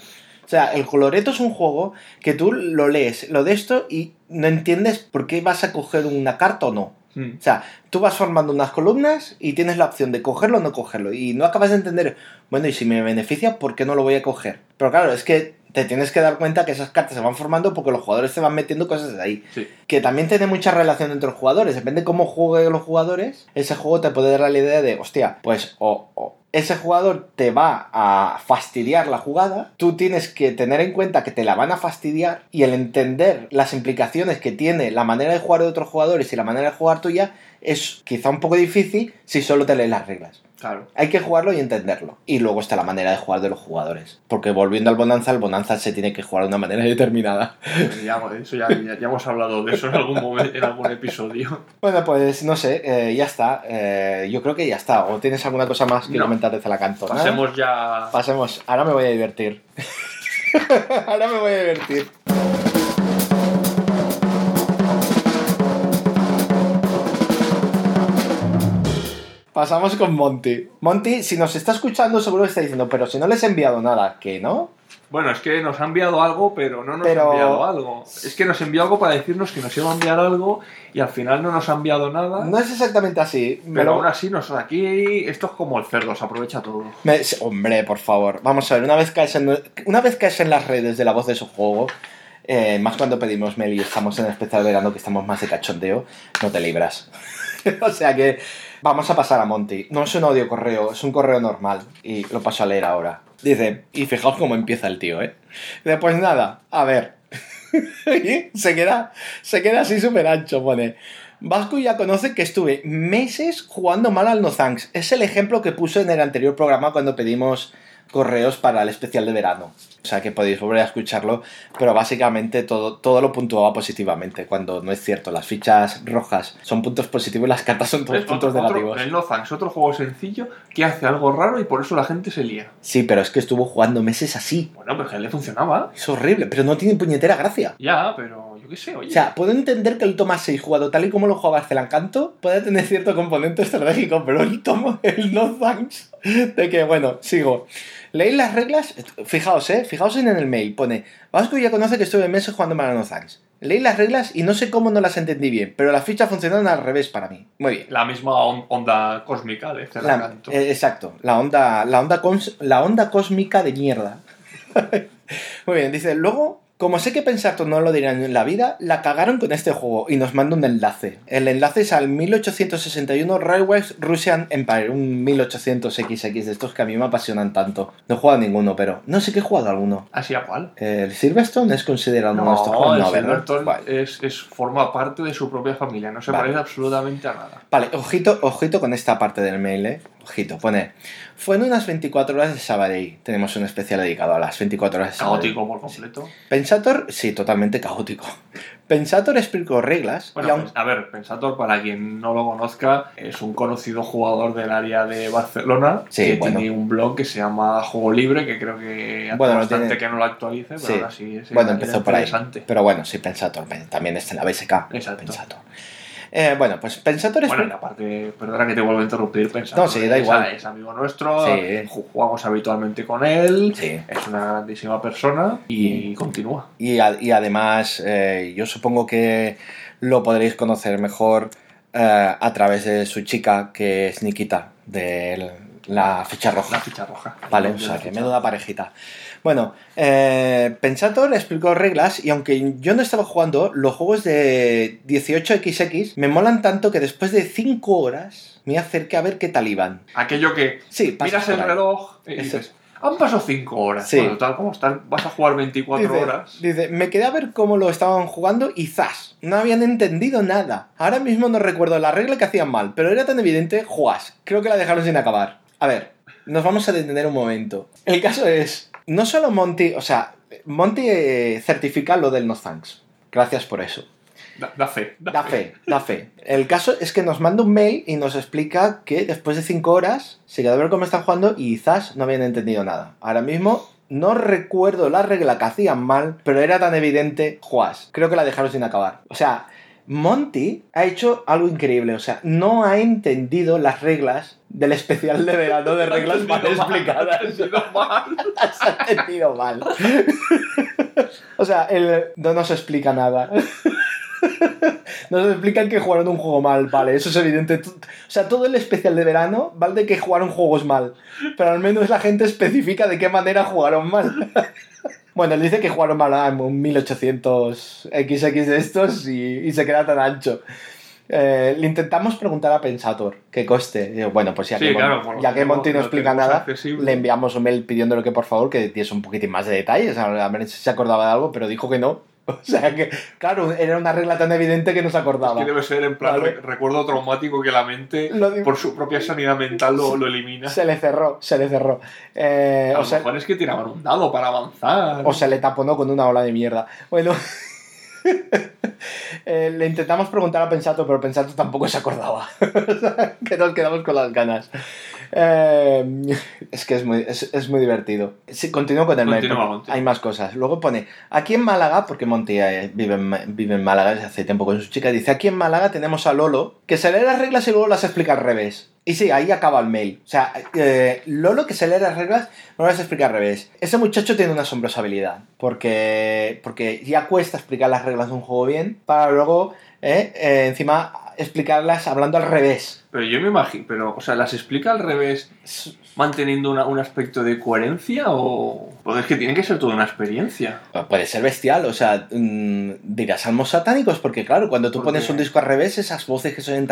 O sea, el Coloreto es un juego que tú lo lees, lo de esto y no entiendes por qué vas a coger una carta o no. Mm. O sea, tú vas formando unas columnas y tienes la opción de cogerlo o no cogerlo. Y no acabas de entender, bueno, y si me beneficia, ¿por qué no lo voy a coger? Pero claro, es que te tienes que dar cuenta que esas cartas se van formando porque los jugadores te van metiendo cosas de ahí. Sí. Que también tiene mucha relación entre los jugadores. Depende de cómo jueguen los jugadores, ese juego te puede dar la idea de, hostia, pues o, o ese jugador te va a fastidiar la jugada, tú tienes que tener en cuenta que te la van a fastidiar y el entender las implicaciones que tiene la manera de jugar de otros jugadores y la manera de jugar tuya es quizá un poco difícil si solo te lees las reglas. Claro. Hay que jugarlo y entenderlo. Y luego está la manera de jugar de los jugadores. Porque volviendo al Bonanza, el Bonanza se tiene que jugar de una manera determinada. Ya, eso ya, ya- ya hemos hablado de eso en algún momento, en algún episodio. Bueno, pues no sé, eh, ya está. Eh, yo creo que ya está. ¿O tienes alguna cosa más que No. comentar de Zalacanto? ¿Nada? Pasemos ya. Pasemos. Ahora me voy a divertir. Ahora me voy a divertir. Pasamos con Monty. Monty, si nos está escuchando, seguro que está diciendo, pero si no les he enviado nada, ¿qué no? Bueno, es que nos ha enviado algo, pero no nos Pero- ha enviado algo. Es que nos envió algo para decirnos que nos iba a enviar algo y al final no nos ha enviado nada. No es exactamente así. Pero aún así, nos, aquí esto es como el cerdo, se aprovecha todo. Me- hombre, por favor. Vamos a ver, una vez caes en, una vez caes en las redes de la voz de su juego, Eh, más cuando pedimos mail y estamos en especial de verano que estamos más de cachondeo, no te libras. o sea que vamos a pasar a Monty. No es un audio correo, es un correo normal y lo paso a leer ahora. Dice, y fijaos cómo empieza el tío, ¿eh? Dice, pues nada, a ver. Se queda, se queda así súper ancho, pone. Vasco ya conoce que estuve meses jugando mal al No Thanks. Es el ejemplo que puse en el anterior programa cuando pedimos correos para el especial de verano. O sea que podéis volver a escucharlo, pero básicamente todo, todo lo puntuaba positivamente, cuando no es cierto. Las fichas rojas son puntos positivos y las cartas son todos Es puntos otro- negativos. El No Thanks, otro juego sencillo que hace algo raro y por eso la gente se lía. Sí, pero es que estuvo jugando meses así. Bueno, pero que le funcionaba. Es horrible, pero no tiene puñetera gracia. Ya, pero yo qué sé, oye. O sea, puedo entender que el toma 6 jugado tal y como lo jugaba Canto puede tener cierto componente estratégico, pero el tomo, el no thanks, de que, bueno, sigo. Leéis las reglas, fijaos, eh, fijaos en el mail, pone, Vasco ya conoce que estuve meses jugando mal a no thanks. Leí las reglas y no sé cómo no las entendí bien, pero las fichas funcionaron al revés para mí. Muy bien. la misma on- onda cósmica de La- Celacanto. eh, exacto, la onda, la, onda la onda cósmica de mierda. Muy bien, dice, luego, como sé que Pensato no lo dirán en la vida, la cagaron con este juego y nos manda un enlace. El enlace es al 1861 Railways Russian Empire, un 1800XX de estos que a mí me apasionan tanto. No he jugado ninguno, pero no sé que he jugado alguno. ¿Así a cuál? ¿El Silverstone es considerado uno de estos juegos? el No, ¿verdad? Silverstone Vale. es, es- forma parte de su propia familia, no se Vale. parece absolutamente a nada. Vale, ojito, ojito con esta parte del mail, ¿eh? Ojito, pone. Fue en unas 24 horas de Sabadell. Tenemos un especial dedicado a las 24 horas de Sabadell. Caótico por completo. Pensator, sí, totalmente caótico. Pensator explicó reglas Bueno, y aun- pues, a ver, Pensator, para quien no lo conozca, es un conocido jugador del área de Barcelona Sí, que bueno. tiene un blog que se llama Juego Libre, que creo que hace Bueno, bastante tiene- que no lo actualice, pero Sí. ahora sí es bueno, empezó por ahí. interesante. Pero bueno, sí, Pensator pen- también está en la BSK. Exacto. Pensator. Eh, bueno, pues Pensator Bueno, y aparte, perdona que te vuelvo a interrumpir, Pensator. No, sí, da igual. Es amigo nuestro, Sí. ju- jugamos habitualmente con él, Sí. es una grandísima persona y continúa. Y, a- y además, eh, yo supongo que lo podréis conocer mejor eh, a través de su chica, que es Nikita, de la ficha roja. La ficha roja. Vale, o sea, que menuda parejita. Bueno, eh, Pensator explicó reglas y aunque yo no estaba jugando, los juegos de 18XX me molan tanto que después de 5 horas me acerqué a ver qué tal iban. Aquello que Sí, miras el reloj y dices, han pasado 5 horas. Sí. Bueno, tal como estás, vas a jugar 24 Dice, horas. dice, me quedé a ver cómo lo estaban jugando y ¡zas! No habían entendido nada. Ahora mismo no recuerdo la regla que hacían mal, pero era tan evidente, ¡juas! Creo que la dejaron sin acabar. A ver, nos vamos a detener un momento. El caso es, no solo Monty, o sea, Monty eh, certifica lo del no thanks. Gracias por eso. Da, da fe. Da fe, da fe. El caso es que nos manda un mail y nos explica que después de 5 horas se quedó a ver cómo están jugando y quizás no habían entendido nada. Ahora mismo no recuerdo la regla que hacían mal, pero era tan evidente, juas. Creo que la dejaron sin acabar. O sea, Monty ha hecho algo increíble. O sea, no ha entendido las reglas del especial de verano de reglas mal explicadas. Se ha entendido mal. o sea, él no nos explica nada. Nos explican que jugaron un juego mal, vale, eso es evidente. O sea, todo el especial de verano vale de que jugaron juegos mal, pero al menos la gente especifica de qué manera jugaron mal. Bueno, él dice que jugaron mal a un 1800 XX de estos y, y se queda tan ancho. Eh, le intentamos preguntar a Pensator que coste. Digo, bueno, pues ya Sí, que, claro, ya que Monty no explica nada, accesible. le enviamos un mail pidiéndole que por favor que diese un poquitín más de detalles, a ver si se acordaba de algo, pero dijo que no. O sea que, claro, era una regla tan evidente que no se acordaba. Que debe ser en plan Vale. re- recuerdo traumático que la mente, por su propia sanidad mental, lo, lo elimina. Se le cerró, se le cerró. Eh, a o, lo se, mejor es que tiraban un dado para avanzar. o se le taponó con una ola de mierda. Bueno. Eh, le intentamos preguntar a Pensato, pero Pensato tampoco se acordaba. O sea, que nos quedamos con las ganas. Eh, es que es muy, es, es muy divertido. Sí, continúo con el mail, Continúa. Hay más cosas. Luego pone, aquí en Málaga, porque Monty eh, vive, en, vive en Málaga desde hace tiempo con su chica, dice, aquí en Málaga tenemos a Lolo, que se lee las reglas y luego las explica al revés. Y sí, ahí acaba el mail. O sea, eh, Lolo que se lee las reglas no las explica al revés. Ese muchacho tiene una asombrosa habilidad. Porque, porque ya cuesta explicar las reglas de un juego bien para luego, eh, eh, encima, explicarlas hablando al revés. Pero yo me imagino, pero, o sea, ¿las explica al revés manteniendo una- un aspecto de coherencia o...? Pues es que tiene que ser toda una experiencia. Puede ser bestial, o sea, mm, dirás salmos satánicos, porque claro, cuando tú ¿Por pones qué? un disco al revés, esas voces que son.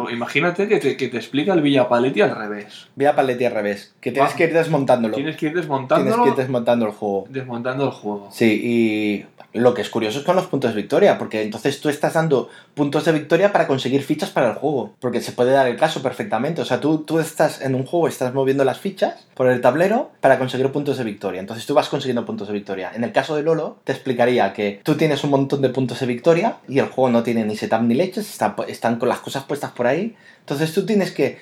O Imagínate que te, que te explica el Villa Paletti al revés. Vía paletti al revés, que tienes Va. que ir desmontándolo. Tienes que ir Tienes desmontándolo, que ir desmontando el juego. desmontando el juego. Sí, y lo que es curioso es con los puntos de victoria, porque entonces tú estás dando puntos de victoria para conseguir fichas para el juego, porque se puede dar el caso perfectamente. O sea, tú, tú estás en un juego, estás moviendo las fichas por el tablero para conseguir puntos de victoria. Entonces tú vas consiguiendo puntos de victoria. En el caso de Lolo, te explicaría que tú tienes un montón de puntos de victoria y el juego no tiene ni setup ni leches, está- están con las cosas puestas por ahí. Entonces tú tienes que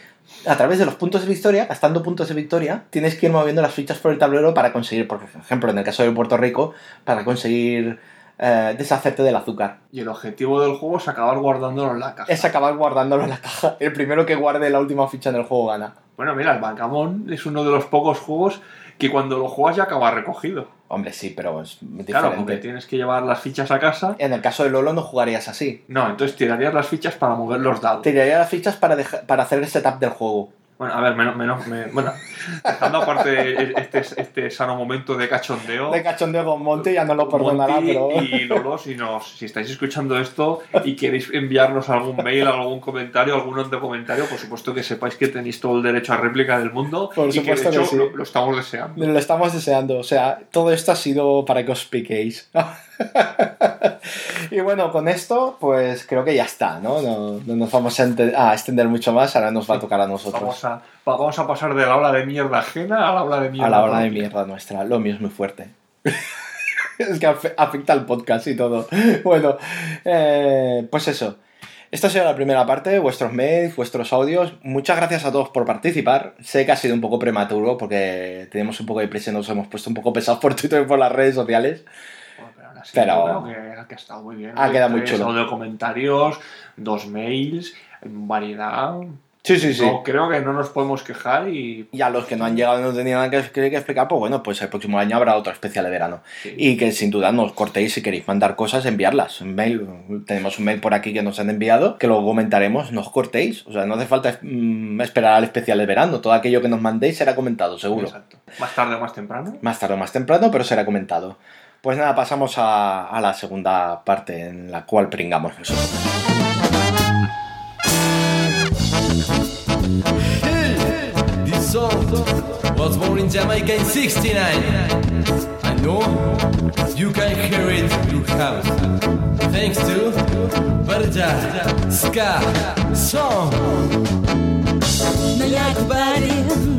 a través de los puntos de victoria, gastando puntos de victoria, tienes que ir moviendo las fichas por el tablero para conseguir, por ejemplo, en el caso de Puerto Rico, para conseguir eh, deshacerte del azúcar. Y el objetivo del juego es acabar guardándolo en la caja. Es acabar guardándolo en la caja. El primero que guarde la última ficha en el juego gana. Bueno, mira, el Bancamón es uno de los pocos juegos que cuando lo juegas ya acaba recogido. Hombre, sí, pero es diferente. Claro, porque tienes que llevar las fichas a casa. En el caso de Lolo no jugarías así. No, entonces tirarías las fichas para mover los dados. Tiraría las fichas para, para hacer el setup del juego. Bueno, a ver, menos, menos, me- bueno, dejando aparte este, este sano momento de cachondeo. De cachondeo con Monty ya no lo perdonará, Monty pero... y Lolo, si, nos, si estáis escuchando esto y queréis enviarnos algún mail, algún comentario, algún otro comentario, por supuesto que sepáis que tenéis todo el derecho a réplica del mundo Por y que de que hecho sí. lo, lo estamos deseando. Lo estamos deseando. O sea, todo esto ha sido para que os piquéis. y bueno, con esto, pues creo que ya está, ¿no? No, no nos vamos a, a extender mucho más. Ahora nos va a tocar a nosotros. Vamos a, va- vamos a pasar de la ola de mierda ajena a la ola de mierda. A la hora de mierda nuestra. Lo mío es muy fuerte. es que afe- afecta al podcast y todo. Bueno, eh, pues eso. Esta ha sido la primera parte, vuestros mails, vuestros audios. Muchas gracias a todos por participar. Sé que ha sido un poco prematuro porque tenemos un poco de prisa y nos hemos puesto un poco pesados por Twitter y por las redes sociales. Bueno, pero que, que ha estado muy bien. Ha quedado muy chulo. audio comentarios, dos mails, variedad. Sí, sí, sí. No, creo que no nos podemos quejar y Y a los que no han llegado y no tenían nada que, que- explicar, pues bueno, pues el próximo año habrá otro especial de verano. Sí. Y que sin duda nos cortéis si queréis mandar cosas, enviarlas. Un mail, tenemos un mail por aquí que nos han enviado, que luego comentaremos, no os cortéis. O sea, no hace falta mm, esperar al especial de verano. Todo aquello que nos mandéis será comentado, seguro. Exacto. Más tarde o más temprano. Más tarde o más temprano, pero será comentado. Pues nada, pasamos a, a la segunda parte en la cual pringamos nosotros. This song was born in Jamaica in 69. I know you can hear it in your house. Thanks to Barja Ska Song. No jak bari,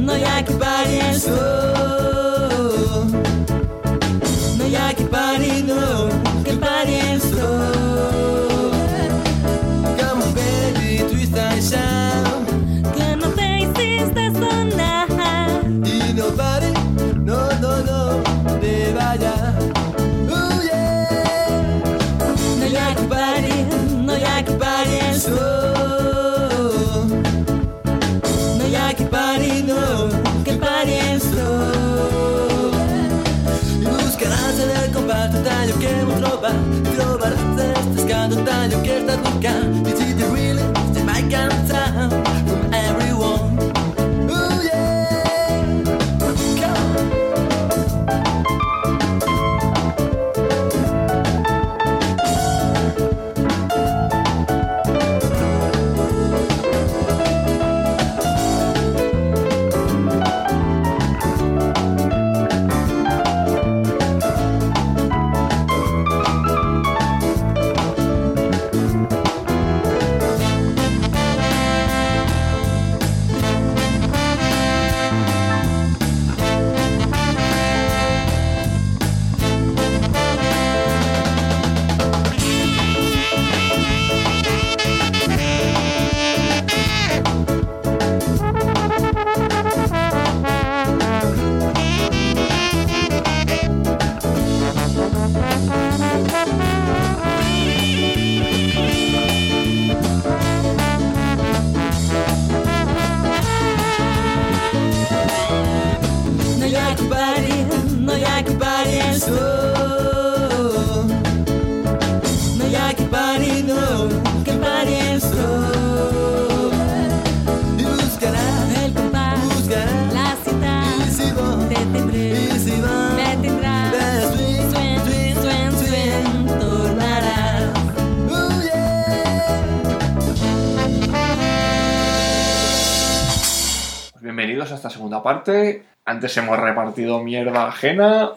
no jak bari so. Tallo que bienvenidos a esta segunda parte. Antes hemos repartido mierda ajena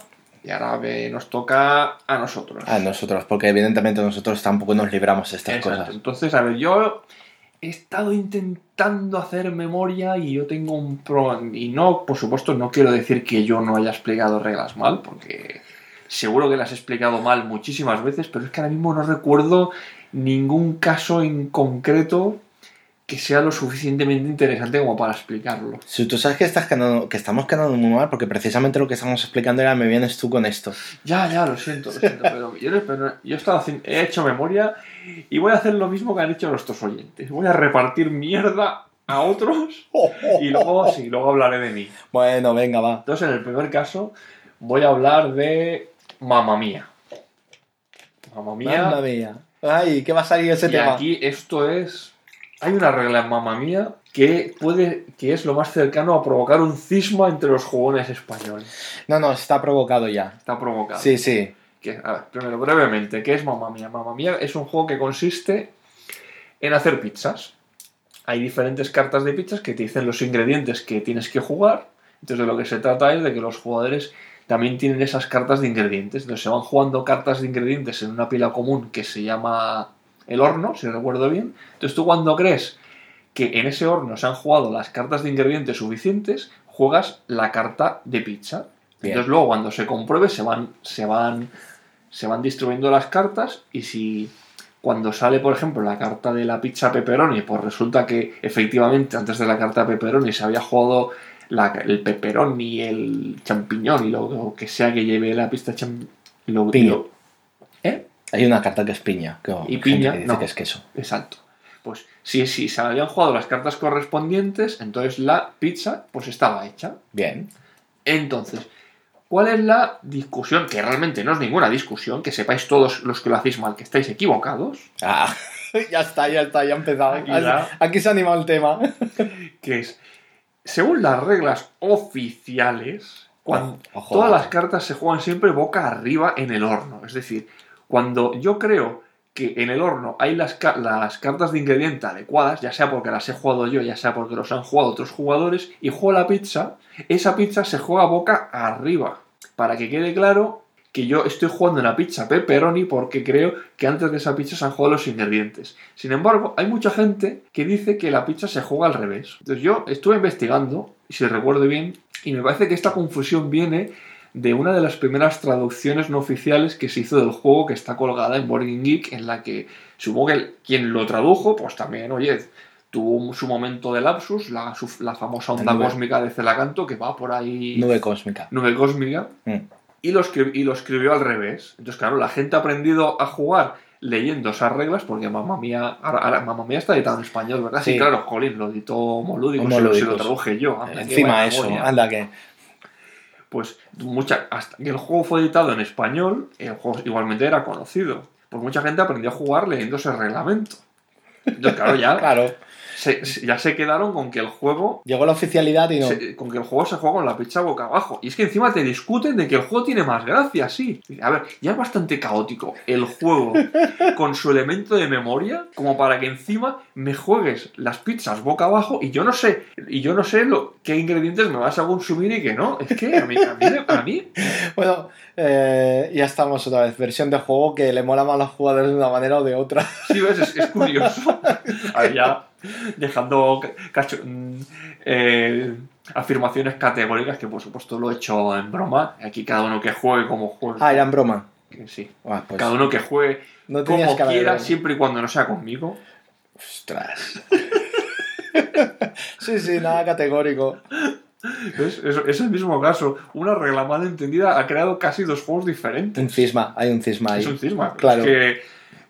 y ahora ve- nos toca a nosotros. A nosotros, porque evidentemente nosotros tampoco nos libramos de estas Exacto. cosas. Entonces, a ver, yo he estado intentando hacer memoria y yo tengo un pro. Y no, por supuesto, no quiero decir que yo no haya explicado reglas mal, porque seguro que las he explicado mal muchísimas veces, pero es que ahora mismo no recuerdo ningún caso en concreto que sea lo suficientemente interesante como para explicarlo. Si tú sabes que, estás quedando- que estamos quedando muy mal, porque precisamente lo que estamos explicando era me vienes tú con esto. Ya, ya, lo siento, lo siento, pero yo, pero yo he, estado haciendo- he hecho memoria y voy a hacer lo mismo que han hecho nuestros oyentes. Voy a repartir mierda a otros y luego, sí, luego hablaré de mí. Bueno, venga, va. Entonces, en el primer caso, voy a hablar de Mamma Mía. Mamma Mía. Mamma mía. Ay, ¿qué va a salir ese y tema? aquí esto es... Hay una regla en Mamma Mía que, puede, que es lo más cercano a provocar un cisma entre los jugones españoles. No, no, está provocado ya. Está provocado. Sí, sí. que, a ver, primero, brevemente, ¿qué es Mamma Mía? Mamma Mía es un juego que consiste en hacer pizzas. Hay diferentes cartas de pizzas que te dicen los ingredientes que tienes que jugar. Entonces, de lo que se trata es de que los jugadores también tienen esas cartas de ingredientes. Entonces, se van jugando cartas de ingredientes en una pila común que se llama el horno, si recuerdo bien. Entonces, tú cuando crees que en ese horno se han jugado las cartas de ingredientes suficientes, juegas la carta de pizza. Bien. Entonces luego cuando se compruebe se van, se van, se van distribuyendo las cartas y si cuando sale, por ejemplo, la carta de la pizza pepperoni, pues resulta que efectivamente antes de la carta pepperoni se había jugado la- el pepperoni, el champiñón y lo, lo que sea que lleve la pizza cham- lo- Piña. lo- ¿Eh? Hay una carta que es piña. Que, Y piña, que dice no. que es queso. Exacto. Pues si, si se habían jugado las cartas correspondientes, entonces la pizza pues estaba hecha. Bien. Entonces, ¿cuál es la discusión? Que realmente no es ninguna discusión, que sepáis todos los que lo hacéis mal, que estáis equivocados, Ah, ya está, ya está, ya ha empezado. Aquí. Aquí se ha animado el tema. que es, según las reglas oficiales, cuando todas las cartas se juegan siempre boca arriba en el horno. Es decir, cuando yo creo que en el horno hay las, ca- las cartas de ingrediente adecuadas, ya sea porque las he jugado yo, ya sea porque los han jugado otros jugadores, y juego la pizza, esa pizza se juega boca arriba. Para que quede claro que yo estoy jugando una pizza pepperoni porque creo que antes de esa pizza se han jugado los ingredientes. Sin embargo, hay mucha gente que dice que la pizza se juega al revés. Entonces yo estuve investigando, si recuerdo bien, y me parece que esta confusión viene de una de las primeras traducciones no oficiales que se hizo del juego que está colgada en Board Game Geek, en la que supongo que quien lo tradujo, pues también, oye, tuvo su momento de lapsus, la, su- la famosa onda La cósmica de Celacanto, que va por ahí Nube cósmica. nube cósmica, Mm. y, lo y lo escribió al revés. Entonces, claro, la gente ha aprendido a jugar leyendo esas reglas, porque Mamma Mía, ahora, Mamma Mía está editado en español, ¿verdad? Sí, Sí. claro, Jolín, lo editó Molúdico, se, lo- traduje yo. anda, qué Encima eso, anda que. Pues mucha, hasta que el juego fue editado en español, el juego igualmente era conocido. Pues mucha gente aprendió a jugar leyendo ese reglamento. Claro, ya, Claro. Se, se- ya se quedaron con que el juego Llegó la oficialidad y no. se- con que el juego se juega con la pizza boca abajo. Y es que encima te discuten de que el juego tiene más gracia, sí. A ver, ya es bastante caótico el juego con su elemento de memoria, como para que encima me juegues las pizzas boca abajo y yo no sé, y yo no sé lo, qué ingredientes me vas a consumir y qué no. Es que a mí, a mí, a mí Bueno, eh, ya estamos otra vez. Versión de juego que le mola más a los jugadores de una manera o de otra. sí ves, es, es curioso. A ver, ya dejando cacho- mm, eh, afirmaciones categóricas, que por supuesto lo he hecho en broma. Aquí cada uno que juegue como juegue. Ah, era en broma. Sí. Ah, pues Cada uno que juegue no como quiera, siempre y cuando no sea conmigo. Ostras. sí, sí, nada categórico. Es, es- es el mismo caso. Una regla mal entendida ha creado casi dos juegos diferentes. Un cisma, hay un cisma ahí. Es un cisma. Claro. Es que,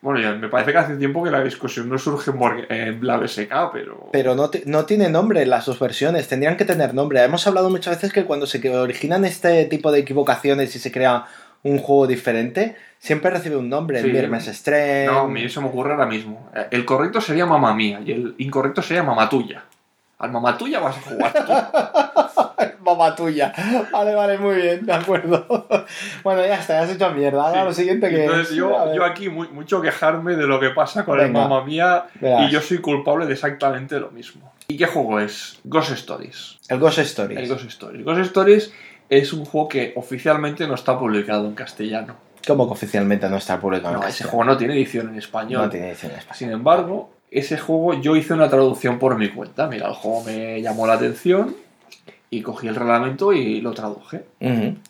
bueno, ya me parece que hace tiempo que la discusión no surge en, Borg- en la BSK, pero... Pero no, no tiene nombre las dos versiones, tendrían que tener nombre. Hemos hablado muchas veces que cuando se originan este tipo de equivocaciones y se crea un juego diferente, siempre recibe un nombre. Sí. El Mirmes. No, a mí se me ocurre ahora mismo. Eh, El correcto sería mamá mía y el incorrecto sería mamá tuya. Al mamá tuya vas a jugar tú. tuya. Vale, vale, muy bien, de acuerdo. Bueno, ya está, ya has hecho mierda. Ahora Sí. lo siguiente que Entonces es. yo, yo aquí mu- mucho quejarme de lo que pasa con el Venga. mamá mía Verás. y yo soy culpable de exactamente lo mismo. ¿Y qué juego es? Ghost Stories. El Ghost Stories. El Ghost Stories. Ghost Stories es un juego que oficialmente no está publicado en castellano. Como que oficialmente no está publicado en No, ese castellano. juego no tiene edición en español. No tiene edición en español. Sin embargo, ese juego yo hice una traducción por mi cuenta. Mira, el juego me llamó la atención y cogí el reglamento y lo traduje.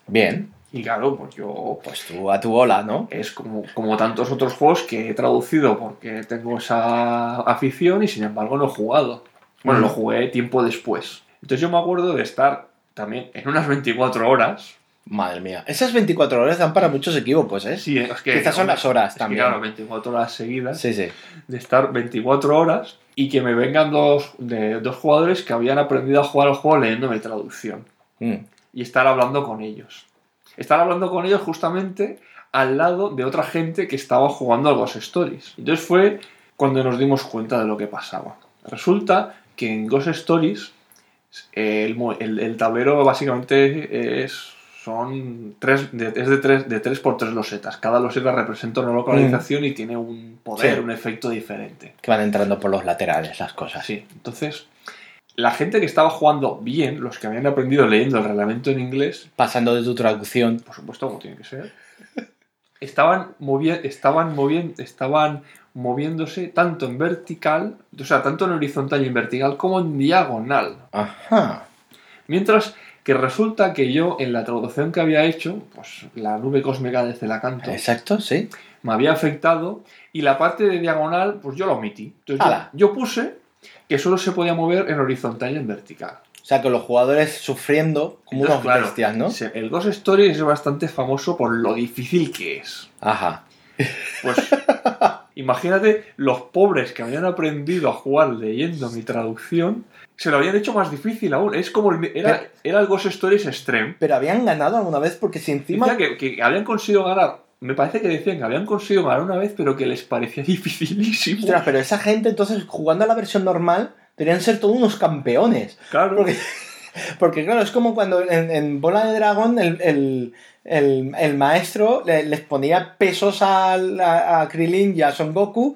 Bien. Y claro, pues yo Pues tú a tu bola, ¿no? es como, como tantos otros juegos que he traducido porque tengo esa afición y sin embargo no he jugado. Bueno, lo jugué tiempo después. Entonces yo me acuerdo de estar también en unas 24 horas. Madre mía. Esas 24 horas dan para muchos equívocos, ¿eh? Sí, es que, Quizás son las horas también. claro, 24 horas seguidas. Sí, sí. de estar 24 horas y que me vengan dos, de, dos jugadores que habían aprendido a jugar al juego leyéndome traducción Mm. y estar hablando con ellos. Estar hablando con ellos justamente al lado de otra gente que estaba jugando a Ghost Stories. Entonces fue cuando nos dimos cuenta de lo que pasaba. Resulta que en Ghost Stories el, mo- el- el tablero básicamente es, son tres, de, es de tres, de tres por tres losetas. Cada loseta representa una localización y tiene un poder, Sí. un efecto diferente. Que van entrando por los laterales las cosas. Así. Entonces, la gente que estaba jugando bien, los que habían aprendido leyendo el reglamento en inglés, Pasando de tu traducción. por supuesto, como tiene que ser, estaban, movi- estaban, movi- estaban moviéndose tanto en vertical, o sea, tanto en horizontal y en vertical, como en diagonal. Ajá. Mientras que resulta que yo, en la traducción que había hecho, pues la nube cósmica de Celacanto Exacto, sí. me había afectado y la parte de diagonal, pues yo la omití. Entonces yo, puse que solo se podía mover en horizontal y en vertical. O sea, que los jugadores sufriendo como Entonces, unos claro, bestias, ¿no? El Ghost Stories es bastante famoso por lo difícil que es. Ajá. Pues imagínate los pobres que habían aprendido a jugar leyendo mi traducción, se lo habían hecho más difícil aún. Es como el, era, era el Ghost Stories Extreme. Pero habían ganado alguna vez porque si encima. Que, que habían conseguido ganar. Me parece que decían que habían conseguido ganar una vez, pero que les parecía dificilísimo. Ostras, pero esa gente entonces jugando a la versión normal deberían ser todos unos campeones. Claro. Porque, porque claro, es como cuando en, en Bola de Dragón el, el- el- el maestro le- les ponía pesos a, a Krillin y a Son Goku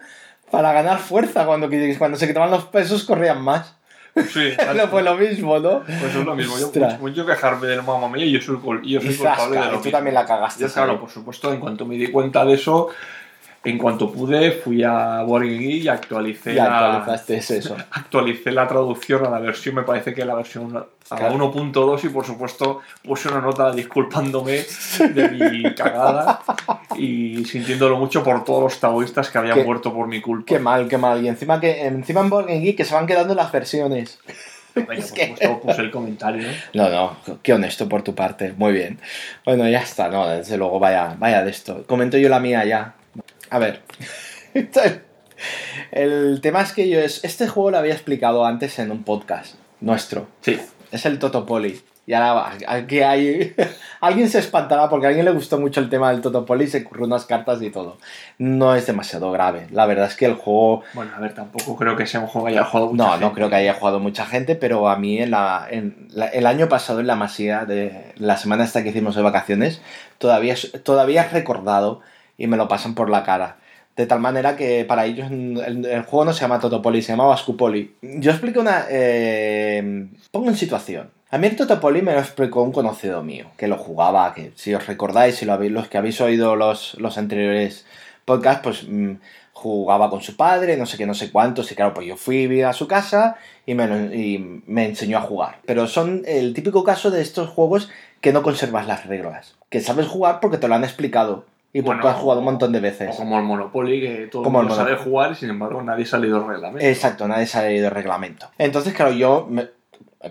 para ganar fuerza. Cuando, cuando se quitaban los pesos corrían más. Sí, No fue lo mismo, ¿no? Pues es lo mismo. Yo, Ostras. mucho quejarme del mamá mía y yo soy, yo soy Y culpable de lo y tú mismo. también la cagaste. Yo, claro, por supuesto, en cuanto me di cuenta de eso, en cuanto pude, fui a Geek y actualicé, Y la, actualizaste es eso. actualicé la traducción a la versión, me parece que la versión a la Claro. 1.2 y por supuesto puse una nota disculpándome de mi cagada y sintiéndolo mucho por todos los taoístas que habían Qué- muerto por mi culpa. Qué mal, qué mal. Y encima que encima en Geek que se van quedando las versiones. Venga, es por que- puse el comentario. No, no, qué honesto por tu parte. Muy bien. Bueno, ya está, no, desde luego, vaya, vaya de esto. Comento yo la mía ya. A ver. El tema es que yo es. Este juego lo había explicado antes en un podcast nuestro. Sí, Es el Totopoli. Y ahora aquí hay. alguien se espantará porque a alguien le gustó mucho el tema del Totopoli y se curró unas cartas y todo. No es demasiado grave. La verdad es que el juego. bueno, a ver, tampoco creo que sea un juego que haya jugado mucha No, no gente. creo que haya jugado mucha gente, pero a mí en la, en la- el año pasado en la Masía, de la semana esta que hicimos de vacaciones, todavía, todavía es recordado y me lo pasan por la cara. De tal manera que para ellos el, juego no se llama Totopoli, se llama Vascupoli. Yo explico una... eh, pongo en situación. A mí el Totopoli me lo explicó un conocido mío, que lo jugaba, que si os recordáis, si los que habéis oído los, los anteriores podcasts, pues mm, jugaba con su padre, no sé qué, no sé cuántos, y claro, pues yo fui a su casa y me, y me enseñó a jugar. Pero son el típico caso de estos juegos que no conservas las reglas, que sabes jugar porque te lo han explicado y porque Bueno, has jugado un montón de veces. O como el Monopoly, que todo el Como el mundo sabe jugar y sin embargo nadie ha leído el reglamento. Exacto, nadie ha leído el reglamento. Entonces, claro, yo, me-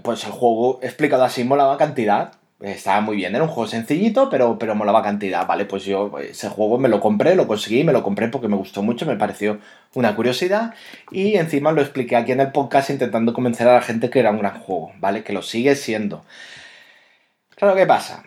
pues el juego explicado así molaba cantidad. Estaba muy bien, era un juego sencillito, pero, pero molaba cantidad. Vale, pues yo ese juego me lo compré, lo conseguí, me lo compré porque me gustó mucho, me pareció una curiosidad. Y encima lo expliqué aquí en el podcast intentando convencer a la gente que era un gran juego, ¿vale? Que lo sigue siendo. Claro, ¿qué pasa?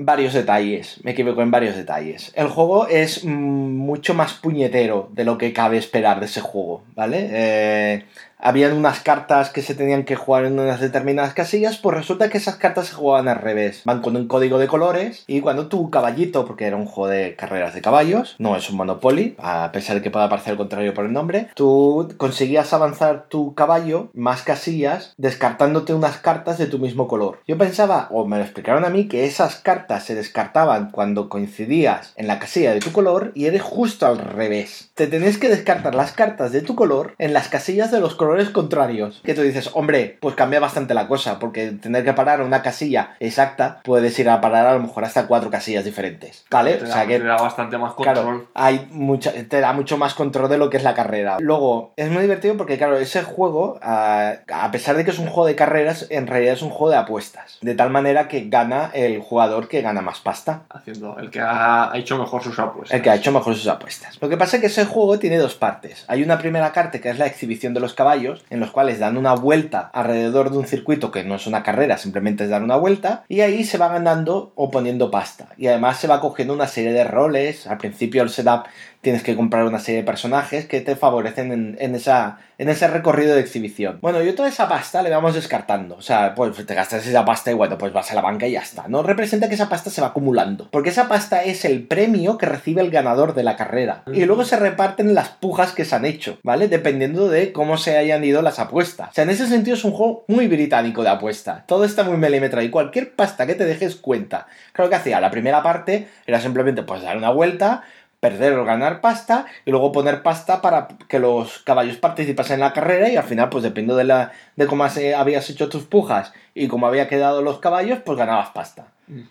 Varios detalles, me equivoco en varios detalles. El juego es mm, mucho más puñetero de lo que cabe esperar de ese juego, ¿vale? Eh, habían unas cartas que se tenían que jugar en unas determinadas casillas, pues resulta que esas cartas se jugaban al revés. Van con un código de colores y cuando tu caballito, porque era un juego de carreras de caballos, no es un Monopoly, a pesar de que pueda parecer el contrario por el nombre, tú conseguías avanzar tu caballo más casillas descartándote unas cartas de tu mismo color. Yo pensaba, o me lo explicaron a mí, que esas cartas se descartaban cuando coincidías en la casilla de tu color y eres justo al revés. Te tenías que descartar las cartas de tu color en las casillas de los colores contrarios. Que tú dices, hombre, pues cambia bastante la cosa, porque tener que parar una casilla exacta, puedes ir a parar a lo mejor hasta cuatro casillas diferentes. ¿Vale? Te O da, sea que te da bastante más control. Claro, hay mucha, te da mucho más control de lo que es la carrera. Luego, es muy divertido porque, claro, ese juego, a, a pesar de que es un juego de carreras, en realidad es un juego de apuestas. De tal manera que gana el jugador que gana más pasta. Haciendo el que ha, ha hecho mejor sus apuestas. El que ha hecho mejor sus apuestas. Lo que pasa es que ese juego tiene dos partes. Hay una primera parte que es la exhibición de los caballos, en los cuales dan una vuelta alrededor de un circuito que no es una carrera, simplemente es dar una vuelta, y ahí se va ganando o poniendo pasta. Y además se va cogiendo una serie de roles. Al principio el setup tienes que comprar una serie de personajes que te favorecen en, esa, en ese recorrido de exhibición. Bueno, yo toda esa pasta le vamos descartando. O sea, pues te gastas esa pasta y bueno, pues vas a la banca y ya está. No representa que esa pasta se va acumulando. Porque esa pasta es el premio que recibe el ganador de la carrera. Y luego se reparten las pujas que se han hecho, ¿vale? Dependiendo de cómo se hayan ido las apuestas. O sea, en ese sentido es un juego muy británico de apuesta. Todo está muy milimetrado y cualquier pasta que te dejes cuenta. Claro que hacía la primera parte era simplemente pues dar una vuelta, perder o ganar pasta y luego poner pasta para que los caballos participasen en la carrera y al final pues dependiendo de, la, de cómo has- eh, habías hecho tus pujas y cómo había quedado los caballos pues ganabas pasta.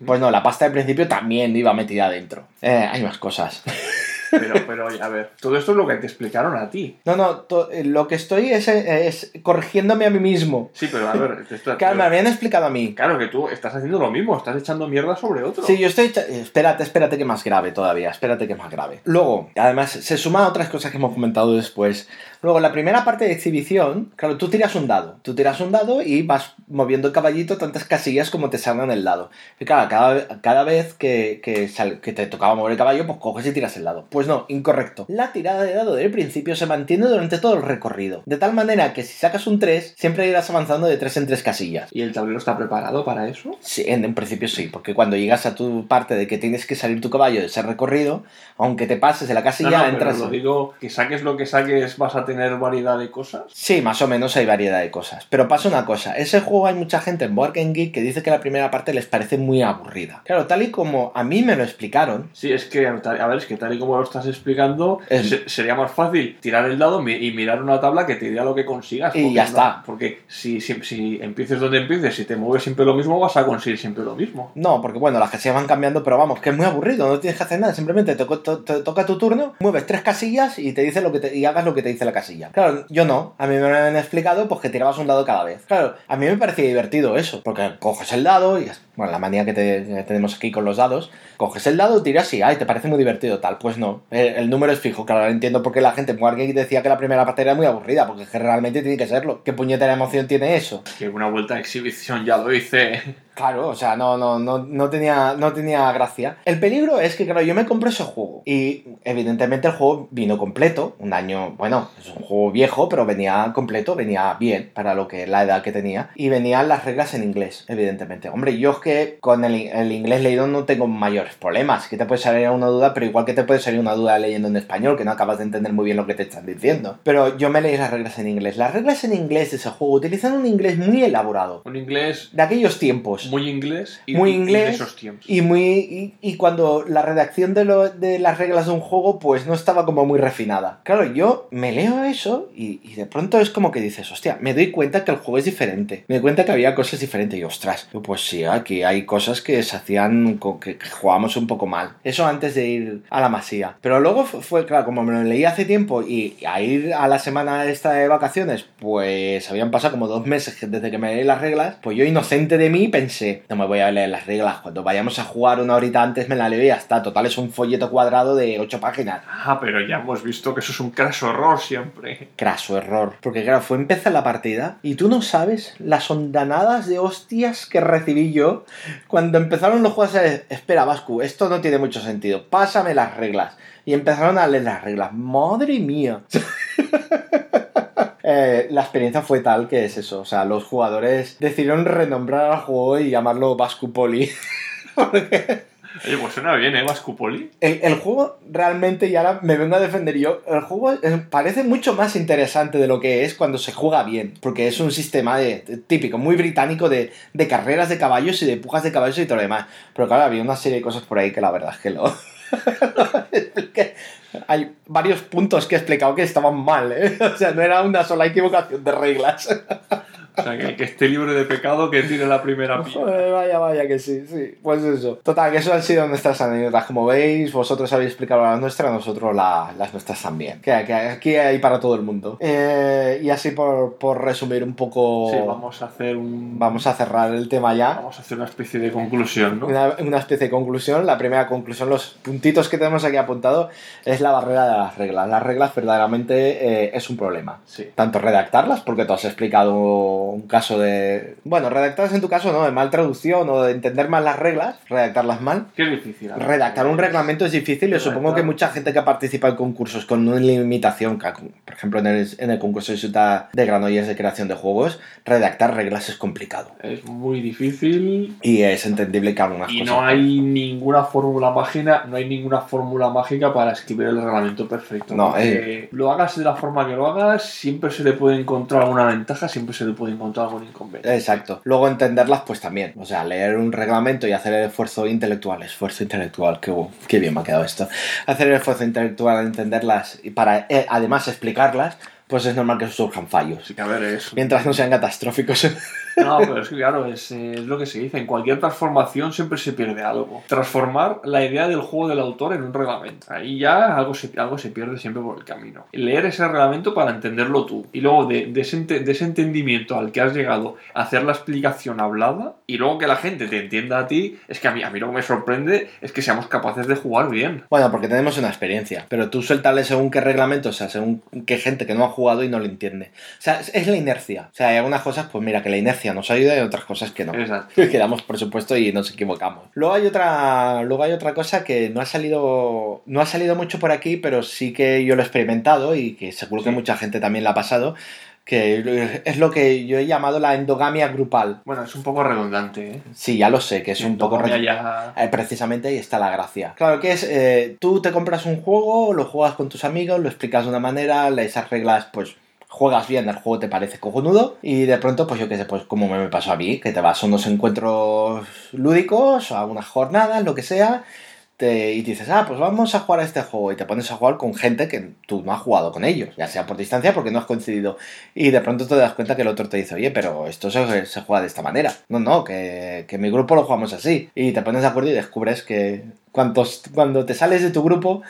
Pues no, la pasta al principio también iba metida adentro. Eh, hay más cosas. Pero, pero, oye, a ver, todo esto es lo que te explicaron a ti. No, no, eh, lo que estoy es, eh, es corrigiéndome a mí mismo. Sí, pero a ver, esto- Claro, me habían explicado a mí. claro que tú estás haciendo lo mismo, estás echando mierda sobre otro. Sí, yo estoy... echa- Espérate, espérate que más grave todavía, espérate que más grave. Luego, además, se suma a otras cosas que hemos comentado después. Luego, la primera parte de exhibición, claro, tú tiras un dado. Tú tiras un dado y vas moviendo el caballito tantas casillas como te salgan el dado. Y claro, cada, cada vez que, que, sal- que te tocaba mover el caballo, pues coges y tiras el dado. Pues no, incorrecto. La tirada de dado del principio se mantiene durante todo el recorrido. De tal manera que si sacas un 3, siempre irás avanzando de 3 en 3 casillas. ¿Y el tablero está preparado para eso? Sí, en, en principio sí, porque cuando llegas a tu parte de que tienes que salir tu caballo de ese recorrido, aunque te pases de la casilla, No, no, pero entras. lo digo, que saques lo que saques, vas a tener variedad de cosas. Sí, más o menos hay variedad de cosas. Pero pasa una cosa, ese juego hay mucha gente en Board Game Geek que dice que la primera parte les parece muy aburrida. Claro, tal y como a mí me lo explicaron, Sí, es que, a ver, es que tal y como lo estás explicando, Es- se- sería más fácil tirar el dado y mirar una tabla que te diga lo que consigas. Y ya no- está. Porque si, si, si empieces donde empieces, si te mueves siempre lo mismo, vas a conseguir siempre lo mismo. no, porque bueno, las casillas van cambiando, pero vamos, que es muy aburrido, no tienes que hacer nada, simplemente te, to- te- te toca tu turno, mueves tres casillas y te dice lo que te, y hagas lo que te dice la casilla. Claro, yo no, a mí me han explicado pues que tirabas un dado cada vez. Claro, a mí me parecía divertido eso, porque coges el dado y bueno, la manía que, te- que tenemos aquí con los dados, coges el dado, tiras y ay, te parece muy divertido tal, pues no, el, el número es fijo, claro, entiendo por qué la gente en Wargame decía que la primera parte era muy aburrida, porque es que realmente tiene que serlo. ¿Qué puñetera emoción tiene eso? Que una vuelta de exhibición ya lo hice. Claro, o sea, no, no, no, no, tenía, no tenía gracia. El peligro es que, claro, yo me compré ese juego. Y evidentemente el juego vino completo. Un año, bueno, es un juego viejo, pero venía completo, venía bien para lo que la edad que tenía. Y venían las reglas en inglés, evidentemente. Hombre, yo es que con el, el inglés leído no tengo mayores problemas. Que te puede salir una duda, pero igual que te puede salir una duda leyendo en español, que no acabas de entender muy bien lo que te están diciendo. Pero yo me leí las reglas en inglés. Las reglas en inglés de ese juego utilizan un inglés muy elaborado. Un inglés De aquellos tiempos. muy inglés y, Muy y inglés de esos tiempos. Y muy y, y cuando la redacción de, lo- de las reglas de un juego pues no estaba como muy refinada. Claro, yo me leo eso y, y de pronto es como que dices, hostia, me doy cuenta que el juego es diferente. Me doy cuenta que había cosas diferentes y ostras, pues sí, aquí hay cosas que se hacían, co- que, jugábamos un poco mal. Eso antes de ir a la masía. Pero luego fu- fue, claro, como me lo leí hace tiempo y a ir a la semana esta de vacaciones, pues habían pasado como dos meses desde que me leí las reglas, pues yo inocente de mí pensé, no me voy a leer las reglas, cuando vayamos a jugar una horita antes me la leo y ya está. Total, es un folleto cuadrado de ocho páginas. Ah, pero ya hemos visto que eso es un craso horror siempre. Craso error. Porque claro, fue empezar la partida y tú no sabes las ondanadas de hostias que recibí yo cuando empezaron los juegos decir, espera, Vascu, esto no tiene mucho sentido, pásame las reglas. Y empezaron a leer las reglas. Madre mía. eh, la experiencia fue tal que es eso. O sea, los jugadores decidieron renombrar al juego y llamarlo Bascupoli. Porque Oye, pues suena bien, ¿eh? Vascupoli. el, el juego realmente, y ahora me vengo a defender yo, el juego parece mucho más interesante de lo que es cuando se juega bien. Porque es un sistema típico, muy británico de, de carreras de caballos y de pujas de caballos y todo lo demás. Pero claro, había una serie de cosas por ahí que la verdad es que lo... Hay varios puntos que he explicado que estaban mal, ¿eh? O sea, no era una sola equivocación de reglas. O sea, que, que esté libre de pecado, que tire la primera piedra. Vaya, vaya, que sí, sí. Pues eso. Total, que eso han sido nuestras anécdotas. Como veis, vosotros habéis explicado las nuestras, nosotros la- las nuestras también. Que, que aquí hay para todo el mundo. Eh, y así por, por resumir un poco... Sí, vamos a hacer un... vamos a cerrar el tema ya. Vamos a hacer una especie de conclusión, ¿no? Una, una especie de conclusión. La primera conclusión, los puntitos que tenemos aquí apuntado, es la barrera de las reglas. Las reglas verdaderamente eh, es un problema. Sí. Tanto redactarlas, porque tú has explicado un caso de... Bueno, redactarlas en tu caso no, de mal traducción o de entender mal las reglas, redactarlas mal. Qué difícil. ¿eh? Redactar un reglamento es difícil y yo supongo que mucha gente que participa en concursos con una limitación, por ejemplo en el, en el concurso de Ciudad de Granollers de creación de juegos, redactar reglas es complicado. Es muy difícil Y es entendible que algunas y cosas... no hay ninguna fórmula mágica, no hay ninguna fórmula mágica para escribir el reglamento perfecto. No, porque lo hagas de la forma que lo hagas, siempre se le puede encontrar alguna ventaja, siempre se le puede encontrar algún inconveniente. Exacto. Luego entenderlas, pues también. O sea, leer un reglamento y hacer el esfuerzo intelectual. Esfuerzo intelectual, qué, qué bien me ha quedado esto. Hacer el esfuerzo intelectual en entenderlas y para eh, además explicarlas, pues es normal que surjan fallos. Así que a ver, es... Mientras no sean catastróficos. No, pero es que claro, es, eh, es lo que se dice. En cualquier transformación siempre se pierde algo. Transformar la idea del juego del autor en un reglamento. Ahí ya algo se, algo se pierde siempre por el camino. Leer ese reglamento para entenderlo tú. Y luego de, de ese, de ese entendimiento al que has llegado, hacer la explicación hablada. Y luego que la gente te entienda a ti. Es que a mí, a mí lo que me sorprende es que seamos capaces de jugar bien. Bueno, porque tenemos una experiencia. Pero tú suéltale según qué reglamento, o sea, según qué gente que no ha jugado y no lo entiende. O sea, es la inercia. O sea, hay algunas cosas, pues mira, que la inercia nos ayuda y otras cosas que no. Exacto. que damos por supuesto y nos equivocamos. Luego hay otra, luego hay otra cosa que no ha salido, no ha salido mucho por aquí, pero sí que yo lo he experimentado y que seguro que mucha gente también la ha pasado, que es lo que yo he llamado la endogamia grupal. Bueno, es un poco redundante, ¿eh? Sí, ya lo sé, que es un poco Endogamia re- ya... eh, precisamente ahí está la gracia. Claro que es, eh, tú te compras un juego, lo juegas con tus amigos, lo explicas de una manera, esas reglas, pues juegas bien, el juego te parece cojonudo y de pronto, pues yo qué sé, pues como me pasó a mí, que te vas a unos encuentros lúdicos, a unas jornadas, lo que sea, te- y dices, ah, pues vamos a jugar a este juego y te pones a jugar con gente que tú no has jugado con ellos, ya sea por distancia porque no has coincidido y de pronto te das cuenta que el otro te dice, oye, pero esto se, se juega de esta manera. No, no, que, que mi grupo lo jugamos así. Y te pones de acuerdo y descubres que cuantos, cuando te sales de tu grupo,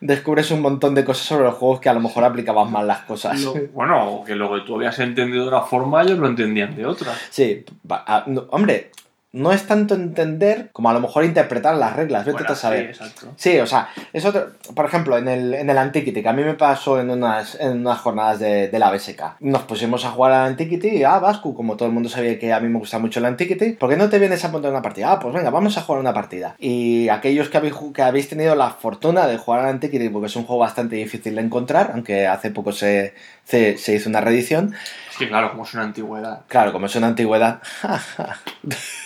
descubres un montón de cosas sobre los juegos que a lo mejor aplicabas mal las cosas. Lo- bueno, que lo que tú habías entendido de una forma, ellos lo entendían de otra. Sí, va- ah, no, hombre, no es tanto entender como a lo mejor interpretar las reglas, vete Bueno, a saber. sí, exacto. Sí, o sea, es otro, por ejemplo, en el, en el Antiquity, que a mí me pasó en unas, en unas jornadas de, de la BSK. Nos pusimos a jugar al Antiquity y, ah, Vascu, como todo el mundo sabía que a mí me gusta mucho el Antiquity, ¿por qué no te vienes a apuntar una partida? Ah, pues venga, vamos a jugar una partida. Y aquellos que habéis, que habéis tenido la fortuna de jugar al Antiquity, porque es un juego bastante difícil de encontrar, aunque hace poco se, se, se hizo una reedición, Es que claro, como es una antigüedad. Claro, como es una antigüedad.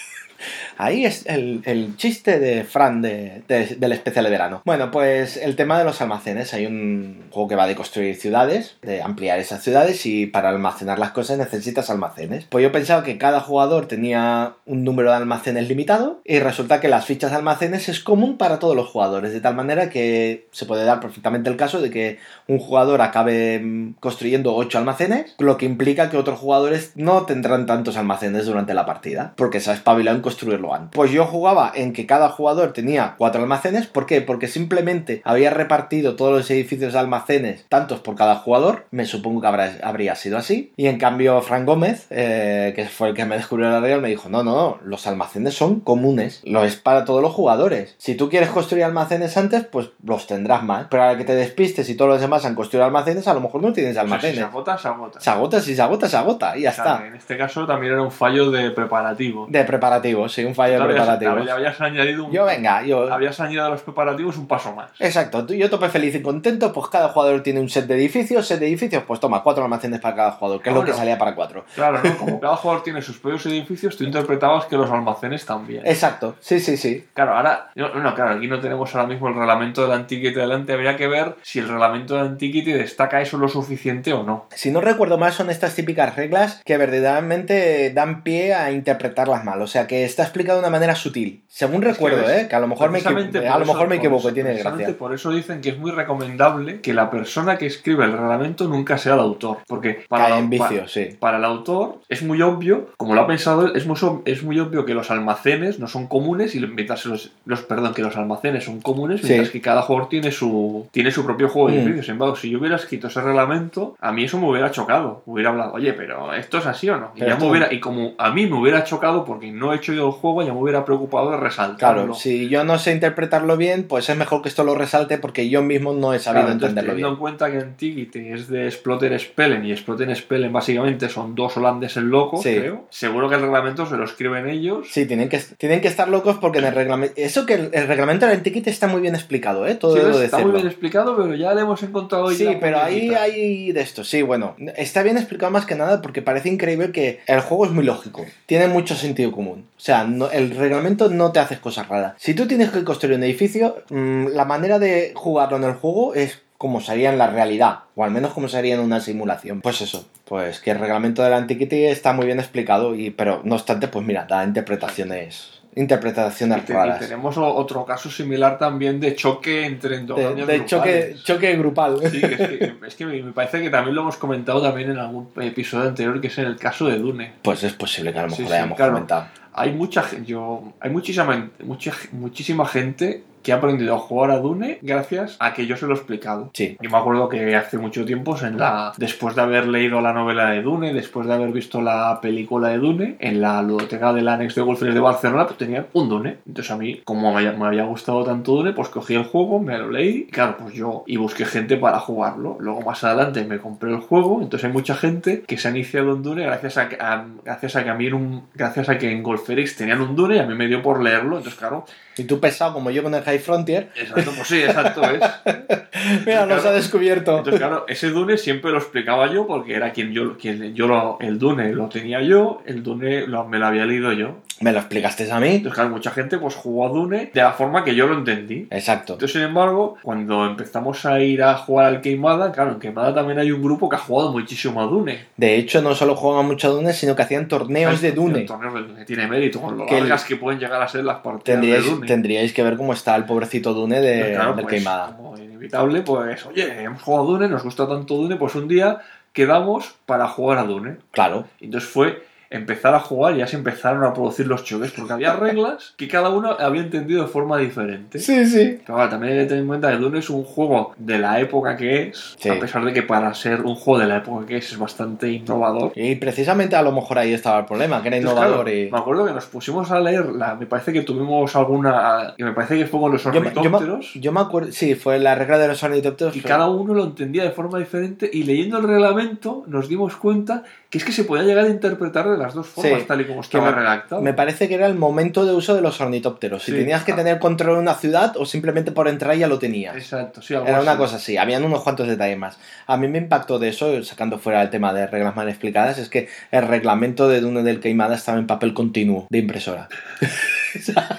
Ahí es el, chiste de Fran de- de- del especial de verano. Bueno, pues el tema de los almacenes. Hay un juego que va de construir ciudades, de ampliar esas ciudades y para almacenar las cosas necesitas almacenes. Pues yo pensaba que cada jugador tenía un número de almacenes limitado y resulta que las fichas de almacenes es común para todos los jugadores, de tal manera que se puede dar perfectamente el caso de que un jugador acabe construyendo 8 almacenes, lo que implica que otros jugadores no tendrán tantos almacenes durante la partida, porque se ha espabilado en construirlo antes. Pues yo jugaba en que cada jugador tenía 4 almacenes, ¿por qué? Porque simplemente había repartido todos los edificios de almacenes, tantos por cada jugador, me supongo que habrá- habría sido así, y en cambio Frank Gómez, eh, que fue el que me descubrió la regla, me dijo, no, no, no, los almacenes son comunes, lo es para todos los jugadores. Si tú quieres construir almacenes antes, pues los tendrás más, pero a la que te despistes y todos los demás han construido almacenes, a lo mejor no tienes O sea, si almacenes. se agota, se agota. Se agota, si se agota, se agota, y ya está. En este caso también era un fallo de preparativo. De preparativo, sí, un fallo de habías- preparativos. Le habías añadido un, Yo venga, yo... habías añadido a los preparativos un paso más. Exacto, tú yo tope feliz y contento, pues cada jugador tiene un set de edificios, set de edificios, pues toma, cuatro almacenes para cada jugador, que es lo que salía para cuatro. Claro, ¿no? Como cada jugador tiene sus propios edificios, tú interpretabas que los almacenes también. Exacto, sí, sí, sí. Claro, ahora, no, no, claro, aquí no tenemos ahora mismo el reglamento del Antiquity delante, habría que ver si el reglamento del Antiquity destaca eso lo suficiente o no. Si no recuerdo mal, son estas típicas reglas que verdaderamente dan pie a interpretarlas mal. O sea, que está explicado de una manera sutil. Según recuerdo, ves, ¿eh? Que a lo mejor me, a lo eso- mejor me equivoco eso- y tiene gracia. Por eso dicen que es muy recomendable que la persona que escribe el reglamento nunca sea el autor. Porque para, Cae en vicio, sí. para el autor es muy obvio, como lo ha pensado él, es muy, es muy obvio que los almacenes no son comunes y mientras los, los perdón, que los almacenes son comunes, Sí. mientras que cada jugador tiene su tiene su propio juego de Mm. edificios. Sin embargo, si yo hubiera escrito ese reglamento, a mí eso me hubiera chocado. Hubiera hablado, oye, pero esto es así o no. Y, ya me hubiera, y como a mí me hubiera chocado porque no he hecho yo el juego, ya me hubiera preocupado de resaltarlo. Claro, si yo no sé interpretarlo bien, pues es mejor que esto lo resalte porque yo mismo no he sabido Claro, entenderlo teniendo bien. en cuenta que Antiquity es de Splotter Spellen y Splotter Spellen básicamente son dos holandeses locos, Sí. creo. Seguro que el reglamento se lo escriben ellos. Sí, tienen que, tienen que estar locos porque en el reglamento... Eso que el, el reglamento del Antiquity está muy bien explicado, ¿eh? Todo Sí, ves, está muy bien explicado, pero ya le hemos encontrado Sí, pero ahí hay de esto. Sí, bueno, está bien explicado más que nada porque parece increíble que el juego es muy lógico. Tiene mucho sentido común. O sea, no- el reglamento no te haces cosas raras. Si tú tienes que construir un edificio, mm, la manera de jugarlo en el juego es como sería en la realidad, o al menos como sería en una simulación. Pues eso, pues que el reglamento del Antiquity está muy bien explicado, y, pero no obstante, pues mira, da interpretaciones, interpretaciones Y, te- y raras. tenemos otro caso similar también de choque entre De, endogamias de choque, choque grupal. Sí, es, que, es que me me parece que también lo hemos comentado también en algún episodio anterior, que es en el caso de Dune. Pues es posible que a lo mejor sí, lo hayamos claro. comentado. Hay mucha yo, hay muchísima, mucha, muchísima gente que ha aprendido a jugar a Dune gracias a que yo se lo he explicado. Sí. Yo me acuerdo que hace mucho tiempo, en la, después de haber leído la novela de Dune, después de haber visto la película de Dune, en la ludoteca del Annex de Golfines de Barcelona, pues tenían un Dune. Entonces a mí, como me había, me había gustado tanto Dune, pues cogí el juego, me lo leí, y claro, pues yo, y busqué gente para jugarlo. Luego más adelante me compré el juego, entonces hay mucha gente que se ha iniciado en Dune gracias a, que- a- gracias a que a mí un, gracias a que en Golferix tenían un Dune y a mí me dio por leerlo, entonces claro, Y tú pesado como yo con el High Frontier, exacto, pues sí, exacto es. mira, nos Claro. ha descubierto. Entonces, claro, ese Dune siempre lo explicaba yo porque era quien yo, quien yo lo, el Dune lo tenía yo, el Dune lo- me lo había leído yo. Me lo explicaste a mí. Entonces, claro, mucha gente pues jugó a Dune de la forma que yo lo entendí. Exacto. Entonces, sin embargo, cuando empezamos a ir a jugar al Queimada, claro, en Queimada también hay un grupo que ha jugado muchísimo a Dune. De hecho, no solo jugaban mucho a Dune, sino que hacían torneos de Dune. Torneos de Dune. Tiene mérito con lo Que el- largas que pueden llegar a ser las partidas Tendríais, de Dune. tendríais que ver cómo está el pobrecito Dune de, claro, del pues, Queimada. como inevitable, pues, oye, hemos jugado a Dune, nos gusta tanto Dune, pues un día quedamos para jugar a Dune. Claro. Entonces fue empezar a jugar y ya se empezaron a producir los choques, porque había reglas que cada uno había entendido de forma diferente. Sí, sí. Pero ahora, también hay que tener en cuenta que Dune es un juego de la época que es, Sí. a pesar de que para ser un juego de la época que es es bastante innovador. Y precisamente a lo mejor ahí estaba el problema, que era Entonces, innovador claro, y... Me acuerdo que nos pusimos a leer, la, me parece que tuvimos alguna, y me parece que fue con los yo me- ornitópteros. yo me acuerdo, sí, fue la regla de los ornitópteros. Y fue- cada uno lo entendía de forma diferente y leyendo el reglamento nos dimos cuenta que es que se podía llegar a interpretar las dos formas Sí, tal y como estaba me, redactado. me parece que era el momento de uso de los ornitópteros. Si Sí. tenías que tener control de una ciudad o simplemente por entrar ya lo tenías. Exacto, sí, algo Era una cosa así, habían unos cuantos detalles más. A mí me impactó de eso, sacando fuera el tema de reglas mal explicadas, es que el reglamento de Dune del Queimada estaba en papel continuo de impresora.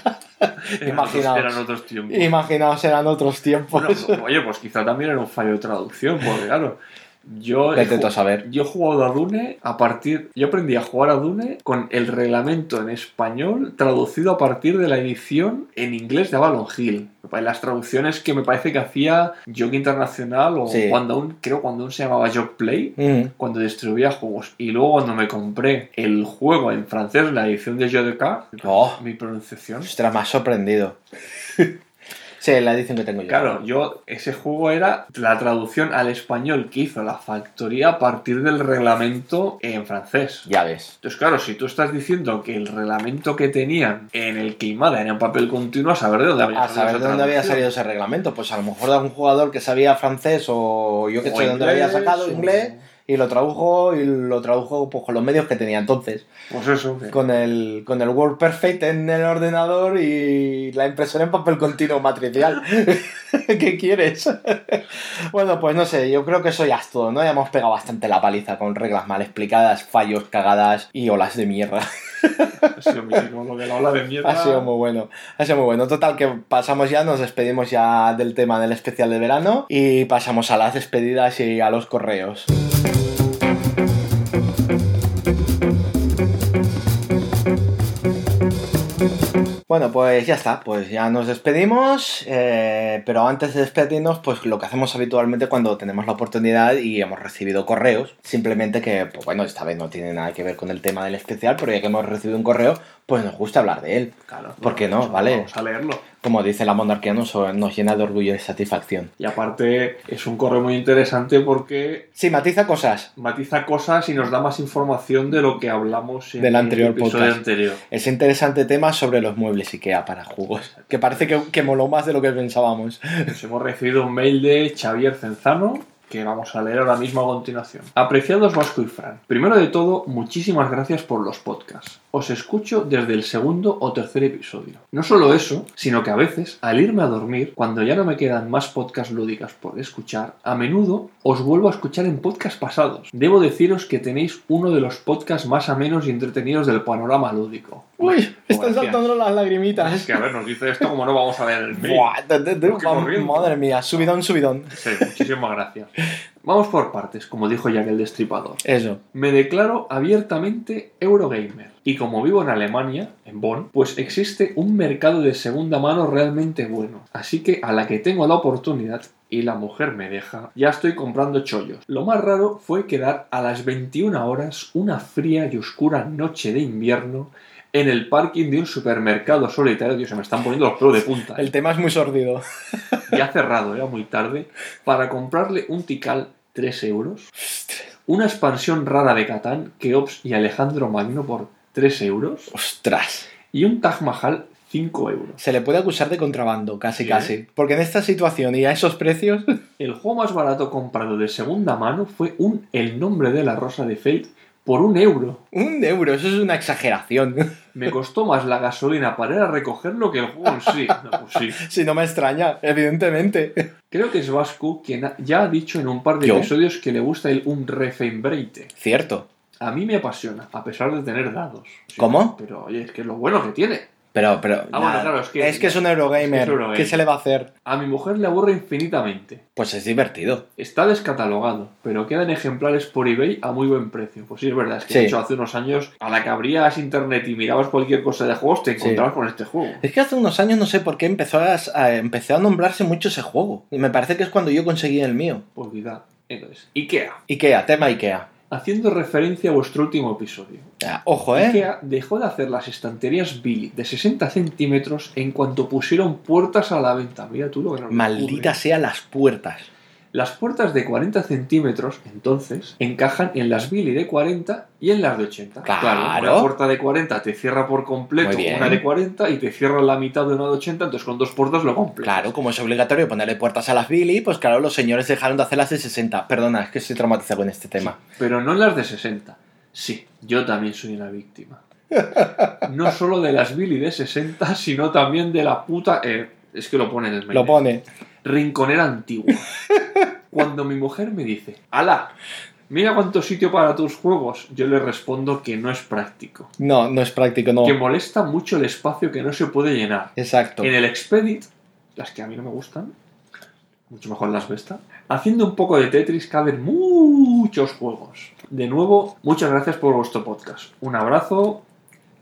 Imaginaos. Eran otros tiempos. Imaginaos, eran otros tiempos. Bueno, oye, pues quizá también era un fallo de traducción, porque claro, yo, he Vete tú ju- a saber. yo he jugado a Dune a partir. Yo aprendí a jugar a Dune con el reglamento en español traducido a partir de la edición en inglés de Avalon Hill. Las traducciones que me parece que hacía Jog Internacional o Sí. cuando aún, creo cuando aún se llamaba Jog Play. Mm, Cuando distribuía juegos y luego cuando me compré el juego en francés, la edición de Cartes, Oh. mi pronunciación, me has sorprendido. sí, la edición que tengo yo. Claro, yo ese juego era la traducción al español que hizo la factoría a partir del reglamento en francés. Ya ves. Entonces, claro, si tú estás diciendo que el reglamento que tenían en el Queimada era en papel continuo, a saber de dónde había A saber de dónde había salido ese reglamento. Pues a lo mejor de algún jugador que sabía francés o yo que sé de dónde lo había sacado o- inglés Y lo tradujo y lo tradujo pues, con los medios que tenía entonces. Pues eso. Con el, con el Word Perfect en el ordenador y la impresora en papel continuo matricial. ¿Qué quieres? bueno, pues no sé, yo creo que eso ya es todo, ¿no? Ya hemos pegado bastante la paliza con reglas mal explicadas, fallos, cagadas y olas de mierda. Ha sido muy bueno, ha sido muy bueno. Total, que pasamos ya, nos despedimos ya del tema del especial de verano y pasamos a las despedidas y a los correos. Bueno, pues ya está, pues ya nos despedimos, eh, pero antes de despedirnos, pues lo que hacemos habitualmente cuando tenemos la oportunidad y hemos recibido correos, simplemente que, pues bueno, esta vez no tiene nada que ver con el tema del especial, pero ya que hemos recibido un correo, pues nos gusta hablar de él. Claro. ¿Por qué no? Vamos a- Vale. Vamos a leerlo. Como dice la monarquía, nos, nos llena de orgullo y satisfacción. Y aparte, es un correo muy interesante porque Sí, matiza cosas. matiza cosas y nos da más información de lo que hablamos en Del anterior el episodio podcast. anterior. Es interesante tema sobre los muebles IKEA para jugos. Que parece que, que moló más de lo que pensábamos. Nos hemos recibido un mail de Xavier Cenzano que vamos a leer ahora mismo a continuación. Apreciados Vasco y Fran, primero de todo, muchísimas gracias por los podcasts. Os escucho desde el segundo o tercer episodio. No solo eso, sino que a veces, al irme a dormir, cuando ya no me quedan más podcasts lúdicas por escuchar, a menudo os vuelvo a escuchar en podcasts pasados. Debo deciros que tenéis uno de los podcasts más amenos y entretenidos del panorama lúdico. Uy, están saltando las Es lagrimitas. que a ver, nos dice esto como no vamos a ver el mail. Buah, de- de- de- Qué corriente. madre mía, subidón, subidón. Sí, muchísimas gracias. Vamos por partes, como dijo Jack el Destripador. Eso. Me declaro abiertamente Eurogamer. Y como vivo en Alemania, en Bonn, pues existe un mercado de segunda mano realmente bueno. Así que a la que tengo la oportunidad y la mujer me deja, ya estoy comprando chollos. Lo más raro fue quedar a las 21 horas, una fría y oscura noche de invierno, en el parking de un supermercado solitario. Dios, se me están poniendo los pelos de punta. ¿eh? El tema es muy sordido. ya cerrado, era muy tarde, para comprarle un Tikal 3 euros, una expansión rara de Catán, Keops y Alejandro Magno por 3 euros, Ostras. y un Taj Mahal 5 euros. Se le puede acusar de contrabando, casi Sí. casi. Porque en esta situación y a esos precios. El juego más barato comprado de segunda mano fue un El nombre de la rosa de Fate por un euro. Un euro, eso es una exageración. Me costó más la gasolina para ir a recogerlo que el juego en sí. No, pues sí. si no me extraña, evidentemente. Creo que es Vasco quien ya ha dicho en un par de ¿Yo? episodios que le gusta el Unrefeinbreite. Cierto. A mí me apasiona, a pesar de tener dados. Sí, ¿Cómo? Pero oye, es que es lo bueno que tiene. Pero, pero. Ah, bueno, nada. claro, es que- es que es un Eurogamer. es que es Eurogamer. ¿Qué se le va a hacer? A mi mujer le aburre infinitamente. Pues es divertido. Está descatalogado, pero quedan ejemplares por eBay a muy buen precio. Pues sí, es verdad, es que Sí. de hecho hace unos años, a la que abrías internet y mirabas cualquier cosa de juegos, te Sí. encontrabas con este juego. Es que hace unos años no sé por qué empezó a, a nombrarse mucho ese juego. Y me parece que es cuando yo conseguí el mío. Pues quizá. Entonces, IKEA. Ikea, tema Ikea. Haciendo referencia a vuestro último episodio. Ah, Ojo, ¿eh? IKEA dejó de hacer las estanterías Billy de 60 centímetros en cuanto pusieron puertas a la venta. Mira tú lo que nos Maldita ocurre. sea las puertas. Las puertas de 40 centímetros, entonces, encajan en las Billy de 40 y en las de 80. Claro. una puerta de 40 te cierra por completo una de 40 y te cierra la mitad de una de 80, entonces con dos puertas lo completas. Claro, como es obligatorio ponerle puertas a las Billy, pues claro, los señores dejaron de hacer las de 60. Perdona, es que estoy traumatizado con este tema. Pero no las de 60. Sí, yo también soy una víctima. No solo de las Billy de 60, sino también de la puta... eh, es que lo pone en el mail. Lo pone. Rinconera antigua. Cuando mi mujer me dice, ¡Hala! Mira cuánto sitio para tus juegos. Yo le respondo que no es práctico. No, no es práctico, no. Que molesta mucho el espacio que no se puede llenar. Exacto. En el Expedit, las que a mí no me gustan, mucho mejor las Vesta, haciendo un poco de Tetris caben muchos juegos. De nuevo, muchas gracias por vuestro podcast. Un abrazo,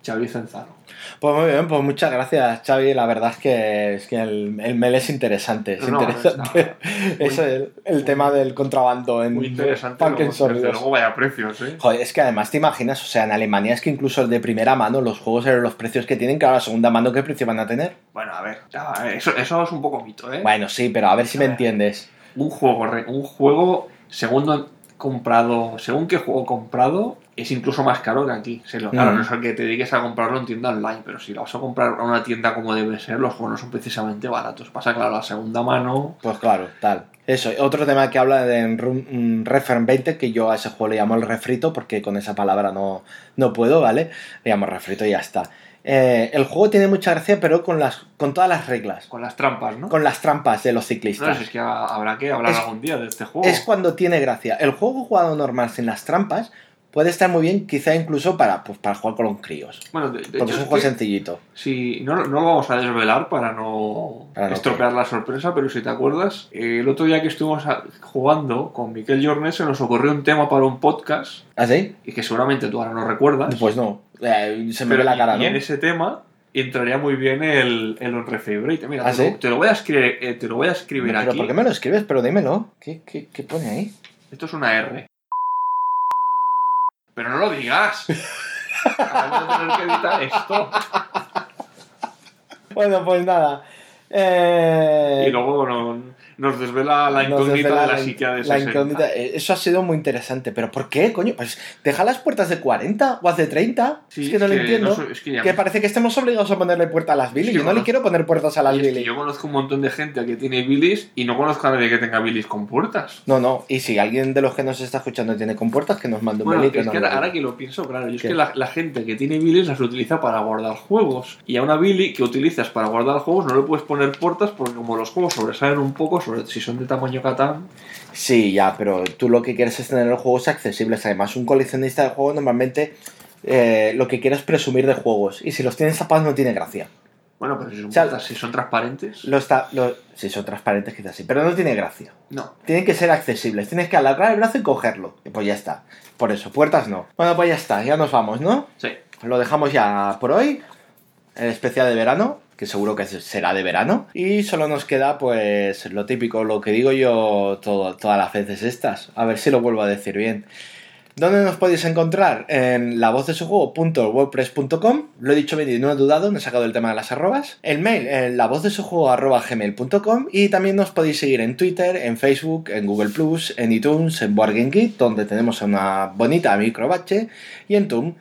Xavi Cenzano. Pues muy bien, pues muchas gracias, Xavi. La verdad es que, es que el, el mail es interesante. Es No, interesante. es el, el tema del contrabando en Muy interesante. Luego, desde luego vaya precios, ¿eh? Joder, es que además te imaginas, o sea, en Alemania es que incluso de primera mano los juegos eran los precios que tienen, que ahora segunda mano, ¿qué precio van a tener? Bueno, a ver, ya, a ver, eso, eso es un poco mito, ¿eh? Bueno, sí, pero a ver si me ver. entiendes. Un juego, un juego segundo, comprado, según qué juego comprado, es incluso más caro que aquí. Se lo, claro, Mm. no es el que te dediques a comprarlo en tienda online, pero si lo vas a comprar a una tienda como debe ser, los juegos no son precisamente baratos. Pasa, claro, la segunda mano. Pues claro, tal. Eso, otro tema que habla de Refern 20, que yo a ese juego le llamo el refrito, porque con esa palabra no, no puedo, ¿vale? Le llamo refrito y ya está. Eh, el juego tiene mucha gracia, pero con, las, con todas las reglas, Con las trampas, ¿no? con las trampas de los No, ciclistas. si es que ha- habrá que hablar Es- algún día de este juego. Es cuando tiene gracia. El juego jugado normal sin las trampas puede estar muy bien, quizá incluso para, pues, para jugar con los críos. Bueno, de, de Porque hecho, es un es juego que sencillito. si no, no lo vamos a desvelar para no, Para no estropear la sorpresa, pero si te acuerdas, eh, el otro día que estuvimos a- jugando con Miquel Jornet se nos ocurrió un tema para un podcast ¿Ah, sí? y que seguramente tú ahora no recuerdas. Pues no. Eh, se me pero ve la cara, y, ¿no? y en ese tema entraría muy bien el, el Unrefavorite. Mira, ¿Ah, te, lo, sí? te lo voy a escribir, eh, te lo voy a escribir Pero aquí. ¿por qué me lo escribes? Pero dímelo. ¿Qué, qué, qué pone ahí? Esto es una R. Pero no lo digas. Voy a tener que editar esto. Bueno, pues nada. Eh, Y luego bueno, nos desvela la incógnita desvela de la la- psiquia de la 60. incógnita. Eh, Eso ha sido muy interesante. ¿Pero por qué, coño? Pues deja las puertas de 40 o hace 30. Sí, es que no lo entiendo. no es que ya que me- parece que estemos obligados a ponerle puerta a las Billy. Es que yo no le conozco- quiero poner puertas a las Y es que Billy. yo conozco un montón de gente que tiene bilis y no conozco a nadie que tenga bilis con puertas. No, no. Y si alguien de los que nos está escuchando tiene compuertas, que nos mande un Bueno, mail y que es que lo ahora, ahora que lo pienso, claro, yo es que la, la gente que tiene bilis las utiliza para guardar juegos. Y a una bili que utilizas para guardar juegos no le puedes poner puertas porque como los juegos sobresalen un poco, sobre si son de tamaño Catán, Sí, ya, pero tú lo que quieres es tener los juegos accesibles. Además, un coleccionista de juegos normalmente eh, lo que quiere es presumir de juegos. Y si los tienes tapados no tiene gracia. bueno, pero si son, O sea, puertas, si son transparentes, Lo está, lo- si son transparentes quizás sí, pero no tiene gracia. no. Tienen que ser accesibles. Tienes que alargar el brazo y cogerlo. Y pues ya está. Por eso, puertas no. Bueno, pues ya está. Ya nos vamos, ¿no? Sí. Lo dejamos ya por hoy. El especial de verano, que seguro que será de verano. Y solo nos queda, pues, lo típico, lo que digo yo todas las veces estas. A ver si lo vuelvo a decir bien. ¿Dónde nos podéis encontrar? En la voz de su juego.wordpress.com. Lo he dicho bien y no he dudado, no he sacado el tema de las arrobas. El mail, en la voz de su. Y también nos podéis seguir en Twitter, en Facebook, en Google Plus, en iTunes, en BoardGameKit, donde tenemos una bonita microbache, y en Tum.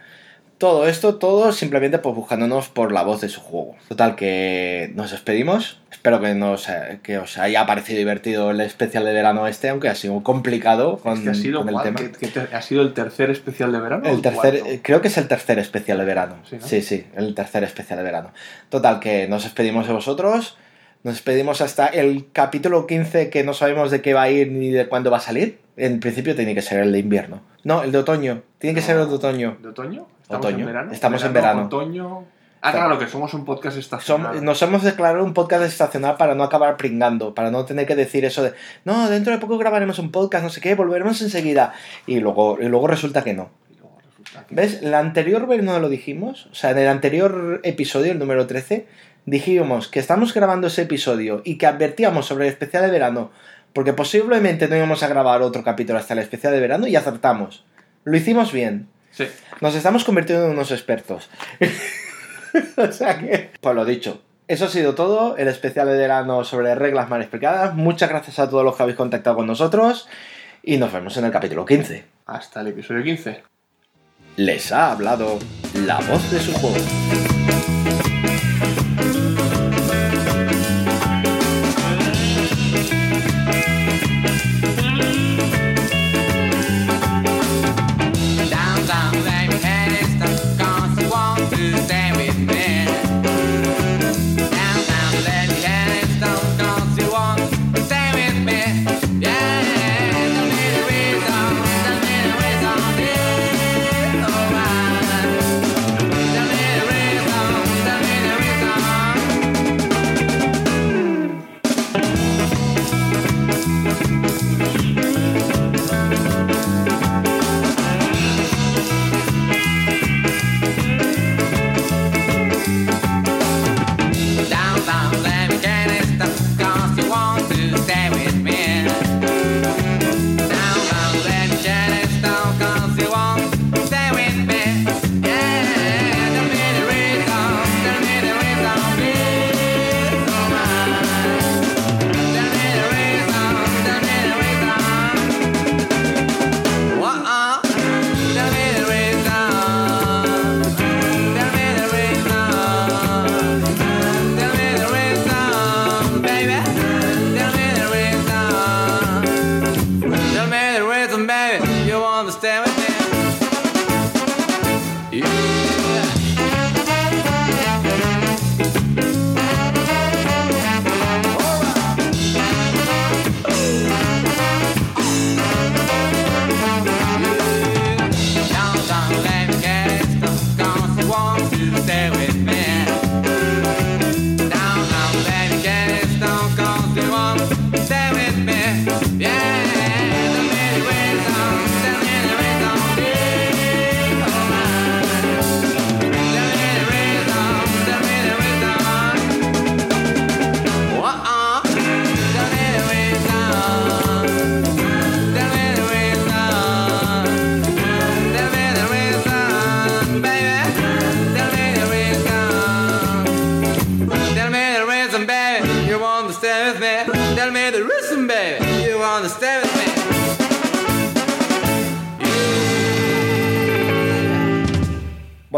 Todo esto, todo simplemente pues buscándonos por la voz de su juego. Total, que nos despedimos. Espero que, nos, eh, que os haya parecido divertido el especial de verano este, aunque ha sido complicado con, Este ha sido, con el tema. ¿Qué- qué te- ¿Ha sido el tercer especial de verano? El tercer, cuarto? eh, creo que es el tercer especial de verano. Sí, ¿no? sí, sí, el tercer especial de verano. Total, que nos despedimos de vosotros. Nos despedimos hasta el capítulo 15 que no sabemos de qué va a ir ni de cuándo va a salir. En principio tiene que ser el de invierno. No, el de otoño. Tiene que ser el de otoño. ¿De otoño? ¿Estamos Otoño. en verano? Estamos en verano. Otoño. Ah, Claro. claro, que somos un podcast estacional. Som- nos hemos declarado un podcast estacional para no acabar pringando, para no tener que decir eso de no, dentro de poco grabaremos un podcast, no sé qué, volveremos enseguida. Y luego, y luego resulta que no. Y luego resulta que- ¿Ves? La anterior vez no lo dijimos. O sea, en el anterior episodio, el número 13, dijimos que estamos grabando ese episodio y que advertíamos sobre el especial de verano, porque posiblemente no íbamos a grabar otro capítulo hasta el especial de verano y acertamos. Lo hicimos bien. Sí. Nos estamos convirtiendo en unos expertos. o sea que, pues lo dicho. Eso ha sido todo, el especial de verano sobre reglas mal explicadas. Muchas gracias a todos los que habéis contactado con nosotros y nos vemos en el capítulo 15. Hasta el episodio 15. Les ha hablado la voz de su juego.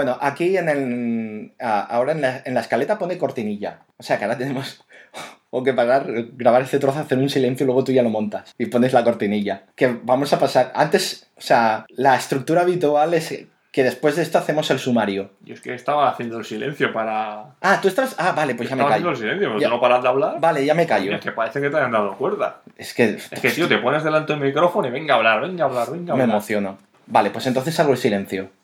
Bueno, aquí en el. ah, Ahora en la, en la escaleta pone cortinilla. O sea que ahora tenemos. O que parar, grabar este trozo, hacer un silencio y luego tú ya lo montas. Y pones la cortinilla. Que vamos a pasar. Antes, o sea, la estructura habitual es que después de esto hacemos el sumario. Yo es que estaba haciendo el silencio para. Ah, tú estás. Ah, vale, pues ya me estaba haciendo callo. el silencio, pero Ya. tú no paras de hablar. Vale, ya me callo. Es que parece que te hayan dado cuerda. Es que. Es que, tío, te pones delante del micrófono y venga a hablar, venga a hablar, venga a Me hablar. emociono. Vale, pues entonces hago el silencio.